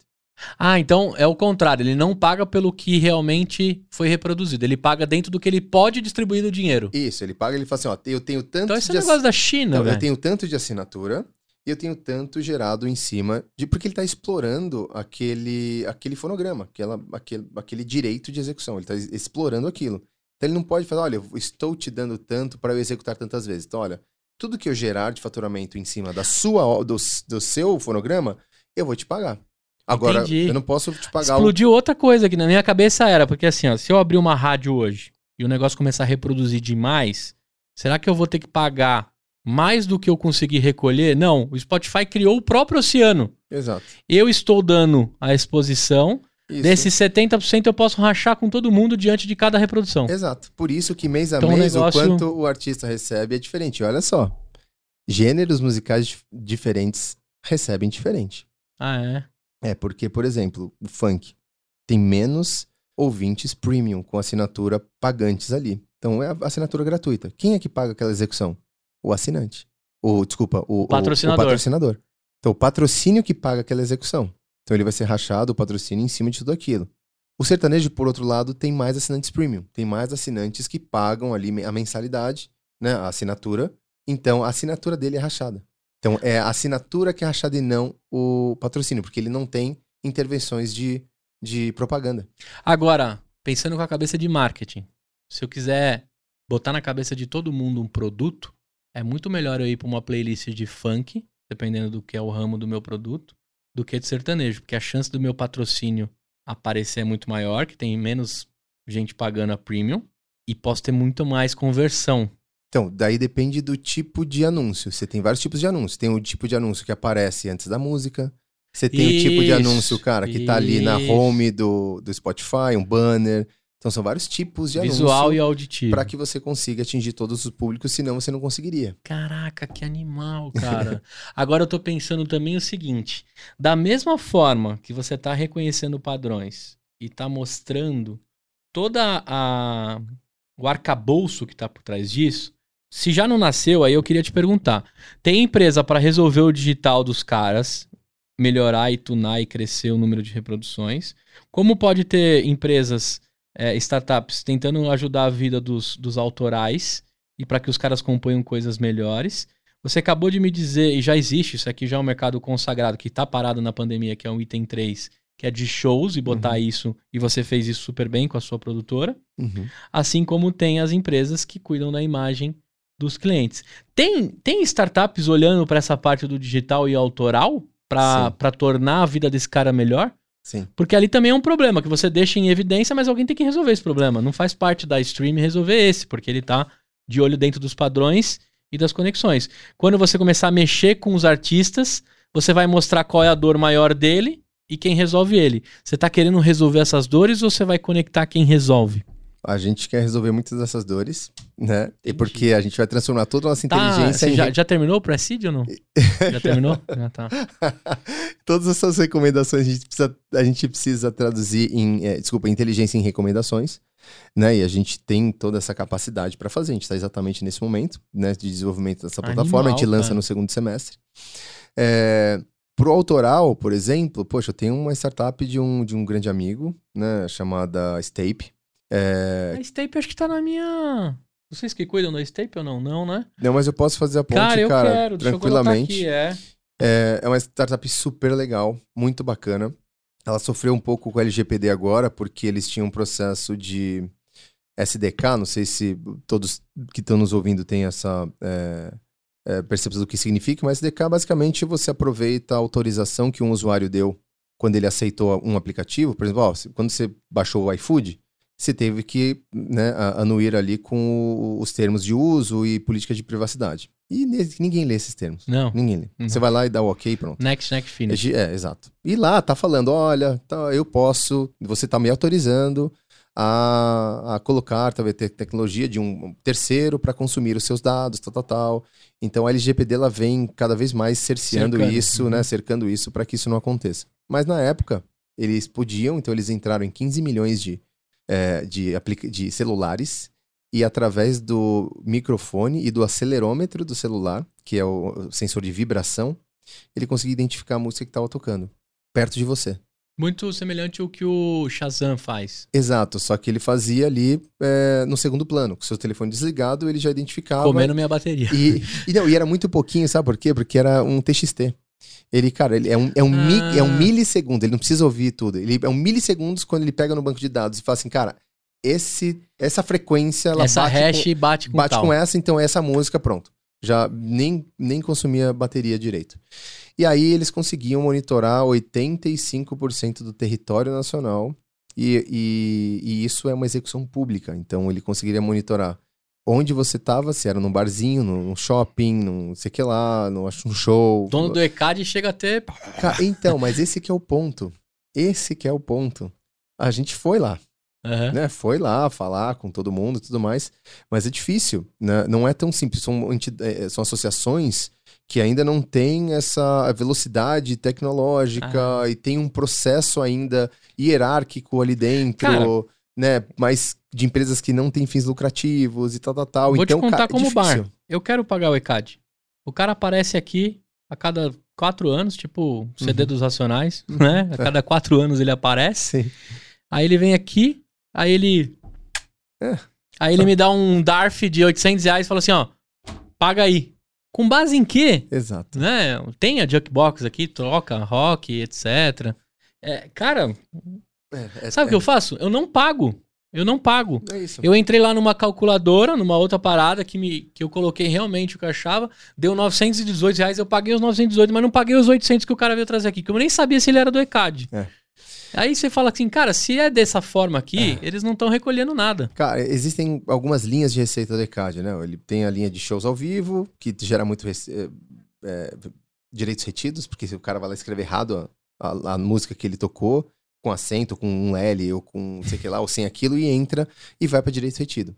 Ah, então é o contrário. Ele não paga pelo que realmente foi reproduzido. Ele paga dentro do que ele pode distribuir do dinheiro. Isso, ele paga, ele fala assim, ó, eu tenho tanto Então esse é de um negócio da China, Então, eu tenho tanto de assinatura e eu tenho tanto gerado em cima de porque ele está explorando aquele aquele fonograma, aquela, aquele, aquele direito de execução, ele está explorando aquilo. Então ele não pode falar, olha, eu estou te dando tanto para eu executar tantas vezes. Então, olha, tudo que eu gerar de faturamento em cima da sua o- do, do seu fonograma, eu vou te pagar. Agora, Entendi. eu não posso te pagar o Explodiu outra coisa que na minha cabeça era, porque assim, ó, se eu abrir uma rádio hoje e o negócio começar a reproduzir demais, será que eu vou ter que pagar mais do que eu conseguir recolher? Não, o Spotify criou o próprio oceano. Exato. Eu estou dando a exposição, Isso. desses 70% eu posso rachar com todo mundo diante de cada reprodução. Exato. Por isso que mês a Então, o mês negócio- o quanto o artista recebe é diferente. Olha só. Gêneros musicais dif- diferentes recebem diferente. Ah, é? É porque, por exemplo, o funk tem menos ouvintes premium com assinatura pagantes ali. Então é a assinatura gratuita. Quem é que paga aquela execução? O assinante. O, desculpa, o, o- Patrocinador. o patrocinador. Então o patrocínio que paga aquela execução. Então ele vai ser rachado o patrocínio em cima de tudo aquilo. O sertanejo, por outro lado, tem mais assinantes premium. Tem mais assinantes que pagam ali a mensalidade, né, a assinatura. Então a assinatura dele é rachada. Então é a assinatura que é rachada e não o patrocínio, porque ele não tem intervenções de, de propaganda. Agora, pensando com a cabeça de marketing, se eu quiser botar na cabeça de todo mundo um produto, é muito melhor eu ir para uma playlist de funk, dependendo do que é o ramo do meu produto, do que de sertanejo, porque a chance do meu patrocínio aparecer é muito maior, que tem menos gente pagando a premium, e posso ter muito mais conversão. Então, daí depende do tipo de anúncio. Você tem vários tipos de anúncio. Tem o tipo de anúncio que aparece antes da música. Você tem o tipo de Isso, anúncio, cara, que tá ali na isso. home do, do Spotify, um banner. Então são vários tipos de Visual e auditivo. para que você consiga atingir todos os públicos, senão você não conseguiria. Caraca, que animal, cara. [LAUGHS] Agora eu tô pensando também o seguinte: da mesma forma que você tá reconhecendo padrões e tá mostrando toda a o arcabouço que tá por trás disso, se já não nasceu, aí eu queria te perguntar: tem empresa para resolver o digital dos caras, melhorar e tunar e crescer o número de reproduções? Como pode ter empresas, é, startups, tentando ajudar a vida dos, dos autorais e para que os caras componham coisas melhores? Você acabou de me dizer, e já existe, isso aqui já é um mercado consagrado que está parado na pandemia, que é um item 3, que é de shows e botar Uhum. isso, e você fez isso super bem com a sua produtora. Uhum. Assim como tem as empresas que cuidam da imagem dos clientes. Tem, tem startups olhando para essa parte do digital e autoral para tornar a vida desse cara melhor? Sim. Porque ali também é um problema que você deixa em evidência, mas alguém tem que resolver esse problema. Não faz parte da stream resolver esse, porque ele tá de olho dentro dos padrões e das conexões. Quando você começar a mexer com os artistas, você vai mostrar qual é a dor maior dele e quem resolve ele. Você tá querendo resolver essas dores ou você vai conectar quem resolve? A gente quer resolver muitas dessas dores, né? E porque a gente vai transformar toda a nossa Tá, inteligência em. já, já terminou o Presídio ou não? [LAUGHS] já terminou? Já [LAUGHS] tá. Todas essas recomendações a gente precisa, a gente precisa traduzir em, é, desculpa, inteligência em recomendações, né? E a gente tem toda essa capacidade para fazer. A gente está exatamente nesse momento, né, de desenvolvimento dessa Animal, plataforma. a gente lança cara. no segundo semestre. É, pro autoral, por exemplo, poxa, eu tenho uma startup de um, de um grande amigo, né, chamada Stape. É, A Stape acho que tá na minha. Vocês que cuidam da Stape ou não? Não, né? não, mas eu posso fazer a ponte, Cara, eu cara, quero. Deixa eu tranquilamente. aqui, é. É, é uma startup super legal, muito bacana. Ela sofreu um pouco com o LGPD agora, porque eles tinham um processo de SDK. Não sei se todos que estão nos ouvindo têm essa é, é, percepção do que significa, mas SDK basicamente você aproveita a autorização que um usuário deu quando ele aceitou um aplicativo. Por exemplo, ó, quando você baixou o iFood, você teve que né, anuir ali com os termos de uso e política de privacidade. E ninguém lê esses termos. Não. Ninguém lê. Não. Você vai lá e dá o ok, pronto. Next, next, finish. É, exato. E lá tá falando, olha, tá, eu posso, você tá me autorizando a, a colocar talvez te- tecnologia de um terceiro para consumir os seus dados, tal, tal, tal. Então a LGPD ela vem cada vez mais cerceando Cercando, isso, uhum. né, cercando isso para que isso não aconteça. Mas na época eles podiam, então eles entraram em 15 milhões de, eh, de, de celulares e através do microfone e do acelerômetro do celular, que é o sensor de vibração, ele conseguia identificar a música que estava tocando perto de você. Muito semelhante ao que o Shazam faz. Exato, só que ele fazia ali é, no segundo plano. Com seu telefone desligado, ele já identificava. Comendo minha bateria. E, [LAUGHS] e, não, e era muito pouquinho, sabe por quê? Porque era um TXT. Ele, cara, ele é um, é, um mi- Ah. é um milissegundo, ele não precisa ouvir tudo. Ele é um milissegundos quando ele pega no banco de dados e fala assim, cara, esse, essa frequência, ela Essa bate, hash com, bate com bate tal. com essa, então essa música, pronto. Já nem, nem consumia bateria direito. E aí eles conseguiam monitorar 85% do território nacional e, e, e isso é uma execução pública. Então ele conseguiria monitorar onde você estava, se era num barzinho, num shopping, num sei que lá, num, acho, num show. Dono do ECAD chega a ter. Então, mas esse que é o ponto. Esse que é o ponto. A gente foi lá Aham. né, foi lá falar com todo mundo e tudo mais, mas é difícil, né? não é tão simples. São, enti- eh, são associações que ainda não têm essa velocidade tecnológica Ah. e tem um processo ainda hierárquico ali dentro, Cara. né? Mas de empresas que não têm fins lucrativos e tal, tal, tal. Vou te então, contar cara, é como difícil. bar. Eu quero pagar o ECAD. O cara aparece aqui a cada quatro anos, tipo CD Uhum. dos Racionais, [LAUGHS] né? A cada quatro anos ele aparece. Sim. Aí ele vem aqui, aí ele. É. Aí ele me dá um DARF de 800 reais e fala assim: ó, paga aí. Com base em quê? Exato. Né? Tem a Jukebox aqui, troca, rock, etc. É, cara, É, é- sabe o que eu faço? Eu não pago. Eu não pago. é. Eu entrei lá numa calculadora, numa outra parada que, me, que eu coloquei realmente o que eu achava, deu 918 reais, eu paguei os 918, mas não paguei os 800 que o cara veio trazer aqui, que eu nem sabia se ele era do ECAD. É. Aí você fala assim, cara, se é dessa forma aqui, É. eles não estão recolhendo nada. Cara, existem algumas linhas de receita do ECAD, né? Ele tem a linha de shows ao vivo, que gera muito rece- eh, eh, direitos retidos, porque se o cara vai lá escrever errado a, a- a música que ele tocou, com acento, com um L ou com não sei o que lá, ou sem aquilo, e entra e vai para direito retido.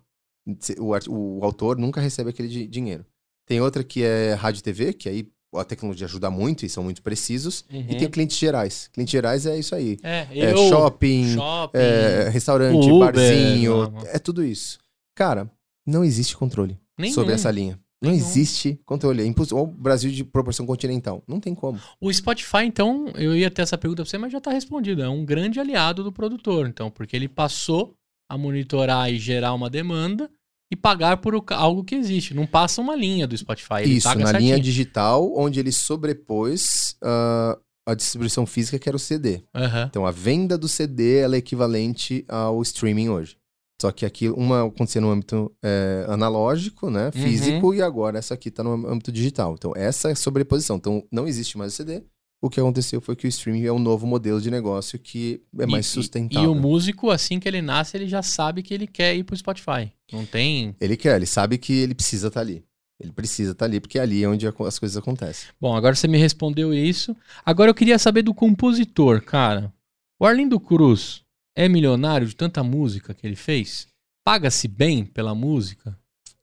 O, o autor nunca recebe aquele di- dinheiro. Tem outra que é rádio e TV, que aí a tecnologia ajuda muito e são muito precisos. E tem clientes gerais. Clientes gerais é isso aí. É, É eu, shopping, shopping, é, restaurante, Uber, barzinho, não. é tudo isso. Cara, não existe controle nenhum. sobre essa linha. Não Nenhum. existe controle. É impossível. O Brasil de proporção continental. Não tem como. O Spotify, então, eu ia ter essa pergunta pra você, mas já tá respondido. É um grande aliado do produtor, então, porque ele passou a monitorar e gerar uma demanda e pagar por algo que existe. Não passa uma linha do Spotify. Isso, na certinho. linha digital, onde ele sobrepôs ah, a distribuição física, que era o CD. Aham. Então, a venda do CD é equivalente ao streaming hoje. Só que aqui, uma acontecia no âmbito é, analógico, né? Físico, e agora essa aqui tá no âmbito digital. Então, essa é a sobreposição. Então, não existe mais o CD. O que aconteceu foi que o streaming é um novo modelo de negócio que é mais E- e- sustentável. E o músico, assim que ele nasce, ele já sabe que ele quer ir pro Spotify. Não tem. Ele quer, ele sabe que ele precisa estar ali. Ele precisa estar ali, porque é ali onde as coisas acontecem. Bom, agora você me respondeu isso. Agora eu queria saber do compositor, cara. O Arlindo Cruz é milionário de tanta música que ele fez? Paga-se bem pela música?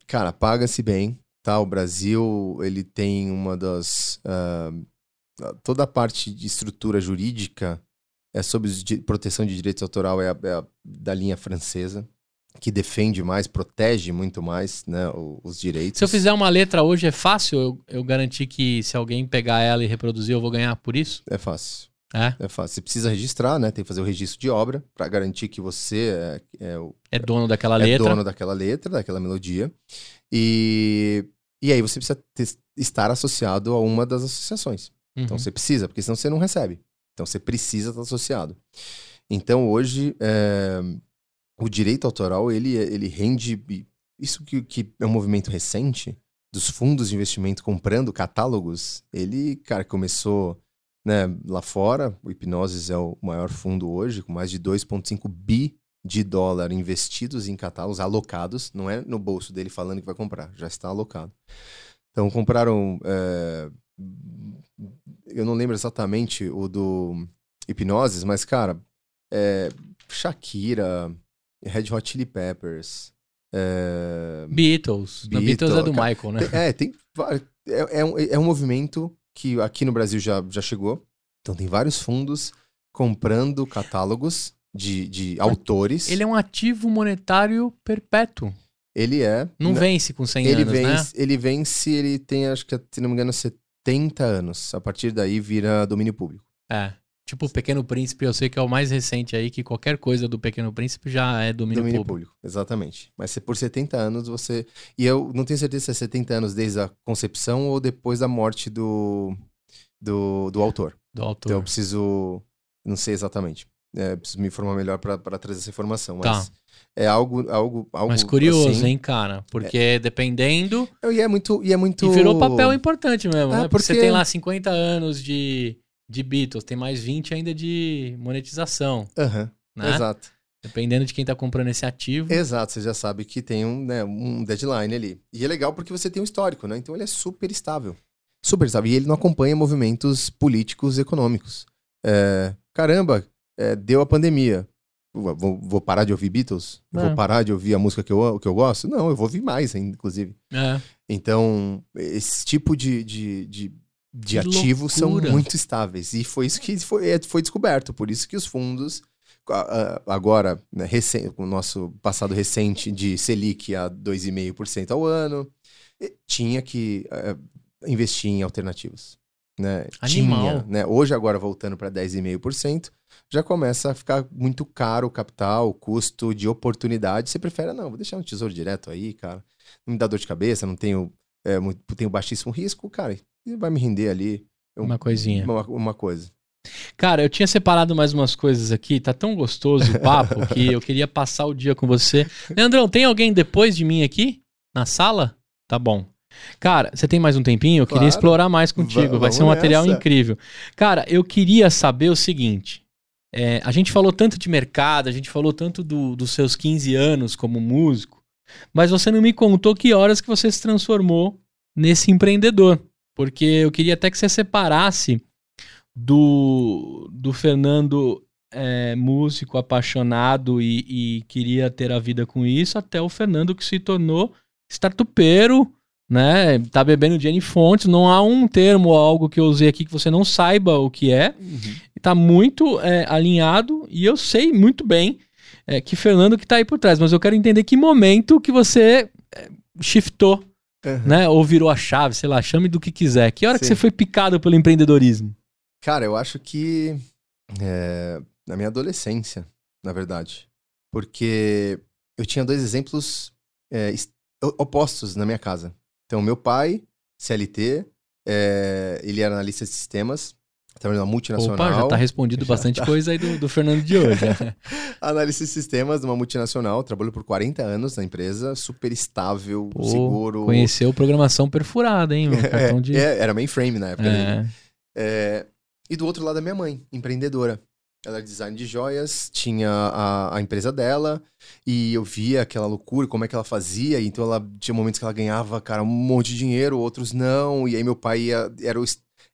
Cara, paga-se bem, tá? O Brasil, ele tem uma das... Uh, toda a parte de estrutura jurídica é sobre proteção de direitos autorais é, é da linha francesa que defende mais, protege muito mais né, os direitos. Se eu fizer uma letra hoje, é fácil eu, eu garantir que se alguém pegar ela e reproduzir, eu vou ganhar por isso? É fácil. É? É fácil. Você precisa registrar, né? Tem que fazer o registro de obra para garantir que você é, é, o, é dono daquela é letra. É dono daquela letra, daquela melodia. E, e aí você precisa ter, estar associado a uma das associações. Então, uhum. Então você precisa, porque senão você não recebe. Então você precisa estar associado. Então hoje, é, o direito autoral, ele, ele rende. Isso que, que é um movimento recente dos fundos de investimento comprando catálogos, ele, cara, começou né, lá fora. O Hipnosis é o maior fundo hoje, com mais de 2,5 bi de dólar investidos em catálogos, alocados. Não é no bolso dele falando que vai comprar, já está alocado. Então compraram. É, eu não lembro exatamente o do Hipnosis, mas, cara, é, Shakira, Red Hot Chili Peppers. É... Beatles. Beatles. Beatles é do cara, Michael, né? É, tem. É, é, um, é um movimento que aqui no Brasil já, já chegou. Então tem vários fundos comprando catálogos de, de autores. Ele é um ativo monetário perpétuo. Ele é. Não né? vence com 100 ele anos, vence, né? Ele vence, ele tem, acho que, se não me engano, 70 anos. A partir daí vira domínio público. É. Tipo, o Pequeno Príncipe, eu sei que é o mais recente aí, que qualquer coisa do Pequeno Príncipe já é domínio, domínio público. público. Exatamente. Mas se por 70 anos você. E eu não tenho certeza se é 70 anos desde a concepção ou depois da morte do, do, do autor. Do autor. Então eu preciso. Não sei exatamente. É, preciso me informar melhor para trazer essa informação. Mas tá. é algo, algo, algo. Mas curioso, assim, hein, cara? Porque é... dependendo. E é muito. E, é muito... e virou papel importante mesmo, é, né? Porque... porque você tem lá 50 anos de de Beatles, tem mais 20 ainda de monetização. Uhum, né? Exato. Dependendo de quem está comprando esse ativo. Exato, você já sabe que tem um, né, um deadline ali. E é legal porque você tem um histórico, né? Então ele é super estável. Super estável. E ele não acompanha movimentos políticos e econômicos. É, caramba, é, deu a pandemia. Vou, vou, parar de ouvir Beatles? É. Vou parar de ouvir a música que eu, que eu gosto? Não, eu vou ouvir mais, inclusive. É. Então, esse tipo de, de, de de que ativos loucura. são muito estáveis. E foi isso que foi, é, foi descoberto. Por isso que os fundos, agora, né, recém, o nosso passado recente de Selic a 2,5% ao ano, tinha que uh, investir em alternativas. Né? Animal. Tinha, né? Hoje, agora, voltando para 10,5%, já começa a ficar muito caro o capital, o custo de oportunidade. Você prefere, não, vou deixar um tesouro direto aí, cara. Não me dá dor de cabeça, não tenho, é, muito, tenho baixíssimo risco, cara e vai me render ali. uma coisinha. Uma, uma coisa. Cara, eu tinha separado mais umas coisas aqui, tá tão gostoso o papo que eu queria passar o dia com você. Leandrão, tem alguém depois de mim aqui na sala? Tá bom. Cara, você tem mais um tempinho? Eu claro. queria explorar mais contigo, vai ser um material nessa. incrível. Cara, eu queria saber o seguinte: é, a gente falou tanto de mercado, a gente falou tanto do, dos seus 15 anos como músico, mas você não me contou que horas que você se transformou nesse empreendedor. Porque eu queria até que você separasse do, do Fernando é, músico apaixonado e, e, queria ter a vida com isso, até o Fernando que se tornou startupeiro, né? Tá bebendo Jenny Fontes. Não há um termo ou algo que eu usei aqui que você não saiba o que é. Uhum. Tá muito é, alinhado e eu sei muito bem é, que Fernando que tá aí por trás, mas eu quero entender que momento que você é, shiftou uhum. né? Ou virou a chave, sei lá, chame do que quiser. Que hora Sim. que você foi picado pelo empreendedorismo? Cara, eu acho que é, na minha adolescência, na verdade. Porque eu tinha dois exemplos é, opostos na minha casa. Então, meu pai, CLT, é, ele era analista de sistemas, Trabalhando numa multinacional. Opa, já tá respondido já bastante tá. coisa aí do, do Fernando de hoje. Né? [LAUGHS] Analista de sistemas de uma multinacional, trabalhou por 40 anos na empresa, super estável, Pô, seguro. Conheceu programação perfurada, hein? [LAUGHS] É, de... é, era mainframe na época. É. É, e do outro lado, a minha mãe, empreendedora. ela era design de joias, tinha a, a empresa dela, e eu via aquela loucura, como é que ela fazia, então ela tinha momentos que ela ganhava, cara, um monte de dinheiro, outros não, e aí meu pai ia, era, o,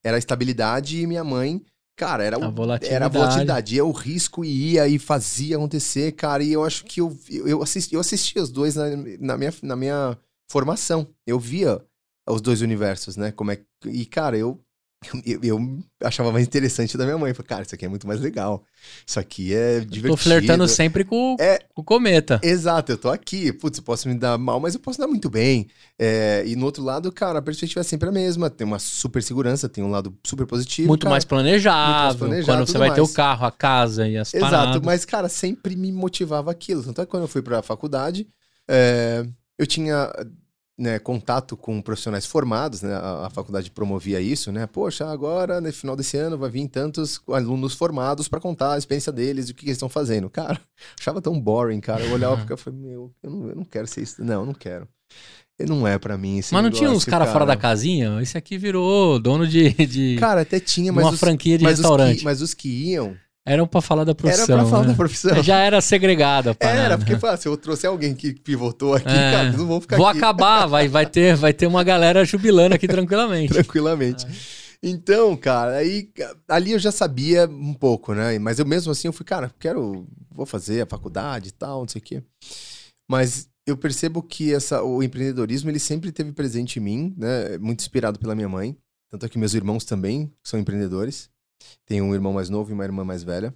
era a estabilidade e minha mãe Cara, era, A volatilidade. era a volatilidade. Ia o risco e ia e fazia acontecer, cara. E eu acho que eu, eu, assisti, eu assisti os dois na, na, minha, na minha formação. Eu via os dois universos, né? Como é, e, cara, eu, [LAUGHS] eu, eu achava mais interessante da minha mãe. Falei, cara, isso aqui é muito mais legal. Isso aqui é divertido. Tô flertando sempre com, É. com o cometa. Exato, eu tô aqui. Putz, eu posso me dar mal, mas eu posso dar muito bem. É, e no outro lado, cara, a perspectiva é sempre a mesma. Tem uma super segurança, tem um lado super positivo. Muito cara. mais planejado. planejado, quando você vai ter mais. o carro, a casa e as Exato, paradas. mas, cara, sempre me motivava aquilo. Tanto é que quando eu fui pra faculdade, é, eu tinha né, contato com profissionais formados, né? A, a faculdade promovia isso, né? Poxa, agora, no final desse ano, vai vir tantos alunos formados pra contar a experiência deles e o que, que eles estão fazendo. Cara, [LAUGHS] achava tão boring, cara. Eu olhava e ficava, falei, meu, eu não, eu não quero ser isso. Não, eu não quero. E não é pra mim esse Mas não tinha uns negócio, caras fora da casinha? Esse aqui virou dono de, de Cara, até tinha, mas uma os, franquia de mas os restaurante. que, mas os que iam, Eram pra falar da profissão. era pra falar né? da profissão. Já era segregada parada. Era, porque fala, se eu trouxer alguém que pivotou aqui, É. cara, não vão ficar Vou aqui acabar, vai, vai, ter, vai ter uma galera jubilando aqui tranquilamente. [LAUGHS] tranquilamente. Então, cara, aí ali eu já sabia um pouco, né? Mas eu mesmo assim eu fui, cara, quero, vou fazer a faculdade e tal, não sei o quê. Mas eu percebo que essa, o empreendedorismo ele sempre teve presente em mim, né? Muito inspirado pela minha mãe. Tanto é que meus irmãos também são empreendedores. Tenho um irmão mais novo e uma irmã mais velha.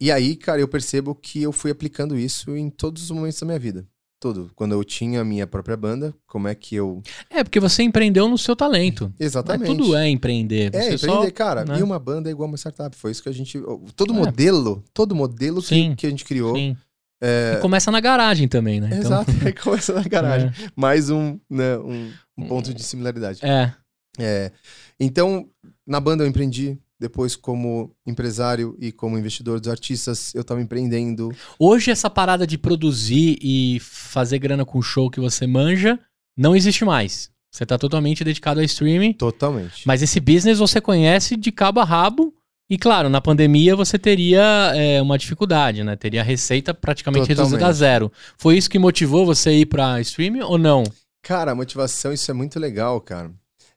E aí, cara, eu percebo que eu fui aplicando isso em todos os momentos da minha vida. Todo. Quando eu tinha a minha própria banda, como é que eu. É, porque você empreendeu no seu talento. Mas Exatamente. tudo é empreender. É, Você empreender, só... cara. né? E uma banda é igual uma startup. Foi isso que a gente. Todo É. modelo, todo modelo que, Sim, que a gente criou. Sim. É, E começa na garagem também, né? Então, Exato, [LAUGHS] aí começa na garagem. [LAUGHS] Mais um, né, um, um ponto de similaridade. É. É, então, na banda eu empreendi. Depois, como empresário e como investidor dos artistas, eu tava empreendendo. Hoje, essa parada de produzir e fazer grana com o show que você manja não existe mais. Você tá totalmente dedicado ao streaming. Totalmente. Mas esse business você conhece de cabo a rabo. E claro, na pandemia você teria é, uma dificuldade, né? Teria a receita praticamente Totalmente. reduzida a zero. Foi isso que motivou você a ir pra streaming ou não? Cara, a motivação, isso é muito legal, cara.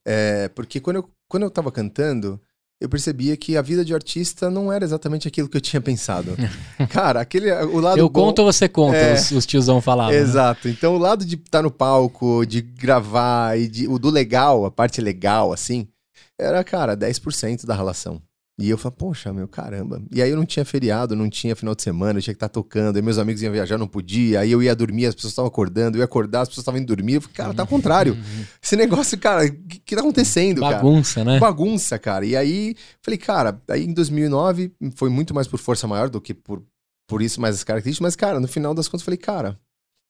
É, porque quando eu, quando eu tava cantando, eu percebia que a vida de artista não era exatamente aquilo que eu tinha pensado. [LAUGHS] cara, aquele, o lado Eu bom... conto ou você conta, É. os, os tiozão falavam. né? Exato. Então, o lado de estar no palco, de gravar e de, o do legal, a parte legal, assim, era, cara, 10% da relação. E eu falei, poxa, meu, caramba. E aí eu não tinha feriado, não tinha final de semana, eu tinha que estar tocando. Aí meus amigos iam viajar, não podia. Aí eu ia dormir, as pessoas estavam acordando. Eu ia acordar, as pessoas estavam indo dormir. Eu falei, cara, tá ao contrário. Esse negócio, cara, o que, que tá acontecendo, cara? Bagunça, né? bagunça, cara. E aí, falei, cara, aí em 2009 foi muito mais por força maior do que por, por isso, mais as características. Mas, cara, no final das contas, eu falei, cara,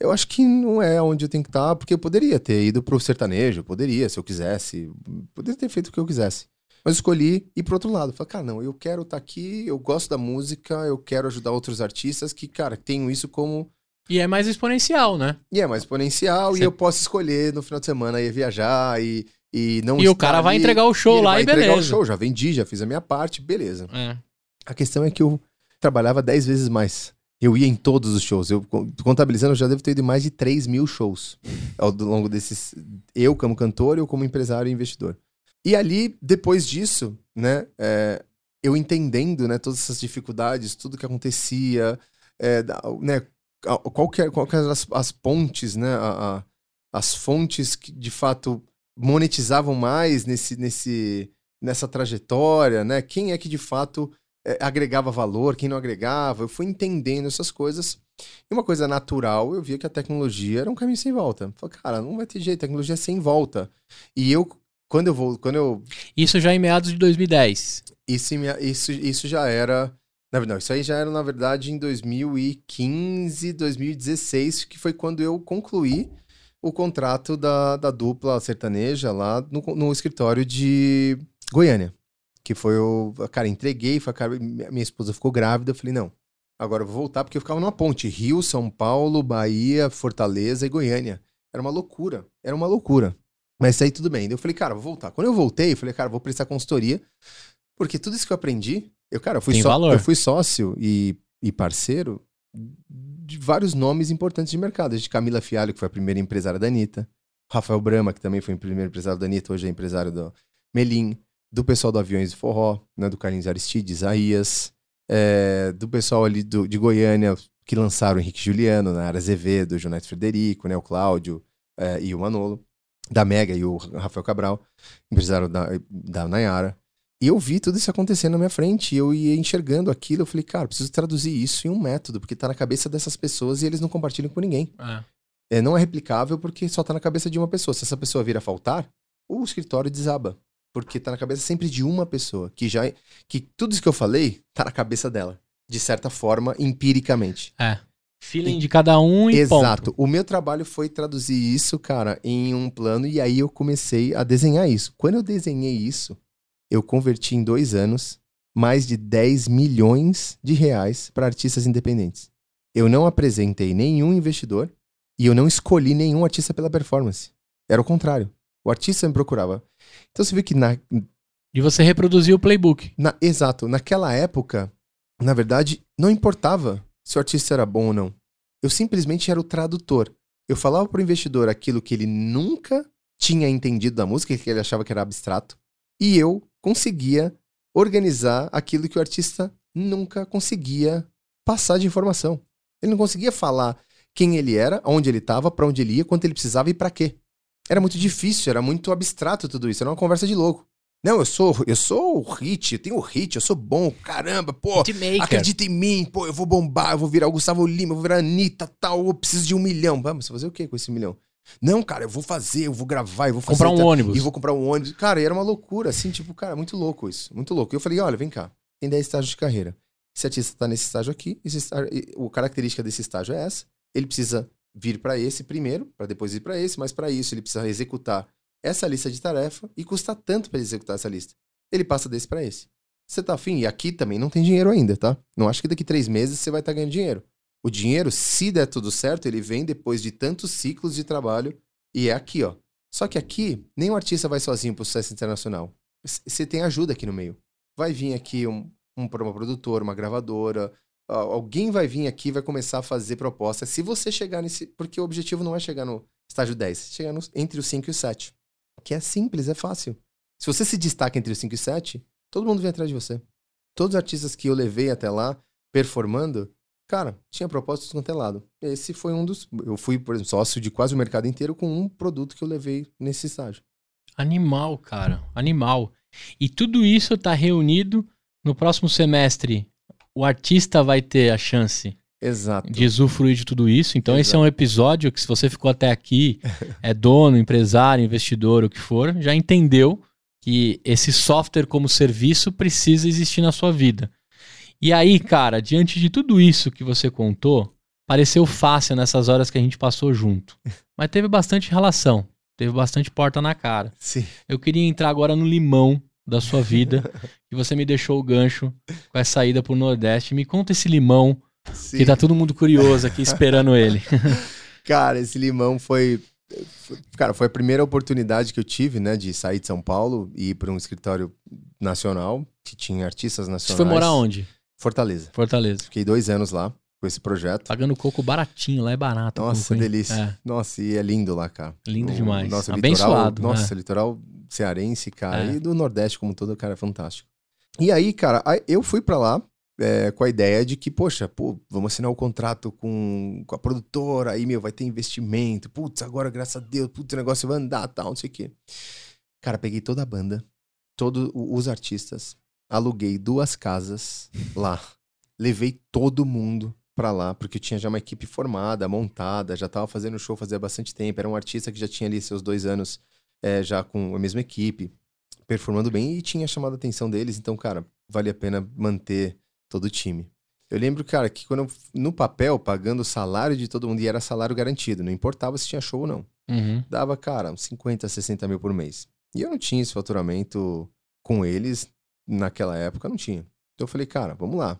eu acho que não é onde eu tenho que estar, porque eu poderia ter ido pro sertanejo, poderia, se eu quisesse, poderia ter feito o que eu quisesse. Mas escolhi ir pro outro lado. Falei, cara, não, eu quero estar aqui, eu gosto da música, eu quero ajudar outros artistas que, cara, tenham isso como E é mais exponencial, né? e é mais exponencial, Você- e eu posso escolher no final de semana ir viajar e, e não E o cara vai ali, entregar o show ele lá vai e entregar beleza. o show, já vendi, já fiz a minha parte, beleza. É. A questão é que eu trabalhava 10 vezes mais. Eu ia em todos os shows. Eu, contabilizando, eu já devo ter ido em mais de 3 mil shows ao longo desses. Eu como cantor, eu como empresário e investidor. E ali, depois disso, né, é, eu entendendo né, todas essas dificuldades, tudo que acontecia, é, né, a- qual que, é- qual que as, as pontes, né, a- a- as fontes que de fato monetizavam mais nesse, nesse, nessa trajetória, né? Quem é que de fato é, agregava valor, quem não agregava. Eu fui entendendo essas coisas. E uma coisa natural, eu via que a tecnologia era um caminho sem volta. Falei, cara, não vai ter jeito, tecnologia é sem volta. E eu, quando eu vou, quando eu. Isso já em meados de 2010. Isso, isso, isso já era. Na verdade, não, isso aí já era, na verdade, em 2015, 2016, que foi quando eu concluí o contrato da, da dupla sertaneja lá no, no escritório de Goiânia. Que foi o. Cara, entreguei, foi, cara, minha esposa ficou grávida, eu falei, não, agora eu vou voltar, porque eu ficava numa ponte: Rio, São Paulo, Bahia, Fortaleza e Goiânia. Era uma loucura, era uma loucura. Mas isso aí tudo bem. Eu falei, cara, vou voltar. Quando eu voltei, eu falei, cara, vou prestar consultoria Porque tudo isso que eu aprendi, eu, cara, eu fui, Tem só, valor. eu fui sócio e, e parceiro de vários nomes importantes de mercado. De Camila Fialho, que foi a primeira empresária da Anitta. Rafael Brama, que também foi o primeiro empresário da Anitta, hoje é empresário do Melim. Do pessoal do Aviões do Forró, né, do Carlinhos Aristide, Isaías. é, do pessoal ali do, de Goiânia, que lançaram o Henrique Juliano, Nara Azevedo, o Jonete Frederico, né, o Cláudio é, e o Manolo. Da Mega e o Rafael Cabral, empresário da, da Nayara. E eu vi tudo isso acontecendo na minha frente. E eu ia enxergando aquilo. Eu falei, cara, preciso traduzir isso em um método, porque tá na cabeça dessas pessoas e eles não compartilham com ninguém. É. É, não é replicável porque só tá na cabeça de uma pessoa. Se essa pessoa vir a faltar, o escritório desaba. Porque tá na cabeça sempre de uma pessoa. Que já. Que tudo isso que eu falei tá na cabeça dela. De certa forma, empiricamente. É. Feeling de cada um e Exato. ponto. O meu trabalho foi traduzir isso, cara, em um plano, e aí eu comecei a desenhar isso. Quando eu desenhei isso, eu converti em dois anos mais de 10 milhões de reais para artistas independentes. Eu não apresentei nenhum investidor e eu não escolhi nenhum artista pela performance. Era o contrário. O artista me procurava. Então você vê que na, E você reproduziu o playbook. na- exato, naquela época, na verdade, não importava se o artista era bom ou não. Eu simplesmente era o tradutor. Eu falava pro investidor aquilo que ele nunca tinha entendido da música, que ele achava que era abstrato, e eu conseguia organizar aquilo que o artista nunca conseguia passar de informação. Ele não conseguia falar quem ele era, onde ele estava, para onde ele ia, quanto ele precisava e para quê. Era muito difícil, era muito abstrato tudo isso, era uma conversa de louco. Não, eu sou, eu sou o hit, eu tenho o hit, eu sou bom, caramba, pô. Hitmaker. Acredita em mim, pô, eu vou bombar, eu vou virar o Gustavo Lima, eu vou virar a Anitta, tal, eu preciso de um milhão. Vamos fazer o quê com esse milhão? Não, cara, eu vou fazer, eu vou gravar, eu vou fazer. Comprar um tá- ônibus. E vou comprar um ônibus. Cara, e era uma loucura, assim, tipo, cara, muito louco isso, muito louco. E eu falei, olha, vem cá, tem 10 estágios de carreira. Esse artista tá nesse estágio aqui, esse estágio, e- a característica desse estágio é essa. Ele precisa vir para esse primeiro, para depois ir para esse, mas para isso ele precisa executar essa lista de tarefa e custa tanto para executar essa lista. Ele passa desse para esse. Você tá afim? E aqui também não tem dinheiro ainda, tá? Não acho que daqui três meses você vai estar ganhando dinheiro. O dinheiro, se der tudo certo, ele vem depois de tantos ciclos de trabalho e é aqui, ó. Só que aqui, nenhum artista vai sozinho pro sucesso internacional. Você tem ajuda aqui no meio. Vai vir aqui um, um, uma produtora, uma gravadora, alguém vai vir aqui vai começar a fazer proposta. Se você chegar nesse. Porque o objetivo não é chegar no estágio 10, é chegar no- entre os 5 e os 7. Que é simples, é fácil. Se você se destaca entre os 5 e 7, todo mundo vem atrás de você. Todos os artistas que eu levei até lá, performando, cara, tinha propósitos quanto é lado. Esse foi um dos. Eu fui, por exemplo, sócio de quase o mercado inteiro com um produto que eu levei nesse estágio. Animal, cara. Animal. E tudo isso tá reunido no próximo semestre. O artista vai ter a chance Exato. de usufruir de tudo isso. Então, esse é Exato. um episódio que, se você ficou até aqui, [LAUGHS] é dono, empresário, investidor, o que for, já entendeu que esse software como serviço precisa existir na sua vida. E aí, cara, diante de tudo isso que você contou, pareceu fácil nessas horas que a gente passou junto. [LAUGHS] Mas teve bastante relação, teve bastante porta na cara. Sim. Eu queria entrar agora no limão da sua vida, [LAUGHS] que você me deixou o gancho com essa ida pro Nordeste. Me conta esse limão, Sim. que tá todo mundo curioso aqui esperando ele. [LAUGHS] Cara, esse limão foi, foi- Cara, foi a primeira oportunidade que eu tive, né, de sair de São Paulo e ir para um escritório nacional que tinha artistas Você nacionais. foi morar onde? Fortaleza. Fortaleza. Fiquei dois anos lá com esse projeto. Pagando coco baratinho, lá é barato. Nossa, coco, hein? delícia. É. Nossa, e é lindo lá, cara. Lindo O demais. Nosso Abençoado, Litoral, nossa, é. litoral cearense, cara. É. E do Nordeste como todo, cara, é fantástico. E aí, cara, eu fui pra lá é, com a ideia de que, poxa, pô, vamos assinar o contrato com, com a produtora, aí, meu, vai ter investimento. Putz, agora, graças a Deus, putz, o negócio vai andar, tal, não sei o quê. Cara, peguei toda a banda, todos os artistas, aluguei duas casas lá. Levei todo mundo pra lá, porque eu tinha já uma equipe formada, montada, já tava fazendo show fazia bastante tempo. Era um artista que já tinha ali seus dois anos é, já com a mesma equipe, performando bem e tinha chamado a atenção deles. Então, cara, vale a pena manter todo o time. Eu lembro, cara, que quando eu, no papel, pagando o salário de todo mundo, e era salário garantido, não importava se tinha show ou não Uhum. dava, cara, uns 50, 60 mil por mês. E eu não tinha esse faturamento com eles naquela época, não tinha. Então eu falei, cara, vamos lá.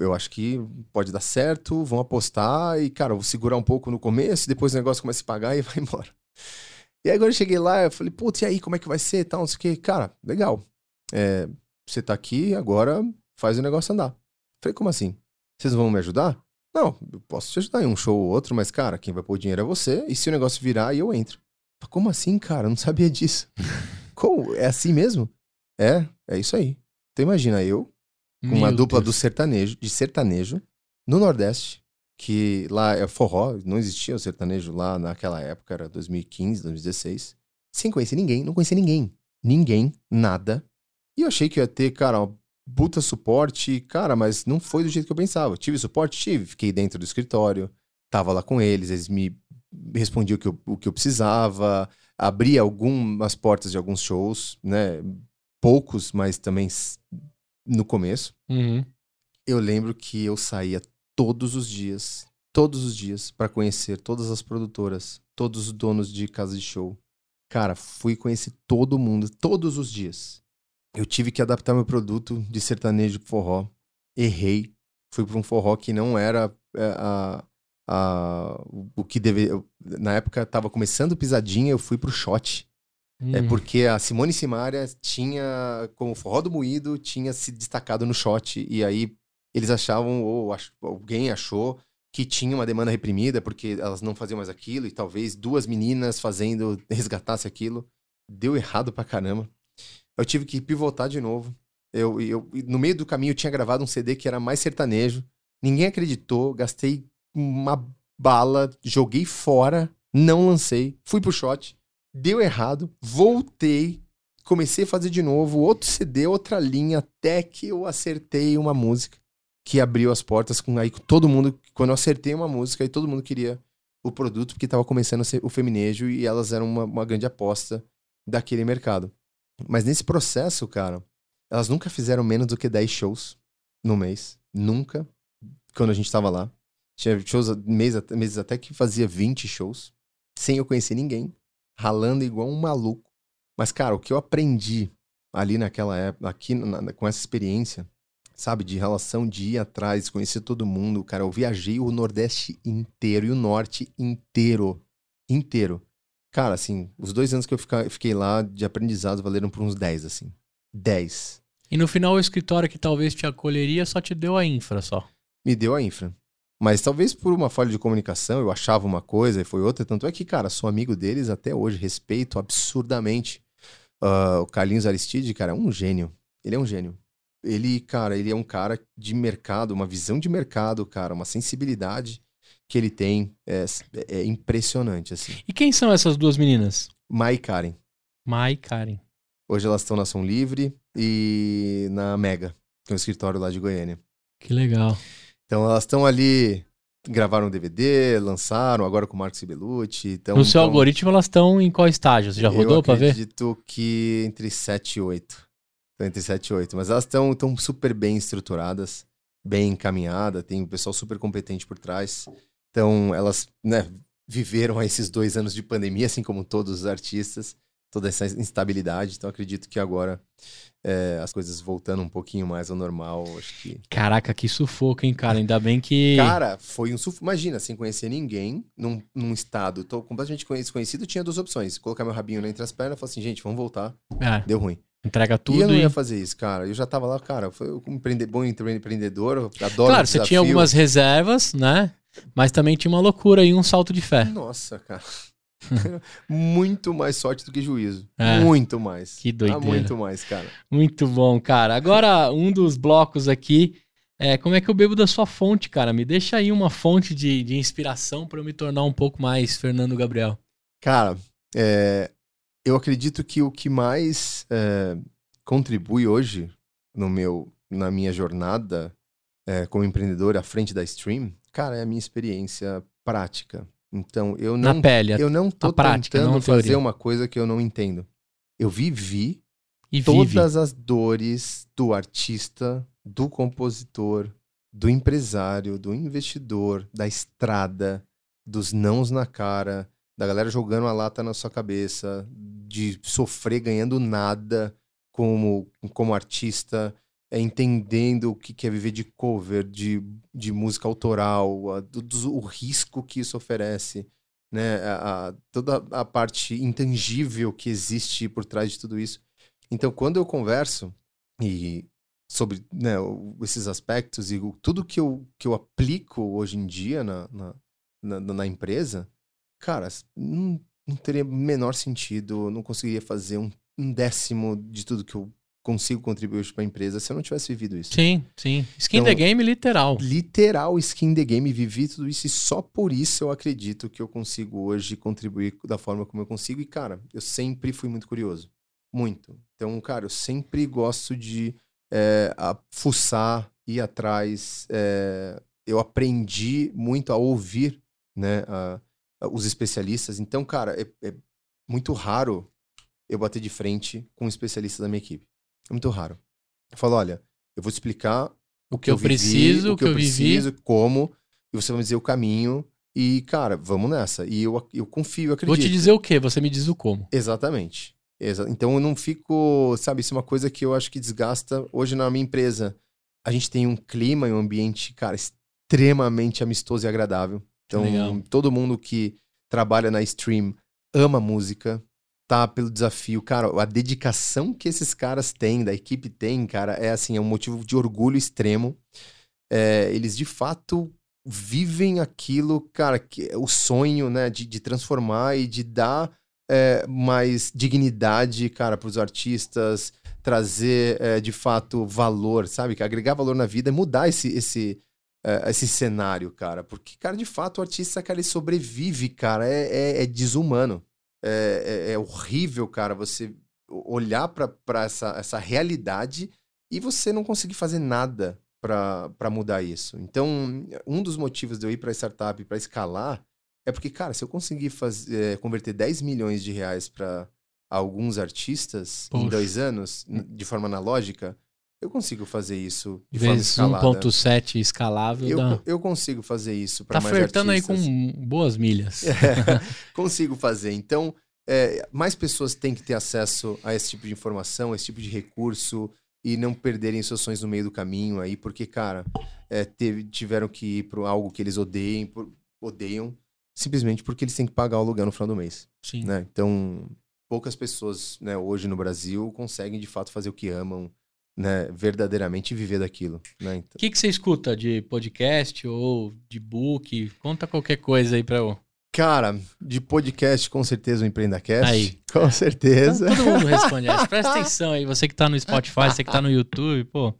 Eu acho que pode dar certo, vão apostar e, cara, eu vou segurar um pouco no começo, depois o negócio começa a pagar e [LAUGHS] vai embora. E aí, quando eu cheguei lá, eu falei, putz, e aí, como é que vai ser e tal, não sei o quê. Cara, legal. É, você tá aqui, agora faz o negócio andar. Falei, como assim? Vocês vão me ajudar? Não, eu posso te ajudar em um show ou outro, mas, cara, quem vai pôr o dinheiro é você, e se o negócio virar, eu entro. Falei, como assim, cara? Eu não sabia disso. [LAUGHS] como? É assim mesmo? É, é isso aí. Então imagina, eu, com uma Meu dupla Deus. do sertanejo, de sertanejo, no Nordeste, que lá é forró, não existia o sertanejo lá naquela época, era 2015, 2016, sem conhecer ninguém, não conhecia ninguém. Ninguém, nada. E eu achei que ia ter, cara, um puta suporte, cara, mas não foi do jeito que eu pensava. Tive suporte? Tive. Fiquei dentro do escritório, tava lá com eles, eles me respondiam o que eu, o que eu precisava, abri algumas portas de alguns shows, né? Poucos, mas também no começo. Uhum. Eu lembro que eu saía todos os dias, todos os dias, para conhecer todas as produtoras, todos os donos de casa de show. Cara, fui conhecer todo mundo, todos os dias. Eu tive que adaptar meu produto de sertanejo pro forró. Errei. Fui para um forró que não era é, a, a, o que deveria. Na época tava começando pisadinha, eu fui pro shot. É Hum. porque a Simone Simaria tinha, como forró do moído, tinha se destacado no shot. E aí eles achavam, ou ach- alguém achou, que tinha uma demanda reprimida, porque elas não faziam mais aquilo, e talvez duas meninas fazendo resgatasse aquilo. Deu errado pra caramba. Eu tive que pivotar de novo. Eu, eu, no meio do caminho eu tinha gravado um CD que era mais sertanejo. Ninguém acreditou, gastei uma bala, joguei fora, não lancei, fui pro shot, deu errado, voltei, comecei a fazer de novo, outro CD, outra linha, até que eu acertei uma música que abriu as portas com aí todo mundo, quando eu acertei uma música, aí todo mundo queria o produto porque tava começando a ser o feminejo e elas eram uma, uma grande aposta daquele mercado. Mas nesse processo, cara, elas nunca fizeram menos do que 10 shows no mês. Nunca. Quando a gente tava lá. Tinha shows, meses, meses até que fazia 20 shows. Sem eu conhecer ninguém. Ralando igual um maluco. Mas, cara, o que eu aprendi ali naquela época, aqui na- com essa experiência, sabe, de relação de ir atrás, conhecer todo mundo, cara, eu viajei o Nordeste inteiro e o Norte inteiro. Inteiro. Cara, assim, os dois anos que eu fiquei lá de aprendizado valeram por uns 10, assim. 10. E no final o escritório que talvez te acolheria só te deu a infra só. Me deu a infra. Mas talvez por uma falha de comunicação, eu achava uma coisa e foi outra. Tanto é que, cara, sou amigo deles até hoje, respeito absurdamente. Ah, o Carlinhos Aristide, cara, é um gênio. Ele é um gênio. Ele, cara, ele é um cara de mercado, uma visão de mercado, cara, uma sensibilidade que ele tem é, é impressionante, assim. E quem são essas duas meninas? Mai e Karen. Mai e Karen. Hoje elas estão na Som Livre e na Mega, que é um escritório lá de Goiânia. Que legal. Então elas estão ali, gravaram um DVD, lançaram, agora com o Marcos Sibelucci. Então, no seu algoritmo elas estão em qual estágio? Você já rodou eu pra ver? acredito que entre 7 e 8. Então, entre 7 e 8. Mas elas estão tão super bem estruturadas, bem encaminhadas, tem um pessoal super competente por trás. Então elas, né, viveram esses dois anos de pandemia, assim como todos os artistas, toda essa instabilidade. Então acredito que agora é, as coisas voltando um pouquinho mais ao normal, acho que Caraca, que sufoco, hein, cara? Ainda bem que. [LAUGHS] Cara, foi um sufoco. Imagina, sem conhecer ninguém, num, num estado tô completamente conhe- desconhecido, tinha duas opções. Colocar meu rabinho entre as pernas e falar assim, gente, vamos voltar. É, Deu ruim. Entrega e tudo eu não e. ia fazer isso, cara. Eu já tava lá, cara, foi um bom empre- empreendedor, adoro Claro, você tinha algumas reservas, né? Mas também tinha uma loucura e um salto de fé. Nossa, cara. [LAUGHS] muito mais sorte do que juízo. É. Muito mais. Que doideira. Ah, muito mais, cara. Muito bom, cara. Agora, um dos blocos aqui é como é que eu bebo da sua fonte, cara? Me deixa aí uma fonte de, de inspiração pra eu me tornar um pouco mais Fernando Gabriel. Cara, é, eu acredito que o que mais é, contribui hoje no meu, na minha jornada é, como empreendedor à frente da Stream, cara, é a minha experiência prática. Então, eu não, Na pele. eu não tô prática, tentando não fazer uma coisa que eu não entendo. Eu vivi e vive. todas as dores do artista, do compositor, do empresário, do investidor, da estrada, dos nãos na cara, da galera jogando a lata na sua cabeça, de sofrer ganhando nada como, como artista, é, entendendo o que que é viver de cover, de, de música autoral, a- do- do- o risco que isso oferece, né? A, a- toda a parte intangível que existe por trás de tudo isso. Então, quando eu converso e sobre né, esses aspectos e tudo que eu, que eu aplico hoje em dia na, na, na, na empresa, cara, não, não teria menor sentido, não conseguiria fazer um, um décimo de tudo que eu consigo contribuir para a empresa se eu não tivesse vivido isso. Sim, sim. Skin então, the game literal. Literal skin the game, vivi tudo isso e só por isso eu acredito que eu consigo hoje contribuir da forma como eu consigo. E, cara, eu sempre fui muito curioso. Muito. Então, cara, eu sempre gosto de é, fuçar, ir atrás. É, eu aprendi muito a ouvir né, a, a, os especialistas. Então, cara, é, é muito raro eu bater de frente com um especialista da minha equipe. É muito raro. Eu falo, olha, eu vou te explicar o que, eu, vivi, preciso, o que, eu, preciso, vivi. como, e você vai me dizer o caminho. E, cara, vamos nessa. E eu, eu confio, eu acredito. Vou te dizer o que, você me diz o como. Exatamente. Exa então eu não fico, sabe, isso é uma coisa que eu acho que desgasta. Hoje na minha empresa, a gente tem um clima e um ambiente, cara, extremamente amistoso e agradável. Então, Legal. todo mundo que trabalha na stream ama música, tá pelo desafio. Cara, a dedicação que esses caras têm, da equipe tem, cara, é assim, é um motivo de orgulho extremo. É, eles de fato vivem aquilo, cara, que é o sonho, né, de, de transformar e de dar é, mais dignidade, cara, para os artistas, trazer é, de fato valor, sabe? Que agregar valor na vida é mudar esse, esse, é, esse cenário, cara. Porque, cara, de fato, o artista, cara, ele sobrevive, cara, é, é, é desumano. É, é, é, horrível, cara, você olhar para essa, essa realidade e você não conseguir fazer nada para mudar isso. Então, um dos motivos de eu ir para startup, para escalar, é porque, cara, se eu conseguir fazer, é, converter 10 milhões de reais para alguns artistas Poxa. em dois anos, de forma analógica, eu consigo fazer isso de Vezes forma escalada. 1.7 escalável. Eu, dá... eu consigo fazer isso para tá mais flertando artistas. aí com boas milhas. É, [LAUGHS] consigo fazer. Então, é, mais pessoas têm que ter acesso a esse tipo de informação, a esse tipo de recurso e não perderem seus sonhos no meio do caminho aí, porque, cara, é, teve, tiveram que ir para algo que eles odeiem, por, odeiam simplesmente porque eles têm que pagar o aluguel no final do mês. Sim. Né? Então, poucas pessoas né, hoje no Brasil conseguem de fato fazer o que amam, né, verdadeiramente viver daquilo. Né? Então... O que, que você escuta de podcast ou de book? Conta qualquer coisa aí para eu. Cara, de podcast, com certeza o EmpreendaCast. Aí. [LAUGHS] Com certeza. Então, todo mundo responde. Presta atenção aí, você que tá no Spotify, você que tá no YouTube, pô.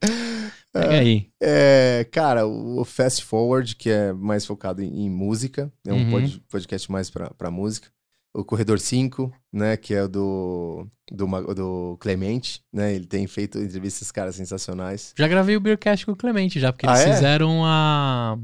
Pega aí. É, cara, o Fast Forward, que é mais focado em, em música, é um uhum. podcast mais pra, pra música. O Corredor 5, né, que é do, do, do Clemente, né, ele tem feito entrevistas, cara, sensacionais. Já gravei o Beercast com o Clemente já, porque eles ah, é? fizeram a,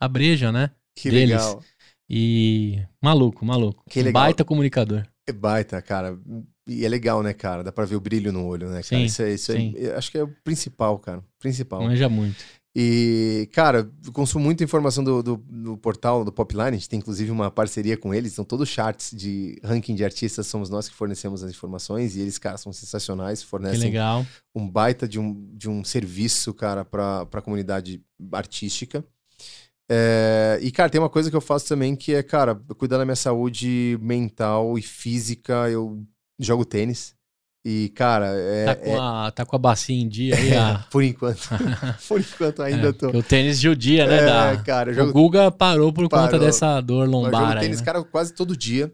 a breja, né, Que deles. legal. E maluco, maluco. Que legal. Baita comunicador. É baita, cara. E é legal, né, cara? Dá pra ver o brilho no olho, né, cara? Sim, isso é, isso é, acho que é o principal, cara. Principal. Manja muito. E, cara, eu consumo muita informação do, do, do, portal do Popline. A gente tem inclusive uma parceria com eles. São todos charts de ranking de artistas. Somos nós que fornecemos as informações. E eles, cara, são sensacionais. Fornecem que legal. um baita de um, de um serviço, cara, pra, pra comunidade artística. É, e, cara, tem uma coisa que eu faço também que é, cara, cuidar da minha saúde mental e física. Eu jogo tênis. E, cara, é. Tá com, é... A, tá com a bacia em dia aí? A... [LAUGHS] por enquanto. [LAUGHS] por enquanto ainda é, tô. O tênis judia, né? É, da... cara. Jogo... O Guga parou por parou. conta dessa dor lombar. Eu jogo tênis, né? cara, quase todo dia.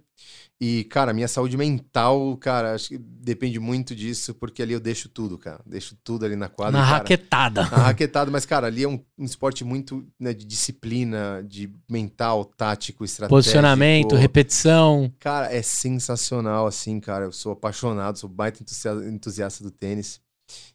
E, cara, minha saúde mental, cara, acho que depende muito disso, porque ali eu deixo tudo, cara. Deixo tudo ali na quadra. Na cara, raquetada. Na raquetada, mas, cara, ali é um, um esporte muito né, de disciplina, de mental, tático, estratégico. Posicionamento, repetição. Cara, é sensacional, assim, cara. Eu sou apaixonado, sou baita entusiasta do tênis.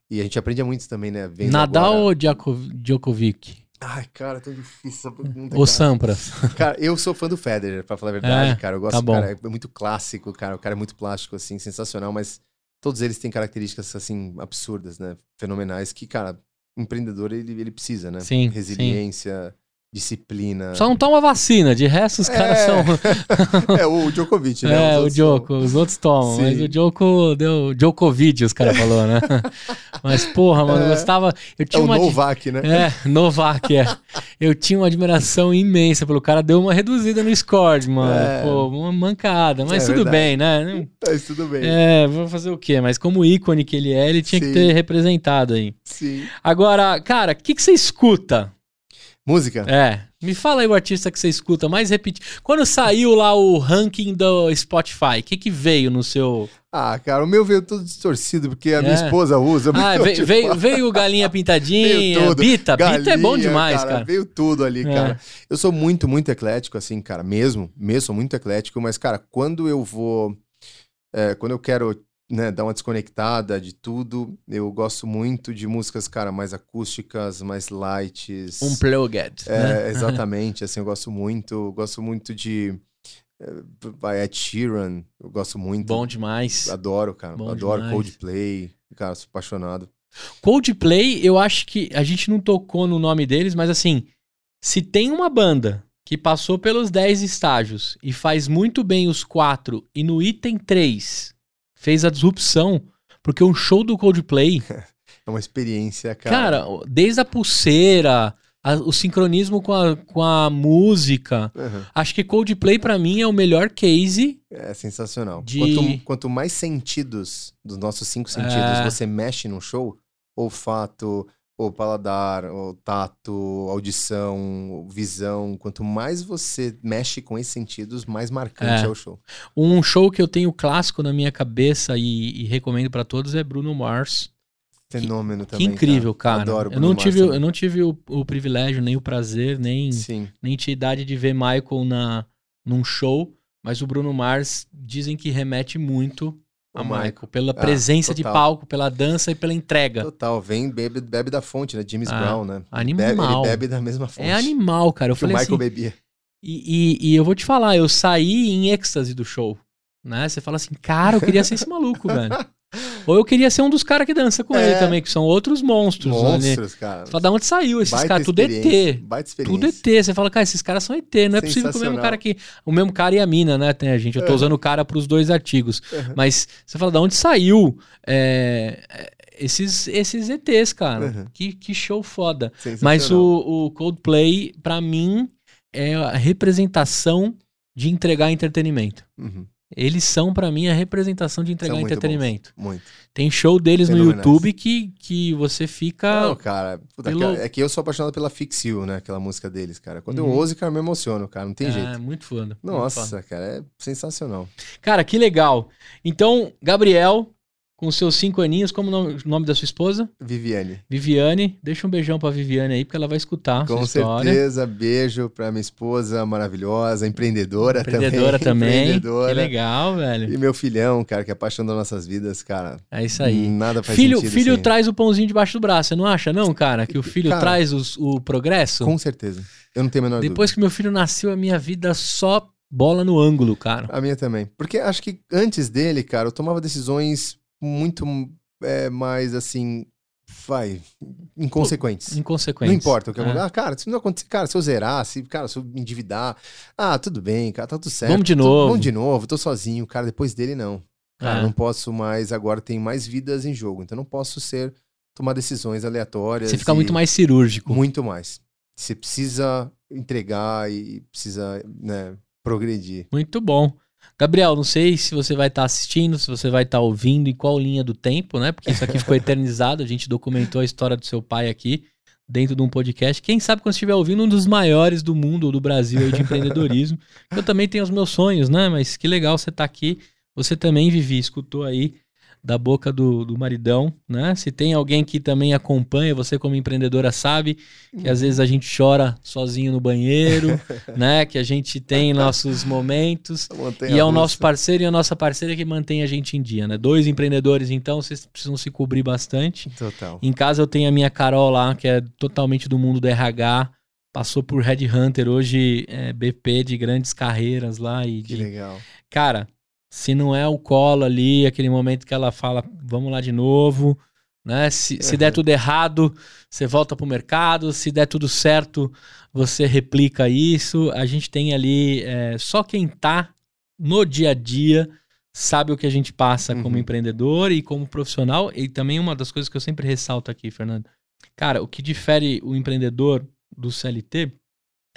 E a gente aprende muito também, né? Vendo Nadal agora... ou Djokovic? Ai, cara, é tão difícil essa pergunta. O Sampras. Cara, eu sou fã do Federer, pra falar a verdade, é, cara. Eu gosto tá do cara, é muito clássico, cara. O cara é muito plástico, assim, sensacional, mas todos eles têm características, assim, absurdas, né? Fenomenais, que, cara, empreendedor, ele, ele precisa, né? Sim. Resiliência. Sim disciplina. Só não toma vacina, de resto os é... caras são. [LAUGHS] é, o Djokovic, né? [LAUGHS] É, o Djoko, os outros tomam, Sim. mas o Djoko deu Djokovic, os caras falaram, né? [LAUGHS] Mas, porra, mano, eu gostava. Eu É tinha o uma. Novak, né? É, Novak, é. Eu tinha uma admiração imensa pelo cara, deu uma reduzida no score, mano. É. Pô, uma mancada. Mas É tudo verdade. bem, né? Mas tudo bem. É, vou fazer o quê? Mas como ícone que ele é, ele tinha que Sim. ter representado aí. Sim. Agora, cara, o que, que você escuta? Música? É, me fala aí o artista que você escuta mais repetido. Quando saiu lá o ranking do Spotify, o que, que veio no seu. Ah, cara, o meu veio todo distorcido, porque a minha É. esposa usa. Ah, veio, veio, veio o Galinha [LAUGHS] Pintadinha, Veio. Bita. Bita é bom galinha, demais, cara. Veio tudo ali, É. cara. Eu sou muito, muito eclético, assim, cara, mesmo. Mesmo, sou muito eclético, mas, cara, quando eu vou. é, quando eu quero né, dar uma desconectada de tudo, eu gosto muito de músicas, cara, mais acústicas, mais lights. Unplugged. né? É, [LAUGHS] exatamente, assim, eu gosto muito. Gosto muito de. é, vai, Ed Sheeran, eu gosto muito. Bom demais. Adoro, cara. Bom adoro demais. Coldplay. Cara, sou apaixonado. Coldplay, eu acho que a gente não tocou no nome deles, mas assim, se tem uma banda que passou pelos 10 estágios e faz muito bem os quatro e no item 3 fez a disrupção, porque o show do Coldplay, [LAUGHS] É uma experiência, cara. cara, desde a pulseira, a- o sincronismo com a, com a música, Uhum. acho que Coldplay pra mim é o melhor case. É sensacional. De- Quanto, quanto mais sentidos dos nossos cinco sentidos É. você mexe num show, olfato, o paladar, o tato, audição, visão, quanto mais você mexe com esses sentidos, mais marcante É. é, o show. Um show que eu tenho clássico na minha cabeça e, e recomendo pra todos é Bruno Mars. Fenômeno Que também. incrível, cara. Adoro eu não Mars tive, também. eu não tive o, o privilégio, nem o prazer, nem, Sim. nem tinha idade de ver Michael na, num show, mas o Bruno Mars dizem que remete muito a O Michael, pela Ah, presença de palco, pela dança e pela entrega. Total, vem, bebe, bebe da fonte, né? James Ah, Brown, né? animal. Bebe, ele bebe da mesma fonte. É animal, cara. Eu que o falei Michael assim, bebia. e, e, e eu vou te falar, eu saí em êxtase do show. Né? Você fala assim, cara, eu queria ser esse maluco, velho. [LAUGHS] Ou eu queria ser um dos caras que dança com É. ele também, que são outros monstros. né? Monstros, cara. Você fala, da onde saiu esses caras? Tudo experiência, ET. Tudo ET. Você fala, cara, esses caras são ET. Não é possível que o mesmo cara que. O mesmo cara e a mina, né? Tem a gente. Eu tô Uhum. usando o cara pros dois artigos. Uhum. Mas você fala, da onde saiu é, é, esses, esses ETs, cara? Uhum. Que, que show foda. Mas o, o Coldplay, pra mim, é a representação de entregar entretenimento. Uhum. Eles são, pra mim, a representação de entregar muito entretenimento. Muito. Tem show deles no. YouTube que, que você fica. Não, cara, puta, pelo- cara, é que eu sou apaixonado pela Fix You, né? Aquela música deles, cara. Quando Uhum. eu ouço, cara, eu me emociono, cara. Não tem é, jeito. muito foda. muito foda. Nossa, cara, é sensacional. Cara, que legal. Então, Gabriel, com seus cinco aninhos, como o nome, nome da sua esposa? Viviane. Viviane. Deixa um beijão pra Viviane aí, porque ela vai escutar Com certeza, beijo pra minha esposa maravilhosa, empreendedora, Empreendedora [LAUGHS] também. Que Empreendedora. legal, velho. E meu filhão, cara, que é paixão das nossas vidas, cara. É isso aí. Nada faz Filho, sentido filho sem- traz o pãozinho debaixo do braço, você não acha, não, cara? Que o filho Cara, traz os- o progresso? Com certeza. Eu não tenho a menor Depois que meu filho nasceu, a minha vida só bola no ângulo, cara. dúvida. A minha também. Porque acho que antes dele, cara, eu tomava decisões muito é, mais, assim, vai, inconsequentes. Inconsequente. Não importa o que É. acontecer. Ah, cara, se não acontecer, cara, se eu zerar, se, cara, se eu me endividar, ah, tudo bem, cara, tá tudo certo. Vamos de Tô- novo. Vamos de novo, tô sozinho, cara, depois dele não. Cara, É. não posso mais, agora tem mais vidas em jogo, então não posso ser, tomar decisões aleatórias. Você fica muito mais cirúrgico. Muito mais. Você precisa entregar e precisa, né, progredir. Muito bom. Gabriel, não sei se você vai estar assistindo, se você vai estar ouvindo, em qual linha do tempo, né? Porque isso aqui ficou eternizado. A gente documentou a história do seu pai aqui dentro de um podcast. Quem sabe quando estiver ouvindo, um dos maiores do mundo ou do Brasil aí de empreendedorismo. Eu também tenho os meus sonhos, né? Mas que legal você estar aqui. Você também, Vivi, escutou aí da boca do, do maridão, né? Se tem alguém que também acompanha, você como empreendedora sabe que às vezes a gente chora sozinho no banheiro, [LAUGHS] né? Que a gente tem nossos momentos. [LAUGHS] E é o nosso parceiro e a nossa parceira que mantém a gente em dia, né? Dois empreendedores, então, vocês precisam se cobrir bastante. Total. Em casa eu tenho a minha Carol lá, que é totalmente do mundo do RH, passou por Red Hunter, hoje é BP de grandes carreiras lá e Que de... legal. Cara, se não é o colo ali, aquele momento que ela fala, vamos lá de novo, né? Se, se der tudo errado, você volta pro mercado, se der tudo certo, você replica isso. A gente tem ali, é, só quem tá no dia a dia sabe o que a gente passa como Uhum. empreendedor e como profissional. E também uma das coisas que eu sempre ressalto aqui, Fernando. Cara, o que difere o empreendedor do CLT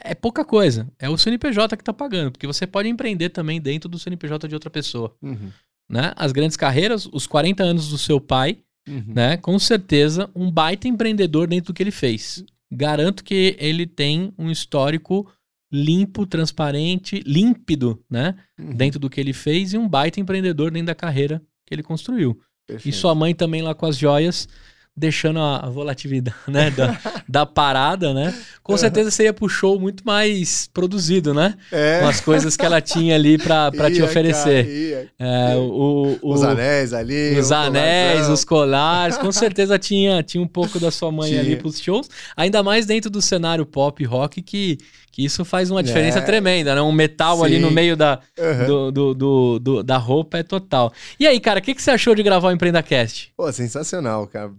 é pouca coisa. É o CNPJ que tá pagando, porque você pode empreender também dentro do CNPJ de outra pessoa, Uhum. né? As grandes carreiras, os 40 anos do seu pai, Uhum. né? Com certeza, um baita empreendedor dentro do que ele fez. Garanto que ele tem um histórico limpo, transparente, límpido, né? Uhum. Dentro do que ele fez e um baita empreendedor dentro da carreira que ele construiu. E Perfeito. sua mãe também lá com as joias, deixando a volatilidade né, da, da parada, né? Com Uhum. certeza você ia pro show muito mais produzido, né? É. Com as coisas que ela tinha ali pra, pra te oferecer. cara, ia. É, o, o- Os anéis ali. os anéis, os colares, com certeza tinha, tinha um pouco da sua mãe Tinha. ali pros shows. Ainda mais dentro do cenário pop rock, que, que isso faz uma diferença É. tremenda, né? Um metal ali Sim. no meio da, Aham. do, do, do- do- da roupa é total. E aí, cara, o que, que você achou de gravar o EmpreendaCast? Pô, sensacional, cara.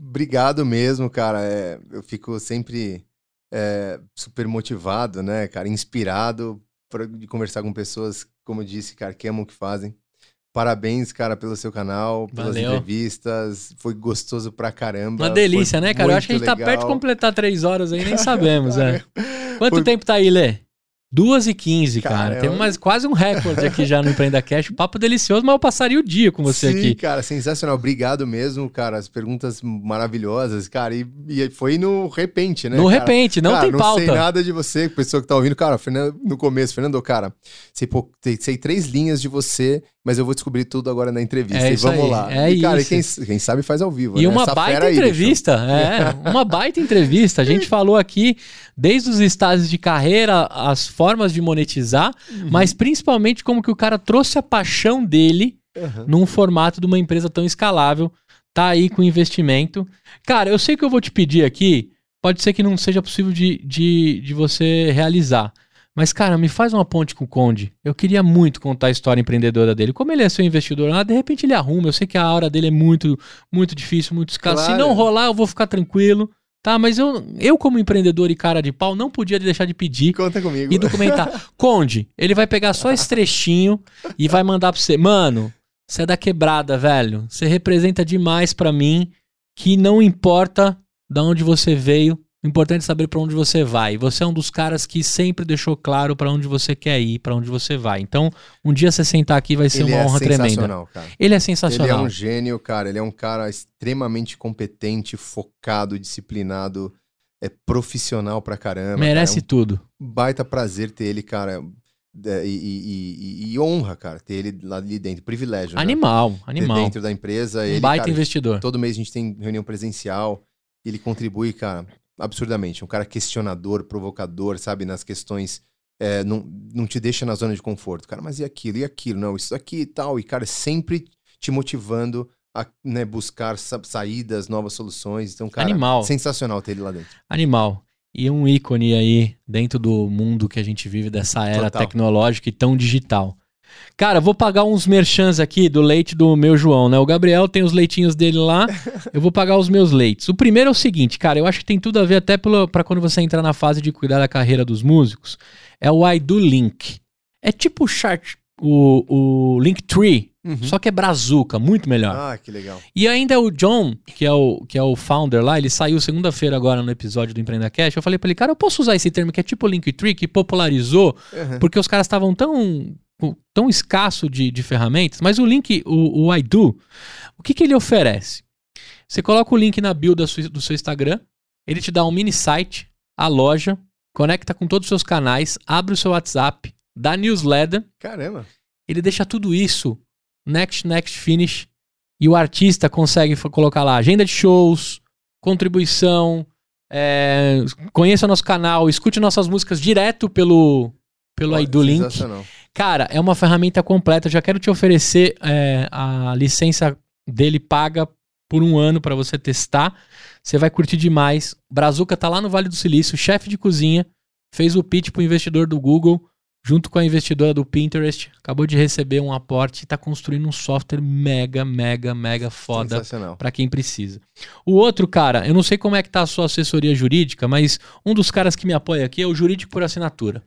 Obrigado mesmo, cara. É, eu fico sempre é, super motivado, né, cara? Inspirado pra, de conversar com pessoas, como eu disse, cara, que amam o que fazem. Parabéns, cara, pelo seu canal, pelas Valeu. entrevistas. Foi gostoso pra caramba. Uma delícia, foi né, cara? Eu acho que a gente muito tá perto de legal. completar três horas aí, nem sabemos, é. [LAUGHS] Quanto Foi- tempo tá aí, Lê? Duas e quinze, cara. Caramba. Tem mais, quase um recorde aqui já no Empreenda Cash. Papo delicioso, mas eu passaria o dia com você Sim, aqui. cara, sensacional. Obrigado mesmo, cara. As perguntas maravilhosas, cara. E, e foi no repente, né? no cara? repente, não Cara, tem não pauta. sei nada de você, pessoa que tá ouvindo. Cara, Fernando, no começo, Fernando, cara, sei, sei três linhas de você, mas eu vou descobrir tudo agora na entrevista. É e vamos aí, lá. é e, cara, isso. Quem, quem sabe faz ao vivo. E né? uma Essa baita fera aí, entrevista, é, uma baita entrevista. A gente [LAUGHS] falou aqui desde os estágios de carreira, as formas de monetizar, Uhum. mas principalmente como que o cara trouxe a paixão dele Aham. num formato de uma empresa tão escalável, tá aí com investimento. Cara, eu sei que eu vou te pedir aqui, pode ser que não seja possível de, de, de você realizar. Mas, cara, me faz uma ponte com o Conde. Eu queria muito contar a história empreendedora dele. Como ele é seu investidor lá, de repente ele arruma. Eu sei que a hora dele é muito, muito difícil, muito escassa. Se Claro. não rolar, eu vou ficar tranquilo. Tá, mas eu, eu como empreendedor e cara de pau, não podia deixar de pedir Conta comigo. e documentar. [LAUGHS] Conde, ele vai pegar só esse trechinho e vai mandar pra você. Mano, você é da quebrada, velho. Você representa demais pra mim que não importa de onde você veio, o importante é saber pra onde você vai. Você é um dos caras que sempre deixou claro pra onde você quer ir, pra onde você vai. Então, um dia você sentar aqui vai ser Ele uma é honra tremenda. sensacional, cara. Ele é Ele é sensacional. um gênio, cara. Ele é um cara extremamente competente, focado, disciplinado, é profissional pra caramba. Merece cara. tudo. É um baita prazer ter ele, cara. é, E, e- e- e honra, cara, ter ele lá ali dentro. Privilégio. né? Animal, Ter animal. Dentro da empresa. Ele, baita cara, investidor. todo mês a gente tem reunião presencial. Ele contribui, cara, absurdamente. Um cara questionador, provocador, sabe? Nas questões. é, não, não te deixa na zona de conforto. Cara, mas e aquilo? E aquilo? Não, isso aqui e tal. E, cara, sempre te motivando a né, buscar sa- saídas, novas soluções. Então, cara, Animal. sensacional ter ele lá dentro. Animal. E um ícone aí dentro do mundo que a gente vive dessa era Total. tecnológica e tão digital. Cara, vou pagar uns merchans aqui do leite do meu João, né? O Gabriel tem os leitinhos dele lá, [LAUGHS] eu vou pagar os meus leites. O primeiro é o seguinte, cara, eu acho que tem tudo a ver até pra quando você entrar na fase de cuidar da carreira dos músicos. É o I Do Link. É tipo o chart, o, o Linktree, só que é brazuca, muito melhor. Ah, que legal. E ainda o John, que é o, que é o founder lá, ele saiu segunda-feira agora no episódio do Empreenda Cash. Eu falei pra ele, cara, eu posso usar esse termo que é tipo Linktree, que popularizou, Uhum. porque os caras estavam tão, tão escasso de, de ferramentas. Mas o link, o, o I Do, o que, que ele oferece? Você coloca o link na bio da sua- do seu Instagram, ele te dá um mini site, a loja, conecta com todos os seus canais, abre o seu WhatsApp, dá newsletter, Caramba. ele deixa tudo isso next, next, finish. E o artista consegue colocar lá agenda de shows, contribuição, é, conheça nosso canal, escute nossas músicas direto pelo, pelo Olha, aí do link. Cara, é uma ferramenta completa. Eu já quero te oferecer é, a licença dele paga por um ano para você testar. Você vai curtir demais. Brazuca tá lá no Vale do Silício, chefe de cozinha, fez o pitch pro investidor do Google, junto com a investidora do Pinterest. Acabou de receber um aporte e tá construindo um software mega, mega, mega foda. Pra quem precisa. O outro, cara, eu não sei como é que tá a sua assessoria jurídica, mas um dos caras que me apoia aqui é o Jurídico por Assinatura.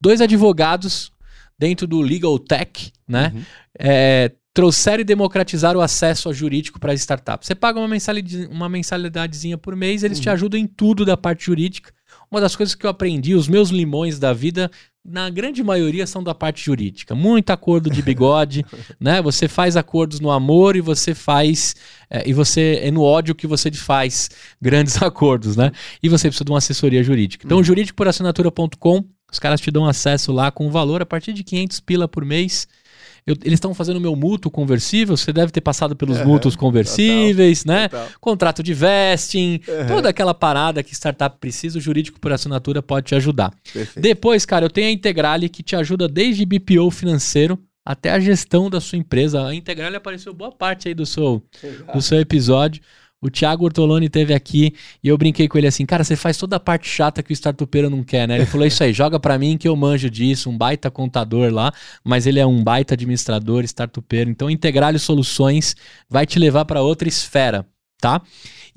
Dois advogados dentro do Legal Tech, né? Uhum. É, trouxeram e democratizaram o acesso ao jurídico para as startups. Você paga uma, mensalidade, uma mensalidadezinha por mês, eles uhum. te ajudam em tudo da parte jurídica. Uma das coisas que eu aprendi, os meus limões da vida, na grande maioria são da parte jurídica. Muito acordo de bigode, [LAUGHS] né? Você faz acordos no amor e você faz é, e você é no ódio que você faz grandes [LAUGHS] acordos, né? E você precisa de uma assessoria jurídica. Então, uhum. jurídicoporassinatura.com, os caras te dão acesso lá com valor a partir de 500 pila por mês. Eu, eles estão fazendo meu mútuo conversível, você deve ter passado pelos uhum, mútuos conversíveis, total, né? Total. Contrato de vesting, uhum. toda aquela parada que startup precisa, o jurídico por assinatura pode te ajudar. Perfeito. Depois, cara, eu tenho a Integrale que te ajuda desde BPO financeiro até a gestão da sua empresa. A Integrale apareceu boa parte aí do seu, do seu episódio. O Thiago Ortoloni teve aqui e eu brinquei com ele assim, cara, você faz toda a parte chata que o startupeiro não quer, né? Ele falou isso aí, joga para mim que eu manjo disso, um baita contador lá, mas ele é um baita administrador, startupeiro. Então, Integralho Soluções vai te levar para outra esfera, tá?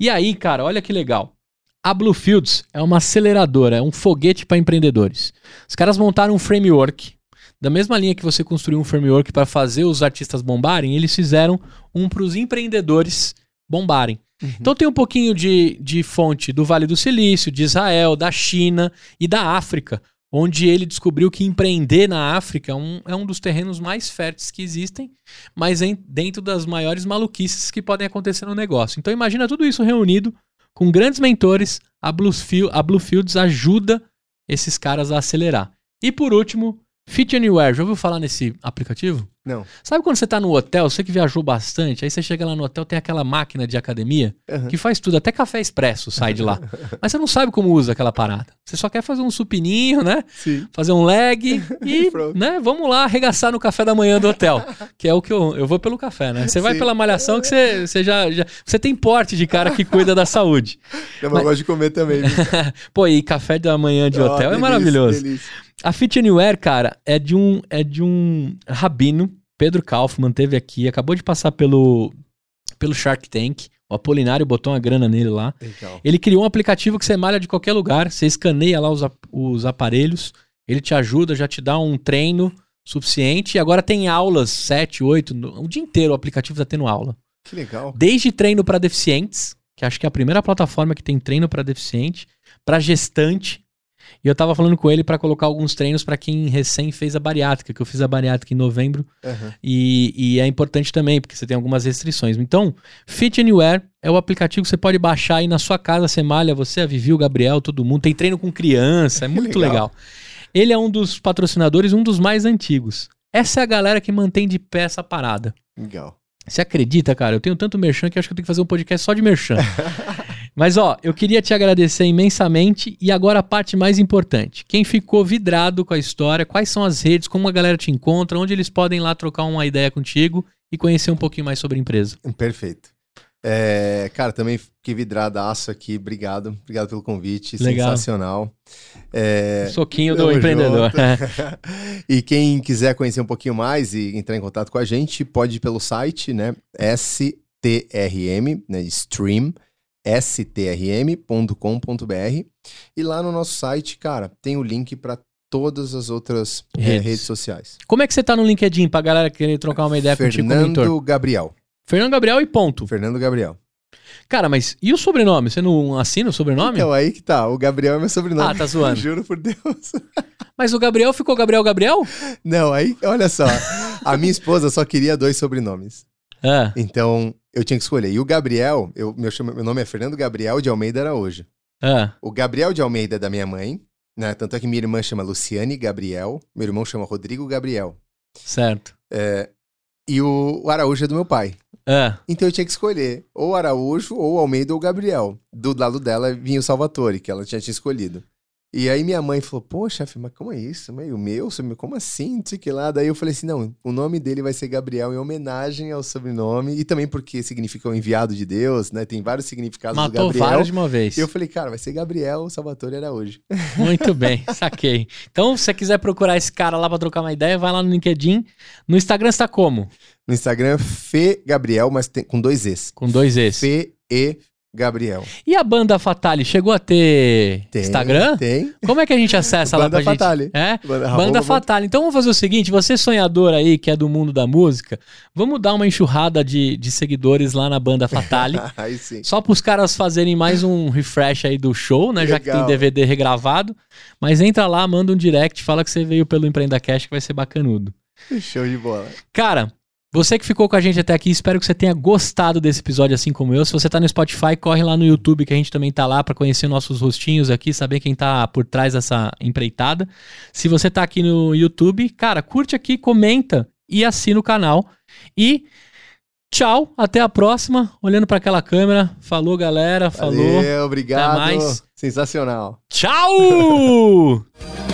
E aí, cara, olha que legal. A Bluefields é uma aceleradora, é um foguete para empreendedores. Os caras montaram um framework da mesma linha que você construiu um framework para fazer os artistas bombarem, eles fizeram um para os empreendedores bombarem. Uhum. Então tem um pouquinho de, de fonte do Vale do Silício, de Israel, da China e da África, onde ele descobriu que empreender na África é um, é um dos terrenos mais férteis que existem, mas em, dentro das maiores maluquices que podem acontecer no negócio. Então imagina tudo isso reunido com grandes mentores, a Bluefield, a Bluefields ajuda esses caras a acelerar. E por último, Fit Anywhere, já ouviu falar nesse aplicativo? Não. Sabe quando você tá no hotel, você que viajou bastante, aí você chega lá no hotel, tem aquela máquina de academia uhum. que faz tudo, até café expresso sai de lá. [LAUGHS] Mas você não sabe como usa aquela parada. Você só quer fazer um supininho, né? Sim. Fazer um leg [LAUGHS] e, né, vamos lá arregaçar no café da manhã do hotel. Que é o que eu, eu vou pelo café, né? Você vai Sim. pela malhação que você, você já, já, Você tem porte de cara que cuida da saúde. Eu Mas... gosto de comer também. [LAUGHS] Pô, e café da manhã de oh, hotel delícia, é maravilhoso. Delícia. A Fit Anywhere, cara, é de um, é de um rabino Pedro Kaufman teve aqui, acabou de passar pelo, pelo Shark Tank. O Apolinário botou uma grana nele lá. Legal. Ele criou um aplicativo que você malha de qualquer lugar, você escaneia lá os, os aparelhos, ele te ajuda, já te dá um treino suficiente. E agora tem aulas, 7, 8, o dia inteiro o aplicativo está tendo aula. Que legal. Desde treino para deficientes, que acho que é a primeira plataforma que tem treino para deficiente, para gestante, e eu tava falando com ele para colocar alguns treinos para quem recém fez a bariátrica, que eu fiz a bariátrica em novembro. Uhum. E, e, é importante também, porque você tem algumas restrições. Então, Fit Anywhere é o aplicativo que você pode baixar aí na sua casa, você malha, você, a Vivi, o Gabriel, todo mundo. Tem treino com criança, é [LAUGHS] muito legal. legal. Ele é um dos patrocinadores, um dos mais antigos. Essa é a galera que mantém de pé essa parada. Legal. Você acredita, cara? Eu tenho tanto merchan que acho que eu tenho que fazer um podcast só de merchan. [LAUGHS] Mas ó, eu queria te agradecer imensamente e agora a parte mais importante. Quem ficou vidrado com a história, quais são as redes, como a galera te encontra, onde eles podem lá trocar uma ideia contigo e conhecer um pouquinho mais sobre a empresa. Perfeito. É, cara, também fiquei vidradaço aqui. Obrigado. Obrigado pelo convite. Legal. Sensacional. É, Soquinho do empreendedor. [LAUGHS] e quem quiser conhecer um pouquinho mais e entrar em contato com a gente, pode ir pelo site, né? STRM, né? Stream strm.com.br. E lá no nosso site, cara, tem o link para todas as outras eh, redes. É, redes. sociais. Como é que você tá no LinkedIn pra galera querer trocar uma ideia Fernando contigo Fernando Gabriel. Fernando Gabriel e ponto. Fernando Gabriel. Cara, mas e o sobrenome? Você não assina o sobrenome? Então, aí que tá. O Gabriel é meu sobrenome. Ah, tá zoando. [LAUGHS] Juro por Deus. [LAUGHS] Mas o Gabriel ficou Gabriel Gabriel? Não, aí, olha só. A minha esposa só queria dois sobrenomes. É. Então, eu tinha que escolher. E o Gabriel, eu, meu, meu nome é Fernando Gabriel de Almeida Araújo. É. O Gabriel de Almeida é da minha mãe, né? Tanto é que minha irmã chama Luciane Gabriel, meu irmão chama Rodrigo Gabriel. Certo. É, e o, o Araújo é do meu pai. É. Então eu tinha que escolher ou Araújo, ou Almeida, ou Gabriel. Do lado dela vinha o Salvatore, que ela tinha, tinha escolhido. E aí minha mãe falou, pô, chefe, mas como é isso? Mas o meu, como assim? Não sei que lá. Daí eu falei assim, não, o nome dele vai ser Gabriel em homenagem ao sobrenome e também porque significa o enviado de Deus, né? Tem vários significados Matou do Gabriel. vários de uma vez. E eu falei, cara, vai ser Gabriel Salvatore Araújo. [LAUGHS] Muito bem, saquei. Então, se você quiser procurar esse cara lá pra trocar uma ideia, vai lá no LinkedIn. No Instagram está como? No Instagram, Fê Gabriel, mas tem, com dois Es. Com dois Es. Fê E Gabriel. E a banda Fatale chegou a ter Tem, Instagram? Tem. Como é que a gente acessa lá pra Fatale. gente? É? Banda- Banda Fatale. Então vamos fazer o seguinte: você sonhador aí, que é do mundo da música, vamos dar uma enxurrada de, de seguidores lá na Banda Fatale. [LAUGHS] Aí sim. Só para os caras fazerem mais um refresh aí do show, né? Já que tem Legal. DVD regravado. Mas entra lá, manda um direct, fala que você veio pelo Empreenda Cash, que vai ser bacanudo. Show de bola. Cara, você que ficou com a gente até aqui, espero que você tenha gostado desse episódio assim como eu. Se você tá no Spotify, corre lá no YouTube, que a gente também tá lá para conhecer nossos rostinhos aqui, saber quem tá por trás dessa empreitada. Se você tá aqui no YouTube, cara, curte aqui, comenta e assina o canal. E tchau, até a próxima. Olhando para aquela câmera. Falou, galera. Falou. Valeu, obrigado. Até mais. Sensacional. Tchau! [LAUGHS]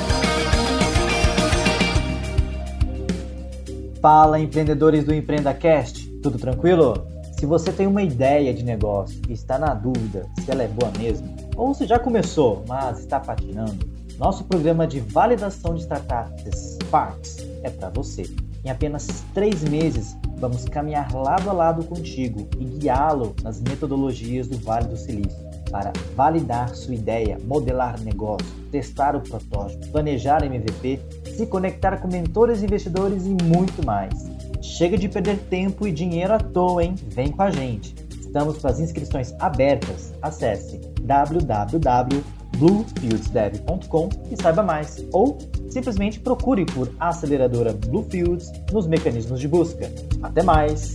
Fala empreendedores do EmpreendaCast, tudo tranquilo? Se você tem uma ideia de negócio e está na dúvida se ela é boa mesmo, ou se já começou, mas está patinando, nosso programa de validação de startups Sparks é para você. Em apenas três meses, vamos caminhar lado a lado contigo e guiá-lo nas metodologias do Vale do Silício para validar sua ideia, modelar negócio, testar o protótipo, planejar MVP, se conectar com mentores, investidores e muito mais. Chega de perder tempo e dinheiro à toa, hein? Vem com a gente. Estamos com as inscrições abertas. Acesse www.bluefieldsdev.com e saiba mais. Ou simplesmente procure por aceleradora Bluefields nos mecanismos de busca. Até mais!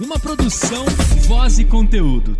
Uma produção, voz e conteúdo.